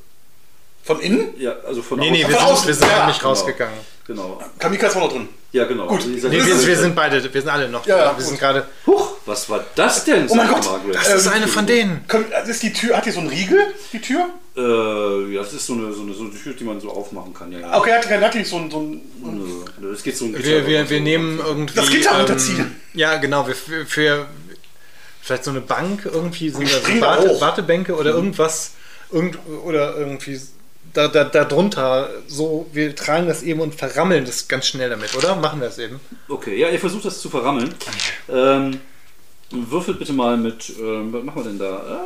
Von innen? Ja, also von Nee, nee, wir sind, wir sind ja, noch nicht genau. rausgegangen. Genau. Kamika ist auch noch drin. Ja, genau. Gut. Also Nee, wir, wir sind beide, wir sind alle noch Ja, da. ja, Wir gut. sind gerade. Huch, was war das denn? Oh mein Gott, Margaret. Das ist Ähm, eine von denen. Also ist die Tür, hat die so einen Riegel, die Tür? Äh, ja, das ist so eine, so, eine, so eine Tür, die man so aufmachen kann. Ja, ja. Okay, hat, die- hat die so einen, so einen Nö, Das geht so ein Wir, Gitter wir, wir so. nehmen irgendwie. Das Gitter runterziehen. Ja, genau. Wir, für, für vielleicht so eine Bank irgendwie sind da so da Warte. Wartebänke oder irgendwas. Irgend, oder irgendwie da, da. So, wir tragen das eben und verrammeln das ganz schnell damit, oder? Machen wir es eben. Okay, ja, ihr versucht das zu verrammeln. Ähm, würfelt bitte mal mit, ähm, was machen wir denn da?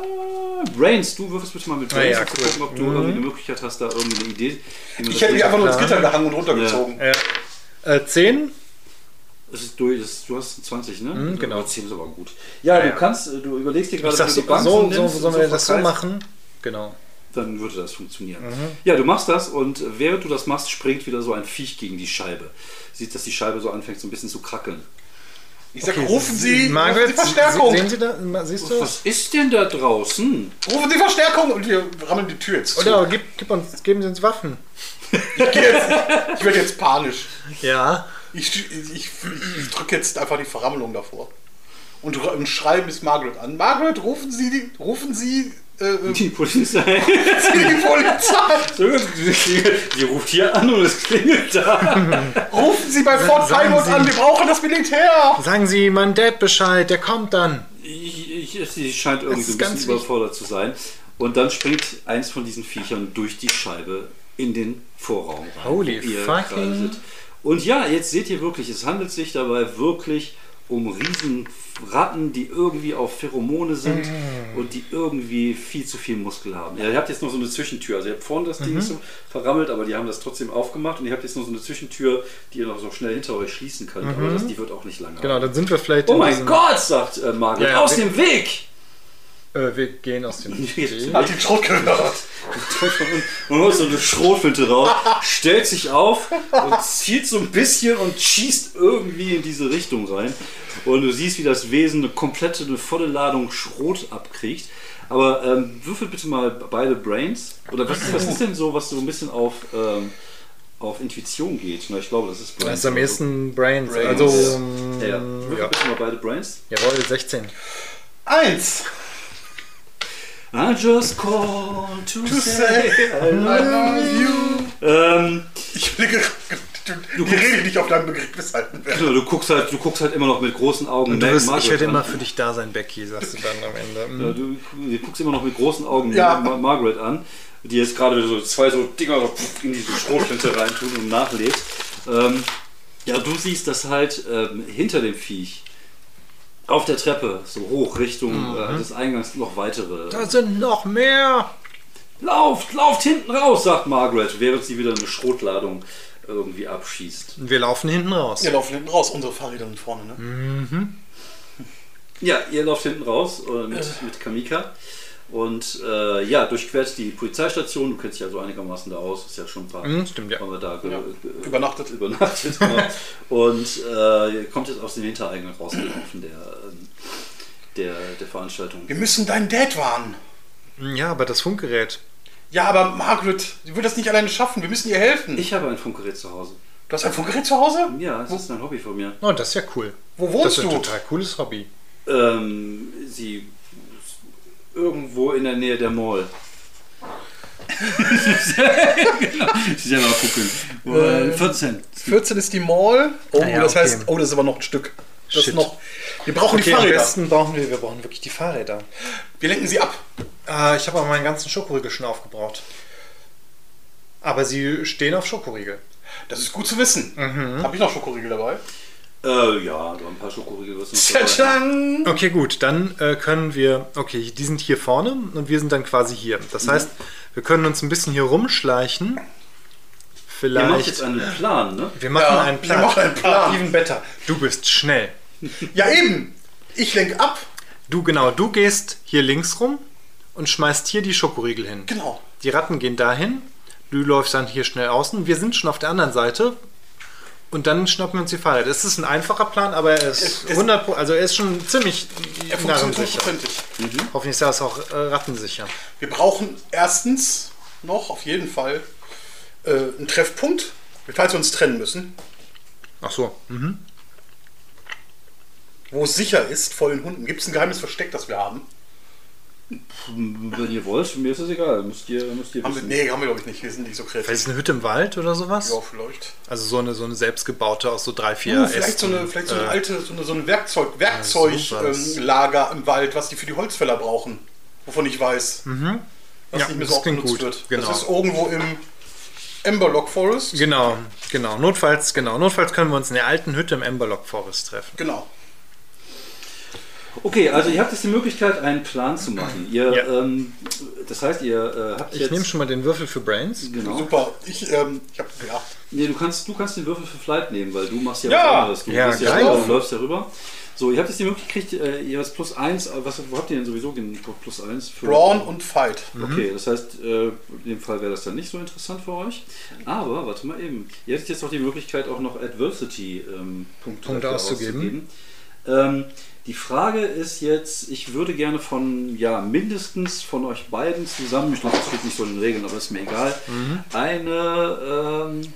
Äh, Brains, du würfelst bitte mal mit Ah, Brains, ja, um zu cool. gucken, ob du Mhm. irgendwie eine Möglichkeit hast, da irgendwie eine Idee. wie Ich hätte mich einfach nur ins. Gitter gehangen und runtergezogen. Ja. Äh, 10? Das ist durch, das, du hast 20, ne? Mhm, genau. 10 ist aber gut. Ja, Ja, du ja. kannst, äh, du überlegst dir gerade, so, du die Bank so, so, nimmst sollen und wir das so verteilst, machen? Genau. Dann würde das funktionieren. Mhm. Ja, du machst das und äh, während du das machst, springt wieder so ein Viech gegen die Scheibe. Sieht, dass die Scheibe so anfängt, so ein bisschen zu krackeln. Ich sag, Okay, rufen Sie, Margaret, rufen Sie Verstärkung. Sehen Sie da? Siehst du? Was ist denn da draußen? Rufen Sie Verstärkung und wir rammeln die Tür jetzt zu. Oder gib, gib uns, geben Sie uns Waffen. Ich, geh jetzt, ich werde jetzt panisch. Ja. Ich, ich, ich, ich drücke jetzt einfach die Verrammelung davor. Und, und schreie Miss Margaret an. Margaret, rufen Sie die, rufen Sie äh, äh, Die Polizei. (laughs) die Polizei. Die ruft hier an und es klingelt da. (laughs) Rufen Sie bei Fort Sie- an, wir brauchen das Militär. Sagen Sie meinem Dad Bescheid, der kommt dann. Ich, ich, sie scheint irgendwie so ein ganz bisschen überfordert zu sein. Und dann springt eins von diesen Viechern durch die Scheibe in den Vorraum rein. Holy fucking-. Und ja, jetzt seht ihr wirklich, es handelt sich dabei wirklich um Riesenratten, die irgendwie auf Pheromone sind Mm. und die irgendwie viel zu viel Muskel haben. Ja, ihr habt jetzt noch so eine Zwischentür. Also ihr habt vorne das Mhm. Ding ist so verrammelt, aber die haben das trotzdem aufgemacht und ihr habt jetzt noch so eine Zwischentür, die ihr noch so schnell hinter euch schließen könnt. Aber das, die wird auch nicht lange. Mhm. Genau, dann sind wir vielleicht. Oh in mein Gott, sagt äh, Margaret, Ja, ja, aus dem Weg! Äh, wir gehen aus dem. (laughs) Hat den Schrott gehört. Und holt so eine Schrotflinte raus, stellt sich auf und zielt so ein bisschen und schießt irgendwie in diese Richtung rein. Und du siehst, wie das Wesen eine komplette, eine volle Ladung Schrot abkriegt. Aber ähm, würfel bitte mal beide Brains. Oder was ist, was ist denn so, was so ein bisschen auf, ähm, auf Intuition geht? Na, ich glaube, das ist Brains. Das ist am ehesten Brains. Brains. Also. Ja, ja. ähm, Würfel ja. bitte mal beide Brains. Jawohl, 16. Eins. I just call to, say. Say I love you. Ähm, Ich blicke. Du, die Rede nicht auf deinem Begriff halten werde. genau, du, guckst halt, du guckst halt immer noch mit großen Augen. Und du wirst, ich Margaret werde immer für dich da sein, Becky, sagst du dann am Ende. Ja, du, du guckst immer noch mit großen Augen Ja. Ma Margaret an, die jetzt gerade so zwei so Dinger in diese Schrotflinte reintun und nachlädt. Ähm, ja, du siehst, dass halt ähm, hinter dem Viech auf der Treppe so hoch Richtung äh, des Eingangs noch weitere. Da sind noch mehr! Lauft, lauft hinten raus, sagt Margaret, während sie wieder eine Schrotladung irgendwie abschießt. Wir laufen hinten raus. Wir laufen hinten raus, unsere Fahrräder sind vorne, ne? Ja, ihr lauft hinten raus äh, mit, mit Kamika. Und äh, ja, durchquert die Polizeistation. Du kennst dich also einigermaßen da aus. Ist ja schon ein paar Mhm, stimmt, ja. haben wir da Ja. Übernachtet. übernachtet genau. (laughs) Und äh, kommt jetzt aus dem Hintereingang rausgelaufen, der, ähm, der, der Veranstaltung. Wir müssen deinen Dad warnen. Ja, aber das Funkgerät. Ja, aber Margaret, sie wird das nicht alleine schaffen. Wir müssen ihr helfen. Ich habe ein Funkgerät zu Hause. du hast ein Funkgerät zu Hause? Ja, das ist ein Hobby von mir. Oh, das ist ja cool. Wo wohnst das ist ein du? total cooles Hobby. Ähm, sie irgendwo in der Nähe der Mall. genau. Selber gucken. Äh, 14. 14 ist die Mall. Oh, Ah ja, das okay. heißt, oh, das ist aber noch ein Stück. Das ist Shit. noch. Wir brauchen die Okay, am Fahrräder. besten brauchen wir, wir brauchen wirklich die Fahrräder. Wir lenken sie ab. Ah, ich habe aber meinen ganzen Schokoriegel schon aufgebraucht. Aber sie stehen auf Schokoriegel. Das ist gut zu wissen. Mhm. Habe ich noch Schokoriegel dabei? Äh, ja, so ein paar Schokoriegel wirst! Okay, gut, dann äh, können wir. Okay, die sind hier vorne und wir sind dann quasi hier. Das heißt, wir können uns ein bisschen hier rumschleichen. Ihr macht Vielleicht. jetzt einen Plan, ne? wir machen Ja, einen wir Plan. machen einen Plan. Even better. Du bist schnell. (laughs) Ja, eben. Ich lenk ab. Du, genau, du gehst hier links rum und schmeißt hier die Schokoriegel hin. Genau. Die Ratten gehen dahin. Du läufst dann hier schnell außen. Wir sind schon auf der anderen Seite. Und dann schnappen wir uns die Fahrräder. Das ist ein einfacher Plan, aber er ist Es- es- 100 Pro- also er ist schon ziemlich Er funktioniert narrensicher. hundertprozentig. Hoffentlich ist das auch äh, rattensicher. Wir brauchen erstens noch auf jeden Fall äh, einen Treffpunkt, falls wir uns trennen müssen, Ach so. Mhm. wo es sicher ist vor den Hunden. Gibt es ein geheimes Versteck, das wir haben? Wenn ihr wollt, mir ist es egal. Müsst ihr, müsst ihr haben wir wissen. nee, haben wir glaube ich nicht. Wir sind nicht so Vielleicht kreativ. ist eine Hütte im Wald oder sowas? Ja, vielleicht. Also so eine, so eine selbstgebaute aus so drei, vier Uh, vielleicht so Ästen. eine, vielleicht so eine Äh, alte, so eine, so ein Werkzeug. Werkzeuglager im Wald, was die für die Holzfäller brauchen. Wovon ich weiß. Was Mhm. Ja, nicht mehr das so oft klingt benutzt gut. wird. Genau. Das ist irgendwo im Emberlock Forest. Genau, genau. Notfalls, genau. Notfalls können wir uns in der alten Hütte im Emberlock Forest treffen. Genau. Okay, also ihr habt jetzt die Möglichkeit, einen Plan zu machen. (clears throat) Ihr, Ja. ähm, das heißt, ihr äh, habt Ich jetzt... nehme schon mal den Würfel für Brains. Genau. Super. Ich, ähm, ich habe ja. Nee, du kannst, du kannst den Würfel für Flight nehmen, weil du machst ja, Ja. was anderes. Du, Ja, bist ja rüber, du läufst ja rüber. So, ihr habt jetzt die Möglichkeit, äh, ihr habt plus 1, was wo habt ihr denn sowieso den plus 1 für? Brawn und Fight. Okay, das heißt, äh, in dem Fall wäre das dann nicht so interessant für euch. Aber, warte mal eben, ihr hättet jetzt auch die Möglichkeit, auch noch Adversity-Punkte Punkte auszugeben. Ähm, die Frage ist jetzt, ich würde gerne von, ja, mindestens von euch beiden zusammen, ich glaube, das steht nicht so in den Regeln, aber ist mir egal, Mhm. eine ähm,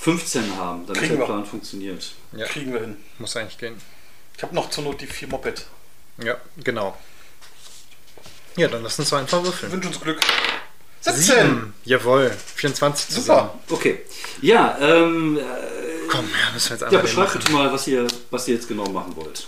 15 haben, damit Kriegen der wir. Plan funktioniert. Ja, Kriegen wir hin. muss eigentlich gehen. Ich habe noch zur Not die vier Moped. Ja, genau. Ja, dann lass uns einfach Ich würfeln. wünsche uns Glück. 17! Sieben. Jawohl. 24 zusammen. Super. Okay, ja, ähm, äh, Komm, ja, müssen wir jetzt ja, einmal den beschreibt mal, was ihr, was ihr jetzt genau machen wollt.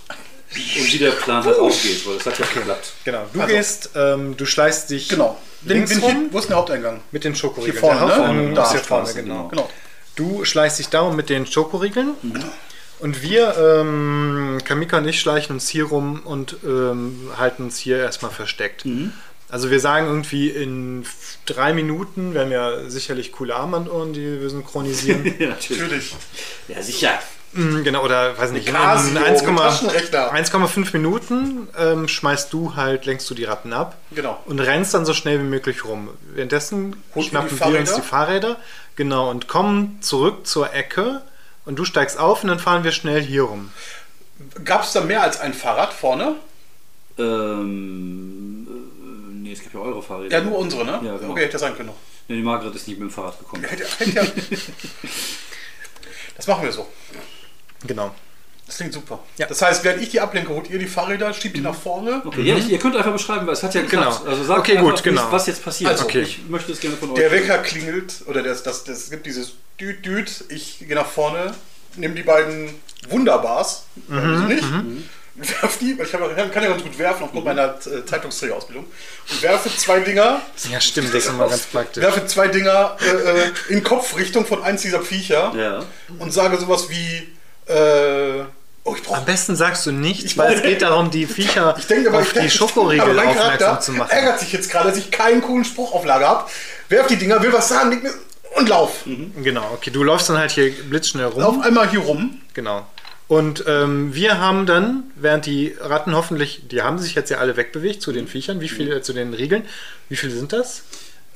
Und wie der Plan halt aufgeht, weil das hat ja geklappt. Genau, du Also- gehst, ähm, du schleißt dich Genau. Den, links den rum hier, wo ist denn der Haupteingang? mit den Schokoriegeln. Hier vorne, Der ne? Haupteingang Da, ist hier vorne, Straße, genau. Genau. Du schleichst dich darum mit den Schokoriegeln Mhm. Und wir, ähm, Kamika und ich, schleichen uns hier rum und ähm, halten uns hier erstmal versteckt. Also wir sagen irgendwie in f- drei Minuten, wir haben ja sicherlich coole Armbanduhren, die wir synchronisieren. (laughs) Ja, natürlich. Natürlich. Ja, sicher. Mm, genau, oder weiß nicht, in Casio mit 1,5 Taschenrechner. 1,5 Minuten ähm, schmeißt du halt, lenkst du die Ratten ab Genau. und rennst dann so schnell wie möglich rum. Währenddessen Holt schnappen wir uns die Fahrräder, genau, und kommen zurück zur Ecke und du steigst auf und dann fahren wir schnell hier rum. Gab es da mehr als ein Fahrrad vorne? Ähm, äh, nee, es gibt ja eure Fahrräder. Ja, nur unsere, ne? Ja, genau. Okay, hätte sein können noch. Nee, die Margret ist nicht mit dem Fahrrad gekommen. (laughs) (laughs) Das machen wir so. Genau. Das klingt super. Ja. Das heißt, während ich die ablenke, holt ihr die Fahrräder, schiebt die nach vorne. Okay, ja, ich, ihr könnt einfach beschreiben, weil es hat ja geklappt. Genau. Also sagt Okay, einfach, gut, genau. was jetzt passiert. Also, okay. Ich möchte es gerne von euch. Der Wecker klingelt, oder das, das, das, es gibt dieses Düt, Düt. Ich gehe nach vorne, nehme die beiden Wunderbars, also nicht, (laughs) werf die, weil ich hab, kann ja ganz gut werfen aufgrund meiner äh, Zeitungsträgerausbildung, und werfe zwei Dinger, Ja, stimmt, das ist immer ganz praktisch. werfe zwei Dinger äh, äh, in Kopfrichtung von eins dieser Viecher Ja. und sage sowas wie, äh, oh, ich brauche Am besten sagst du nichts, weil es geht darum, die Viecher Ich denke aber, auf ich, die Schokoriegel aufmerksam Charakter zu machen. ärgert sich jetzt gerade, dass ich keinen coolen Spruch auf Lager habe. Werf die Dinger, will was sagen, leg mir und lauf. Genau, okay, du läufst dann halt hier blitzschnell rum. Lauf einmal hier rum. Genau. Und ähm, wir haben dann, während die Ratten hoffentlich, die haben sich jetzt ja alle wegbewegt zu den Viechern, wie viele, zu den Riegeln, wie viele sind das?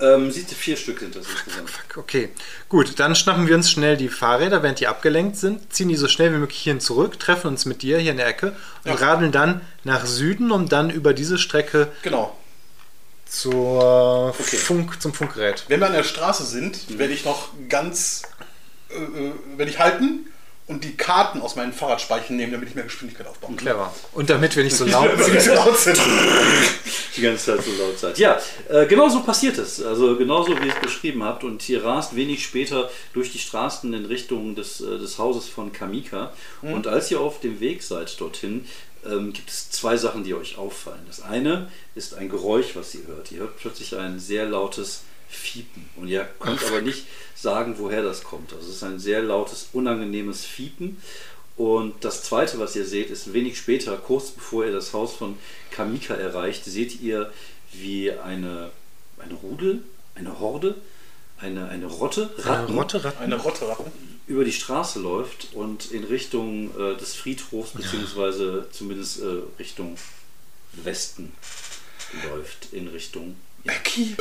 Ähm, siehst du, vier Stück sind das insgesamt. Okay, gut, dann schnappen wir uns schnell die Fahrräder, während die abgelenkt sind, ziehen die so schnell wie möglich hierhin zurück, treffen uns mit dir hier in der Ecke und Ja. radeln dann nach Süden, um dann über diese Strecke Genau. zur Funk, zum Funkgerät. Wenn wir an der Straße sind, werde ich noch ganz, äh, äh, werde ich halten und die Karten aus meinen Fahrradspeichen nehmen, damit ich mehr Geschwindigkeit aufbauen kann. Clever. Und damit wir nicht so (laughs) laut sind. (laughs) Die ganze Zeit so laut seid. Ja, äh, genau so passiert es. Also genauso wie ihr es beschrieben habt. Und ihr rast wenig später durch die Straßen in Richtung des, äh, des Hauses von Kamika. Und als ihr auf dem Weg seid dorthin, ähm, gibt es zwei Sachen, die euch auffallen. Das eine ist ein Geräusch, was ihr hört. Ihr hört plötzlich ein sehr lautes Fiepen. Und ihr könnt aber nicht sagen, woher das kommt. Also es ist ein sehr lautes, unangenehmes Fiepen. Und das zweite, was ihr seht, ist wenig später, kurz bevor ihr das Haus von Kamika erreicht, seht ihr, wie eine, eine Rudel, eine Horde, eine, eine Rotte, Ratten, Rotte, Ratten. Eine Rotte Ratten. über die Straße läuft und in Richtung äh, des Friedhofs, beziehungsweise zumindest äh, Richtung Westen läuft, in Richtung Mais qui?